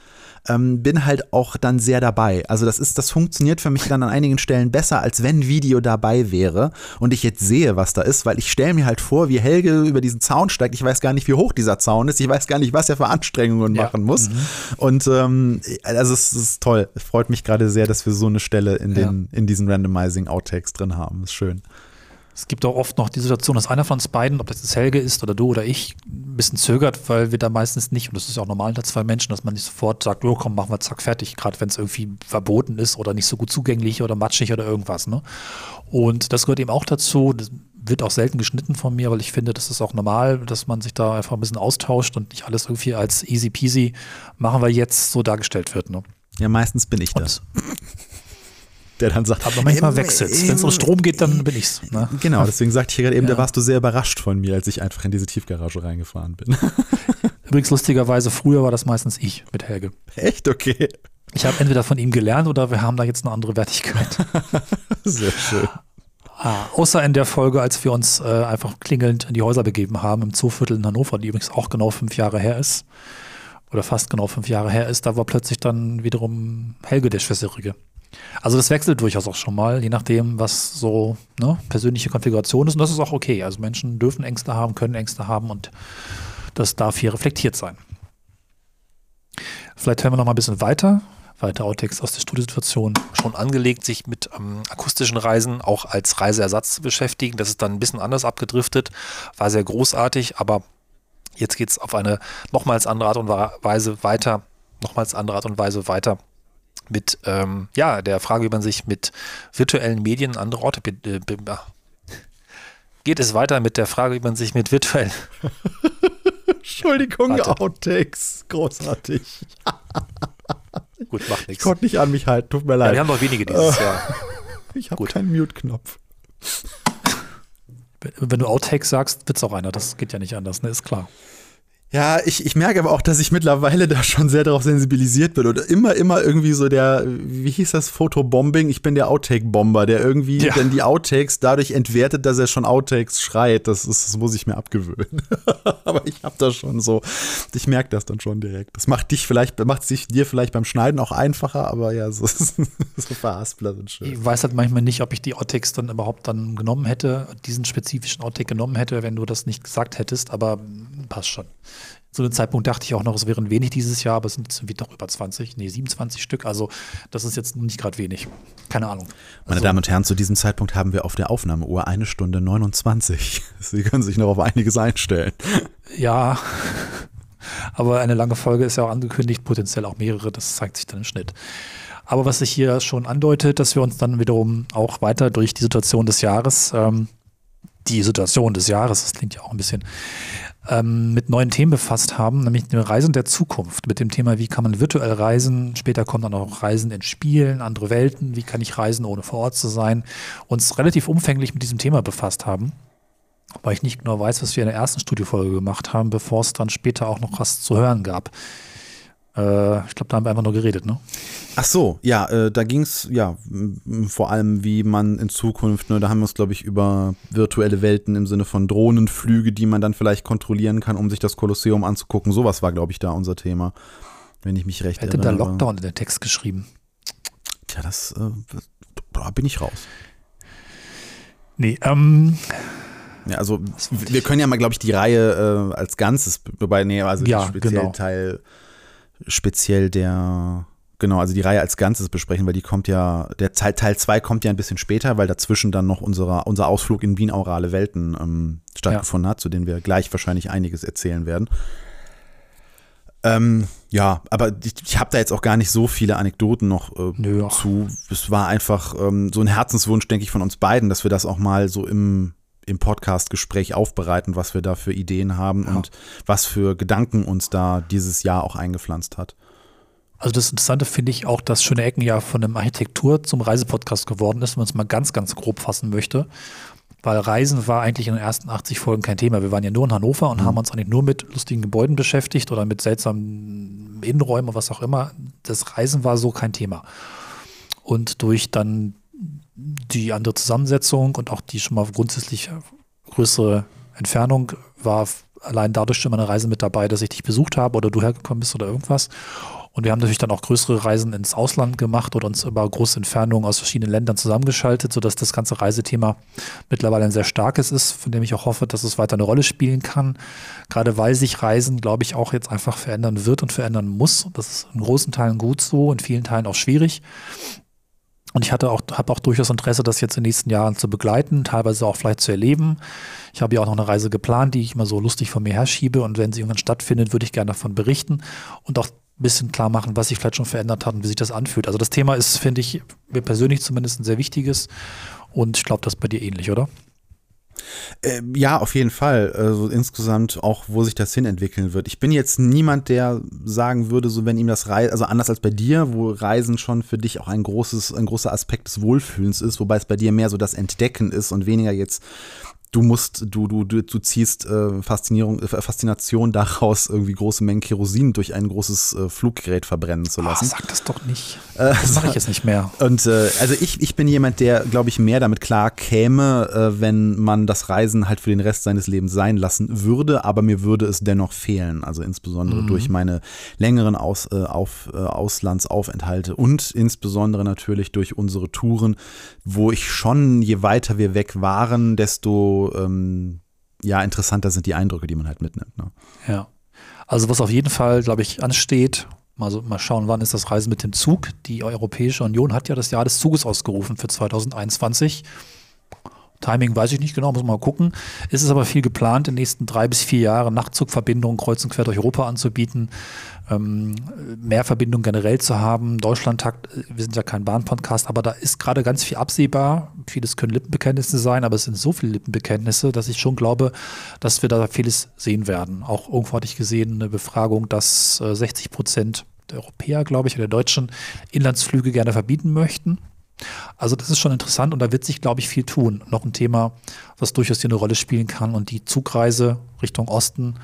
Speaker 2: ähm, bin halt auch dann sehr dabei. Also das ist, das funktioniert für mich dann an einigen Stellen besser, als wenn Video dabei wäre und ich jetzt sehe, was da ist, weil ich stelle mir halt vor, wie Helge über diesen Zaun steigt. Ich weiß gar nicht, wie hoch dieser Zaun ist. Ich weiß gar nicht, was er für Anstrengungen
Speaker 1: Ja.
Speaker 2: machen muss. Und ähm, also es ist toll. Es freut mich gerade sehr, dass wir so eine Stelle in, den, in diesen Randomizing Outtakes drin haben. Ist schön.
Speaker 1: Es gibt auch oft noch die Situation, dass einer von uns beiden, ob das jetzt Helge ist oder du oder ich, ein bisschen zögert, weil wir da meistens nicht, und das ist ja auch normal unter zwei Menschen, dass man nicht sofort sagt, oh komm, machen wir zack, fertig, gerade wenn es irgendwie verboten ist oder nicht so gut zugänglich oder matschig oder irgendwas. Ne? Und das gehört eben auch dazu. Das wird auch selten geschnitten von mir, weil ich finde, das ist auch normal, dass man sich da einfach ein bisschen austauscht und nicht alles irgendwie als easy peasy machen wir jetzt so dargestellt wird. Ne?
Speaker 2: Ja, meistens bin ich
Speaker 1: Und
Speaker 2: das, *laughs* der dann sagt,
Speaker 1: aber manchmal wechselt Wenn es um Strom geht, dann bin ich's. Ne?
Speaker 2: Genau, deswegen sagte ich gerade eben,
Speaker 1: Ja.
Speaker 2: da warst du sehr überrascht von mir, als ich einfach in diese Tiefgarage reingefahren bin. *laughs*
Speaker 1: Übrigens, lustigerweise, früher war das meistens ich mit Helge.
Speaker 2: Echt? Okay.
Speaker 1: Ich habe entweder von ihm gelernt oder wir haben da jetzt eine andere Wertigkeit. *laughs*
Speaker 2: Sehr schön.
Speaker 1: ah, außer in der Folge, als wir uns äh, einfach klingelnd in die Häuser begeben haben, im Zooviertel in Hannover, die übrigens auch genau fünf Jahre her ist. Oder fast genau fünf Jahre her ist, da war plötzlich dann wiederum Helge der Schwächerige. Also das wechselt durchaus auch schon mal, je nachdem, was so ne, persönliche Konfiguration ist. Und das ist auch okay. Also Menschen dürfen Ängste haben, können Ängste haben und das darf hier reflektiert sein. Vielleicht hören wir noch mal ein bisschen weiter. Weiter Outtakes aus der Studiosituation.
Speaker 8: schon angelegt, sich mit ähm, akustischen Reisen auch als Reiseersatz zu beschäftigen. Das ist dann ein bisschen anders abgedriftet, war sehr großartig, aber jetzt geht es auf eine nochmals andere Art und Weise weiter, nochmals andere Art und Weise weiter mit ähm, ja, der Frage, wie man sich mit virtuellen Medien an andere Orte äh, ah. geht es weiter mit der Frage, wie man sich mit virtuellen *laughs*
Speaker 2: Entschuldigung,
Speaker 8: Warte.
Speaker 2: Outtakes. Großartig. *laughs*
Speaker 8: gut macht
Speaker 2: Ich
Speaker 8: nichts.
Speaker 2: konnte nicht an mich halten, tut mir
Speaker 8: Ja,
Speaker 2: leid.
Speaker 8: wir haben doch wenige dieses Jahr. *laughs*
Speaker 2: ich habe keinen Mute-Knopf.
Speaker 1: Wenn- Wenn du Outtakes sagst, wird's auch einer. Das geht ja nicht anders, ne? Ist klar.
Speaker 2: Ja, ich, ich merke aber auch, dass ich mittlerweile da schon sehr darauf sensibilisiert bin. Oder immer, immer irgendwie so der, wie hieß das, Fotobombing? Ich bin der Outtake-Bomber, der irgendwie
Speaker 1: Ja.
Speaker 2: dann die Outtakes dadurch entwertet, dass er schon Outtakes schreit. Das, ist, das muss ich mir abgewöhnen. *laughs* aber ich habe das schon so, ich merke das dann schon direkt. Das macht dich vielleicht, macht sich dir vielleicht beim Schneiden auch einfacher, aber ja, so, *laughs* so verhaspler sind schön.
Speaker 1: Ich weiß halt manchmal nicht, ob ich die Outtakes dann überhaupt dann genommen hätte, diesen spezifischen Outtake genommen hätte, wenn du das nicht gesagt hättest, aber passt schon. Zu dem Zeitpunkt dachte ich auch noch, es wären wenig dieses Jahr, aber es sind jetzt doch über 20, nee, 27 Stück. Also das ist jetzt nicht gerade wenig. Keine Ahnung.
Speaker 2: Meine
Speaker 1: Also,
Speaker 2: Damen und Herren, zu diesem Zeitpunkt haben wir auf der Aufnahmeuhr eine Stunde 29. *laughs* Sie können sich noch auf einiges einstellen.
Speaker 1: Ja, *laughs* aber eine lange Folge ist ja auch angekündigt, potenziell auch mehrere, das zeigt sich dann im Schnitt. Aber was sich hier schon andeutet, dass wir uns dann wiederum auch weiter durch die Situation des Jahres, ähm, die Situation des Jahres, das klingt ja auch ein bisschen, ähm, mit neuen Themen befasst haben, nämlich dem Reisen der Zukunft, mit dem Thema, wie kann man virtuell reisen, später kommt dann auch Reisen in Spielen, andere Welten, wie kann ich reisen, ohne vor Ort zu sein, uns relativ umfänglich mit diesem Thema befasst haben. Weil ich nicht genau weiß, was wir in der ersten Studiofolge gemacht haben, bevor es dann später auch noch was zu hören gab. Äh, ich glaube, da haben wir einfach nur geredet, ne?
Speaker 2: Ach so, ja, äh, da ging es ja vor allem, wie man in Zukunft, ne, da haben wir uns, glaube ich, über virtuelle Welten im Sinne von Drohnenflüge, die man dann vielleicht kontrollieren kann, um sich das Kolosseum anzugucken. Sowas war, glaube ich, da unser Thema, wenn ich mich recht
Speaker 1: Hätte da
Speaker 2: erinnere.
Speaker 1: Lockdown in den Text geschrieben.
Speaker 2: Tja, das äh, da bin ich raus.
Speaker 1: Nee, ähm,
Speaker 2: Ja, also wir können ja mal, glaube ich, die Reihe äh, als Ganzes, wobei, nee, also
Speaker 1: Ja,
Speaker 2: speziell
Speaker 1: genau.
Speaker 2: Teil, speziell der, genau, also die Reihe als Ganzes besprechen, weil die kommt ja, der Teil Teil 2 kommt ja ein bisschen später, weil dazwischen dann noch unser, unser Ausflug in Wien-Aurale Welten ähm, stattgefunden hat, zu denen wir gleich wahrscheinlich einiges erzählen werden. Ähm, ja, aber ich, ich habe da jetzt auch gar nicht so viele Anekdoten noch äh,
Speaker 1: Nö,
Speaker 2: zu. Es war einfach ähm, so ein Herzenswunsch, denke ich, von uns beiden, dass wir das auch mal so im, im Podcast-Gespräch aufbereiten, was wir da für Ideen haben und was für Gedanken uns da dieses Jahr auch eingepflanzt hat.
Speaker 1: Also das Interessante finde ich auch, dass Schöne Ecken ja von einem Architektur zum Reisepodcast geworden ist, wenn man es mal ganz, ganz grob fassen möchte. Weil Reisen war eigentlich in den ersten 80 Folgen kein Thema. Wir waren ja nur in Hannover und haben uns eigentlich nur mit lustigen Gebäuden beschäftigt oder mit seltsamen Innenräumen, was auch immer. Das Reisen war so kein Thema. Und durch dann die andere Zusammensetzung und auch die schon mal grundsätzlich größere Entfernung war allein dadurch schon mal eine Reise mit dabei, dass ich dich besucht habe oder du hergekommen bist oder irgendwas. Und wir haben natürlich dann auch größere Reisen ins Ausland gemacht oder uns über große Entfernungen aus verschiedenen Ländern zusammengeschaltet, sodass das ganze Reisethema mittlerweile ein sehr starkes ist, von dem ich auch hoffe, dass es weiter eine Rolle spielen kann. Gerade weil sich Reisen, glaube ich, auch jetzt einfach verändern wird und verändern muss. Das ist in großen Teilen gut so, in vielen Teilen auch schwierig. Und ich hatte auch, habe auch durchaus Interesse, das jetzt in den nächsten Jahren zu begleiten, teilweise auch vielleicht zu erleben. Ich habe ja auch noch eine Reise geplant, die ich immer so lustig von mir herschiebe. Und wenn sie irgendwann stattfindet, würde ich gerne davon berichten und auch ein bisschen klar machen, was sich vielleicht schon verändert hat und wie sich das anfühlt. Also das Thema ist, finde ich, mir persönlich zumindest ein sehr wichtiges. Und ich glaube, das ist bei dir ähnlich, oder?
Speaker 2: Äh, ja, auf jeden Fall. Also insgesamt auch, wo sich das hin entwickeln wird. Ich bin jetzt niemand, der sagen würde, so wenn ihm das Reisen, also anders als bei dir, wo Reisen schon für dich auch ein großes, ein großer Aspekt des Wohlfühlens ist, wobei es bei dir mehr so das Entdecken ist und weniger jetzt du musst, du, du, du, du ziehst äh, Faszinierung, äh, Faszination daraus, irgendwie große Mengen Kerosin durch ein großes äh, Fluggerät verbrennen zu
Speaker 1: Ah,
Speaker 2: lassen.
Speaker 1: sag das doch nicht.
Speaker 2: Äh,
Speaker 1: Das mache ich jetzt nicht mehr. *laughs*
Speaker 2: Und äh, also ich, ich bin jemand, der, glaube ich, mehr damit klar käme, äh, wenn man das Reisen halt für den Rest seines Lebens sein lassen würde, aber mir würde es dennoch fehlen. Also insbesondere durch meine längeren Aus, auf, Auslandsaufenthalte und insbesondere natürlich durch unsere Touren, wo ich schon, je weiter wir weg waren, desto ähm, ja, interessanter sind die Eindrücke, die man halt mitnimmt. Ne?
Speaker 1: Ja. Also was auf jeden Fall, glaube ich, ansteht, mal, so, mal schauen, wann ist das Reisen mit dem Zug. Die Europäische Union hat ja das Jahr des Zuges ausgerufen für 2021. Timing weiß ich nicht genau, muss man mal gucken. Es ist aber viel geplant, in den nächsten drei bis vier Jahren Nachtzugverbindungen kreuz und quer durch Europa anzubieten, ähm, mehr Verbindungen generell zu haben. Deutschlandtakt, äh, wir sind ja kein Bahnpodcast, aber da ist gerade ganz viel absehbar. Vieles können Lippenbekenntnisse sein, aber es sind so viele Lippenbekenntnisse, dass ich schon glaube, dass wir da vieles sehen werden. Auch irgendwo hatte ich gesehen, eine Befragung, dass äh, 60 Prozent der Europäer, glaube ich, oder der Deutschen Inlandsflüge gerne verbieten möchten. Also das ist schon interessant und da wird sich, glaube ich, viel tun. Noch ein Thema, was durchaus hier eine Rolle spielen kann. Und die Zugreise Richtung Osten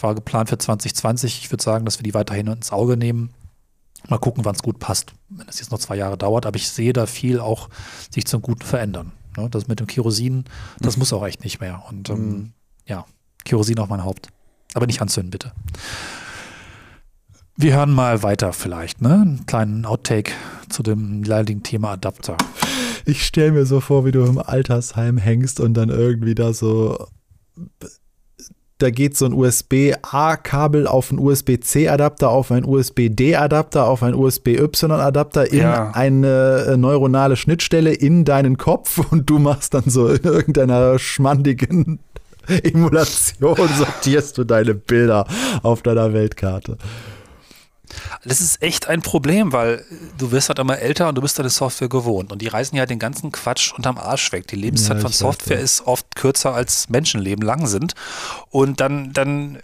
Speaker 1: war geplant für 2020. Ich würde sagen, dass wir die weiterhin ins Auge nehmen. Mal gucken, wann es gut passt, wenn es jetzt noch zwei Jahre dauert. Aber ich sehe da viel auch sich zum Guten verändern. Ne? Das mit dem Kerosin, das muss auch echt nicht mehr. Und ähm, ja, Kerosin auf mein Haupt. Aber nicht anzünden, bitte. Wir hören mal weiter vielleicht, ne? Einen kleinen Outtake zu dem leidigen Thema Adapter.
Speaker 2: Ich stelle mir so vor, wie du im Altersheim hängst und dann irgendwie da so. Da geht so ein USB-A-Kabel auf einen USB-C-Adapter, auf einen USB-D-Adapter, auf einen USB-Y-Adapter in
Speaker 7: Ja.
Speaker 2: eine äh, neuronale Schnittstelle in deinen Kopf *laughs* und du machst dann so in irgendeiner schmandigen *laughs* Emulation, *laughs* sortierst du deine Bilder auf deiner Weltkarte.
Speaker 8: Das ist echt ein Problem, weil du wirst halt immer älter und du bist deine Software gewohnt. Und die reißen ja den ganzen Quatsch unterm Arsch weg. Die Lebenszeit
Speaker 2: Ja,
Speaker 8: von Software
Speaker 2: ja.
Speaker 8: ist oft kürzer als Menschenleben lang sind. Und dann, dann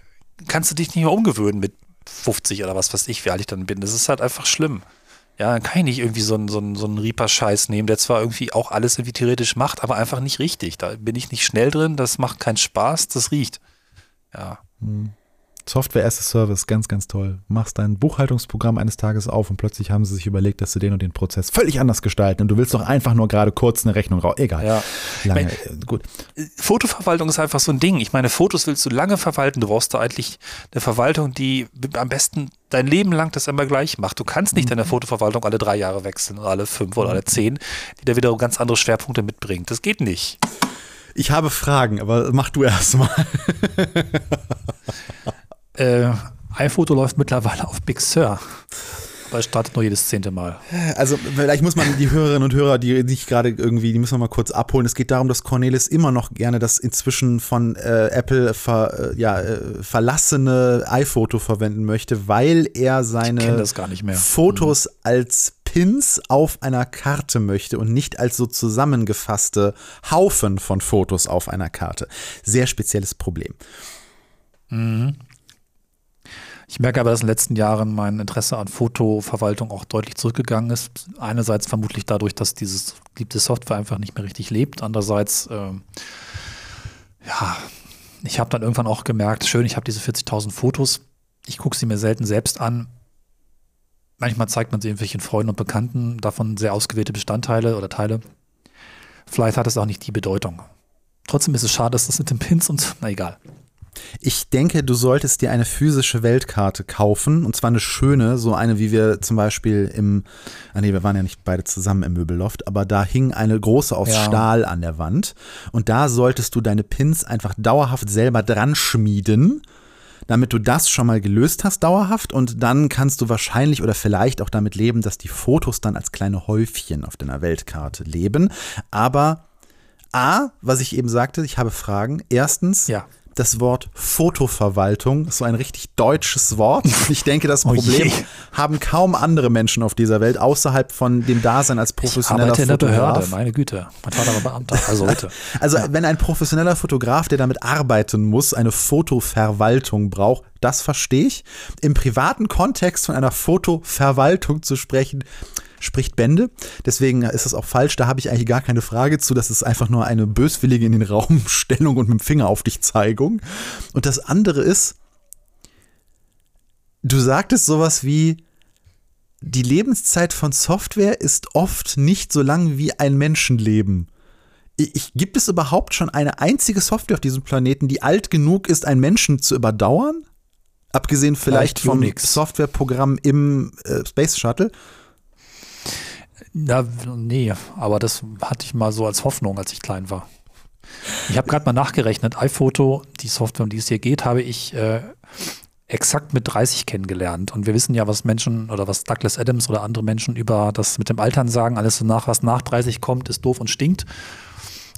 Speaker 8: kannst du dich nicht mehr umgewöhnen mit 50 oder was weiß ich, wie alt ich dann bin. Das ist halt einfach schlimm. Ja, dann kann ich nicht irgendwie so einen, so einen, so einen Reaper-Scheiß nehmen, der zwar irgendwie auch alles irgendwie theoretisch macht, aber einfach nicht richtig. Da bin ich nicht schnell drin, das macht keinen Spaß, das riecht. Ja.
Speaker 2: Software as a Service, ganz, ganz toll. Machst dein Buchhaltungsprogramm eines Tages auf und plötzlich haben sie sich überlegt, dass sie den und den Prozess völlig anders gestalten und du willst doch einfach nur gerade kurz eine Rechnung raus. Egal.
Speaker 8: Ja.
Speaker 2: Lange,
Speaker 8: Ich
Speaker 2: äh, gut.
Speaker 8: Fotoverwaltung ist einfach so ein Ding. Ich meine, Fotos willst du lange verwalten. Du brauchst da eigentlich eine Verwaltung, die am besten dein Leben lang das immer gleich macht. Du kannst nicht deine Fotoverwaltung alle drei Jahre wechseln oder alle fünf oder alle zehn, die da wiederum ganz andere Schwerpunkte mitbringt. Das geht nicht.
Speaker 2: Ich habe Fragen, aber mach du erst mal. *laughs*
Speaker 1: Äh, iPhoto läuft mittlerweile auf Big Sur. Weil es startet nur jedes zehnte Mal.
Speaker 2: Also vielleicht muss man die Hörerinnen und Hörer, die nicht gerade irgendwie, die müssen wir mal kurz abholen. Es geht darum, dass Cornelis immer noch gerne das inzwischen von äh, Apple ver, äh, ja, äh, verlassene iPhoto verwenden möchte, weil er seine. Fotos als Pins auf einer Karte möchte und nicht als so zusammengefasste Haufen von Fotos auf einer Karte. Sehr spezielles Problem.
Speaker 1: Ich merke aber, dass in den letzten Jahren mein Interesse an Fotoverwaltung auch deutlich zurückgegangen ist. Einerseits vermutlich dadurch, dass dieses geliebte Software einfach nicht mehr richtig lebt. Andererseits, ähm, ja, ich habe dann irgendwann auch gemerkt, schön, ich habe diese 40.000 Fotos. Ich gucke sie mir selten selbst an. Manchmal zeigt man sie irgendwelchen Freunden und Bekannten, davon sehr ausgewählte Bestandteile oder Teile. Vielleicht hat es auch nicht die Bedeutung. Trotzdem ist es schade, dass das mit den Pins und, na egal.
Speaker 2: Ich denke, du solltest dir eine physische Weltkarte kaufen und zwar eine schöne, so eine, wie wir zum Beispiel im, ah nee, wir waren ja nicht beide zusammen im Möbelloft, aber da hing eine große aus
Speaker 1: Ja.
Speaker 2: Stahl an der Wand und da solltest du deine Pins einfach dauerhaft selber dran schmieden, damit du das schon mal gelöst hast dauerhaft und dann kannst du wahrscheinlich oder vielleicht auch damit leben, dass die Fotos dann als kleine Häufchen auf deiner Weltkarte leben, aber A, was ich eben sagte, ich habe Fragen. Erstens,
Speaker 1: Ja.
Speaker 2: Das Wort Fotoverwaltung ist so ein richtig deutsches Wort. Ich denke, das *laughs*
Speaker 1: Oh
Speaker 2: Problem
Speaker 1: je.
Speaker 2: haben kaum andere Menschen auf dieser Welt außerhalb von dem Dasein als
Speaker 1: Ich
Speaker 2: professioneller
Speaker 1: arbeite in der
Speaker 2: Fotograf.
Speaker 1: Behörde, meine Güte. Mein Vater war Beamter, also heute. *laughs*
Speaker 2: Also wenn ein professioneller Fotograf, der damit arbeiten muss, eine Fotoverwaltung braucht, das verstehe ich. Im privaten Kontext von einer Fotoverwaltung zu sprechen, spricht Bände. Deswegen ist es auch falsch. Da habe ich eigentlich gar keine Frage zu. Das ist einfach nur eine böswillige in den Raum *laughs* Stellung und mit dem Finger auf dich Zeigung. Und das andere ist, du sagtest sowas wie, die Lebenszeit von Software ist oft nicht so lang wie ein Menschenleben. Ich, gibt es überhaupt schon eine einzige Software auf diesem Planeten, die alt genug ist, einen Menschen zu überdauern? Abgesehen vielleicht,
Speaker 1: Vielleicht
Speaker 2: vom. Softwareprogramm im äh, Space Shuttle.
Speaker 1: Na, nee, aber das hatte ich mal so als Hoffnung, als ich klein war. Ich habe gerade mal nachgerechnet, iPhoto, die Software, um die es hier geht, habe ich äh, exakt mit 30 kennengelernt. Und wir wissen ja, was Menschen oder was Douglas Adams oder andere Menschen über das mit dem Altern sagen. Alles so nach, was nach 30 kommt, ist doof und stinkt.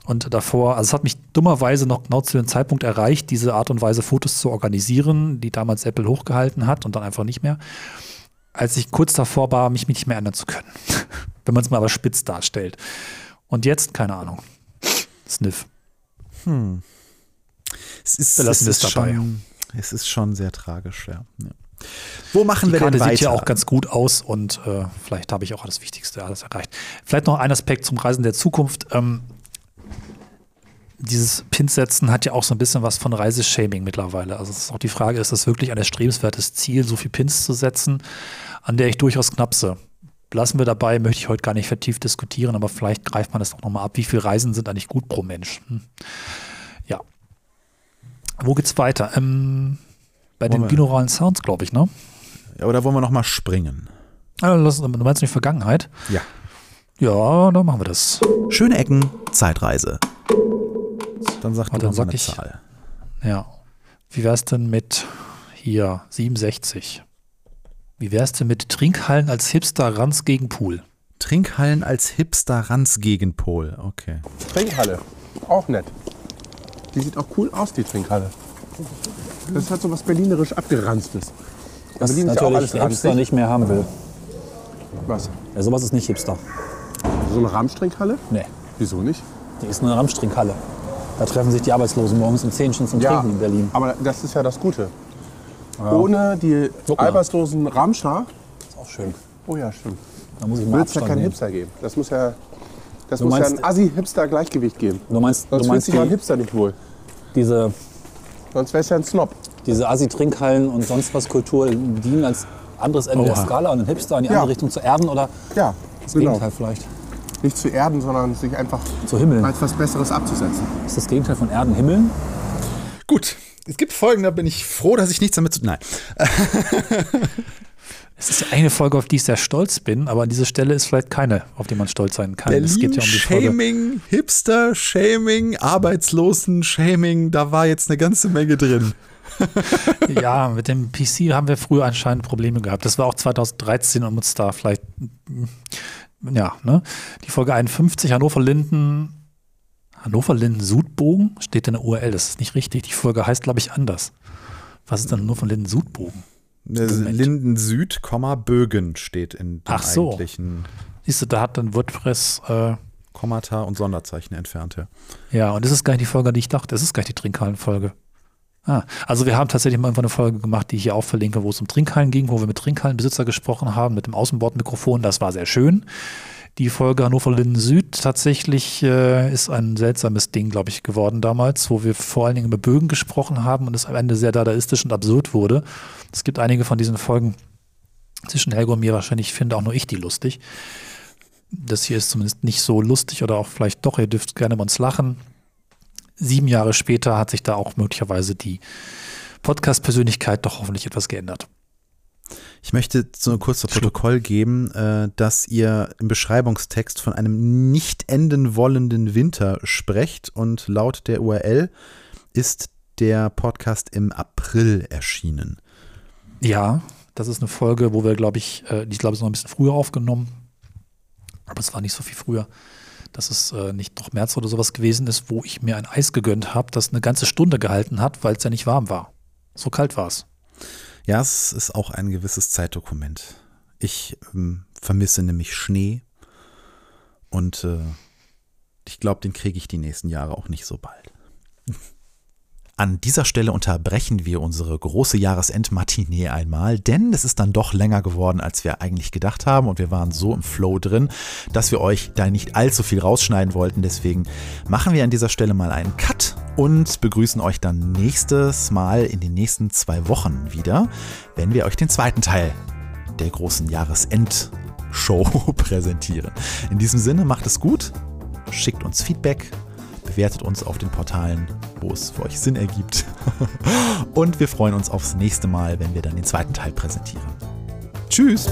Speaker 1: Und davor, also es hat mich dummerweise noch genau zu dem Zeitpunkt erreicht, diese Art und Weise Fotos zu organisieren, die damals Apple hochgehalten hat und dann einfach nicht mehr, als ich kurz davor war, mich nicht mehr ändern zu können. Wenn man es mal aber spitz darstellt. Und jetzt, keine Ahnung. Sniff.
Speaker 2: Es ist,
Speaker 1: Wir lassen
Speaker 2: es
Speaker 1: es
Speaker 2: ist
Speaker 1: dabei.
Speaker 2: Schon, es ist schon sehr tragisch, ja. ja. Wo machen
Speaker 1: Die
Speaker 2: wir
Speaker 1: Karte
Speaker 2: denn weiter?
Speaker 1: sieht ja auch ganz gut aus und äh, vielleicht habe ich auch das Wichtigste alles erreicht. Vielleicht noch ein Aspekt zum Reisen der Zukunft. Ähm, dieses Pinsetzen hat ja auch so ein bisschen was von Reiseshaming mittlerweile. Also es ist auch die Frage, ist das wirklich ein erstrebenswertes Ziel, so viel Pins zu setzen, an der ich durchaus knapse. Lassen wir dabei, möchte ich heute gar nicht vertieft diskutieren, aber vielleicht greift man das auch nochmal ab. Wie viele Reisen sind eigentlich gut pro Mensch? Hm. Ja. Wo geht's weiter? Ähm, bei
Speaker 2: Wollen
Speaker 1: den binauralen Sounds, glaube ich, ne?
Speaker 2: Ja, oder wollen wir noch mal springen?
Speaker 1: Lass, du meinst die Vergangenheit?
Speaker 2: Ja.
Speaker 1: Ja, dann machen wir das.
Speaker 2: Schöne Ecken, Zeitreise. Dann sag
Speaker 1: Ah, dann
Speaker 2: doch mal
Speaker 1: sag
Speaker 2: eine
Speaker 1: ich-
Speaker 2: Zahl.
Speaker 1: Ja. Wie wär's denn mit hier 67? Wie wär's denn mit Trinkhallen als Hipster Ranz gegen Pool?
Speaker 2: Trinkhallen als Hipster-Ranz-Gegenpol. Okay.
Speaker 7: Trinkhalle. Auch nett. Die sieht auch cool aus, die Trinkhalle. Das hat so was berlinerisch abgeranztes.
Speaker 5: Was
Speaker 7: Berlin ist ja auch
Speaker 5: natürlich
Speaker 7: alles
Speaker 5: der Hipster
Speaker 7: ranzig.
Speaker 5: nicht mehr haben will.
Speaker 7: Was?
Speaker 5: Ja, sowas ist nicht Hipster.
Speaker 7: So eine Rahmstrinkhalle?
Speaker 5: Nee,
Speaker 7: Wieso nicht?
Speaker 5: die ist eine Ramstrinkhalle. Da treffen sich die Arbeitslosen morgens um 10 schon zum Trinken in Berlin.
Speaker 7: aber das ist ja das Gute. Ohne die
Speaker 5: Guck mal.
Speaker 7: arbeitslosen Ramscher.
Speaker 5: Ist auch schön.
Speaker 7: Oh ja, stimmt.
Speaker 5: Da muss ich mal
Speaker 7: Wird es ja keinen. Hipster geben. Das muss ja, das
Speaker 5: Du
Speaker 7: muss ja
Speaker 5: meinst-
Speaker 7: ein Assi-Hipster-Gleichgewicht geben.
Speaker 5: Du meinst,
Speaker 7: Sonst
Speaker 5: du
Speaker 7: fühlt
Speaker 5: meinst
Speaker 7: sich auch ein
Speaker 5: die,
Speaker 7: Hipster nicht wohl.
Speaker 5: diese,
Speaker 7: Sonst wäre es ja ein Snob.
Speaker 5: diese Assi-Trinkhallen und sonst was Kultur dienen als anderes Ende der
Speaker 1: Oha.
Speaker 5: Skala an den Hipster in die
Speaker 7: Ja.
Speaker 5: andere Richtung zu erden oder
Speaker 7: Ja,
Speaker 5: das
Speaker 7: genau.
Speaker 5: Gegenteil vielleicht?
Speaker 7: Nicht zu erden, sondern sich einfach
Speaker 5: Zu himmeln.
Speaker 7: als was Besseres abzusetzen.
Speaker 5: Ist das Gegenteil von Erden Himmeln?
Speaker 2: Gut. Es gibt Folgen, da bin ich froh, dass ich nichts damit zu. Nein. *laughs*
Speaker 1: Es ist eine Folge, auf die ich sehr stolz bin, aber an dieser Stelle ist vielleicht keine, auf die man stolz sein kann. es geht ja um die Folge.
Speaker 2: Shaming, Hipster, Shaming, Arbeitslosen, Shaming, da war jetzt eine ganze Menge drin. *laughs*
Speaker 1: ja, mit dem PC haben wir früher anscheinend Probleme gehabt. Das war auch 2013 und uns da vielleicht, ja, ne? Die Folge 51, Hannover-Linden, Hannover-Linden-Sudbogen steht in der URL. Das ist nicht richtig. Die Folge heißt, glaube ich, anders. Was ist denn Hannover-Linden-Sudbogen? Moment.
Speaker 2: Linden Süd, Komma, Bögen steht in dem
Speaker 1: Ach so.
Speaker 2: eigentlichen
Speaker 1: Siehst du, da hat dann WordPress, äh,
Speaker 2: Kommata und Sonderzeichen entfernt. Ja.
Speaker 1: ja, und das ist gar nicht die Folge, die ich dachte. Das ist gar nicht die Trinkhallen-Folge. Ah, also wir haben tatsächlich mal irgendwann eine Folge gemacht, die ich hier auch verlinke, wo es um Trinkhallen ging, wo wir mit Trinkhallenbesitzer gesprochen haben, mit dem Außenbordmikrofon. Das war sehr schön. Die Folge Hannover Linden Süd tatsächlich äh, ist ein seltsames Ding, glaube ich, geworden damals, wo wir vor allen Dingen über Bögen gesprochen haben und es am Ende sehr dadaistisch und absurd wurde. Es gibt einige von diesen Folgen zwischen Helgo und mir wahrscheinlich, finde auch nur ich die lustig. Das hier ist zumindest nicht so lustig oder auch vielleicht doch, ihr dürft gerne bei uns lachen. Sieben Jahre später hat sich da auch möglicherweise die Podcast-Persönlichkeit doch hoffentlich etwas geändert.
Speaker 2: Ich möchte so kurz zu Protokoll geben, äh, dass ihr im Beschreibungstext von einem nicht enden wollenden Winter sprecht und laut der URL ist der Podcast im April erschienen.
Speaker 1: Ja, das ist eine Folge, wo wir, glaube ich, äh, die glaube ich, noch ein bisschen früher aufgenommen. Aber es war nicht so viel früher, dass es äh, nicht noch März oder sowas gewesen ist, wo ich mir ein Eis gegönnt habe, das eine ganze Stunde gehalten hat, weil es ja nicht warm war. So kalt war es.
Speaker 2: Ja, es ist auch ein gewisses Zeitdokument. Ich ähm, vermisse nämlich Schnee und äh, ich glaube, den kriege ich die nächsten Jahre auch nicht so bald. *laughs* An dieser Stelle unterbrechen wir unsere große Jahresendmatinee einmal, denn es ist dann doch länger geworden, als wir eigentlich gedacht haben und wir waren so im Flow drin, dass wir euch da nicht allzu viel rausschneiden wollten. Deswegen machen wir an dieser Stelle mal einen Cut und begrüßen euch dann nächstes Mal in den nächsten zwei Wochen wieder, wenn wir euch den zweiten Teil der großen Jahresendshow *laughs* präsentieren. In diesem Sinne macht es gut, schickt uns Feedback, bewertet uns auf den Portalen, wo es für euch Sinn ergibt. *laughs* Und wir freuen uns aufs nächste Mal, wenn wir dann den zweiten Teil präsentieren. Tschüss!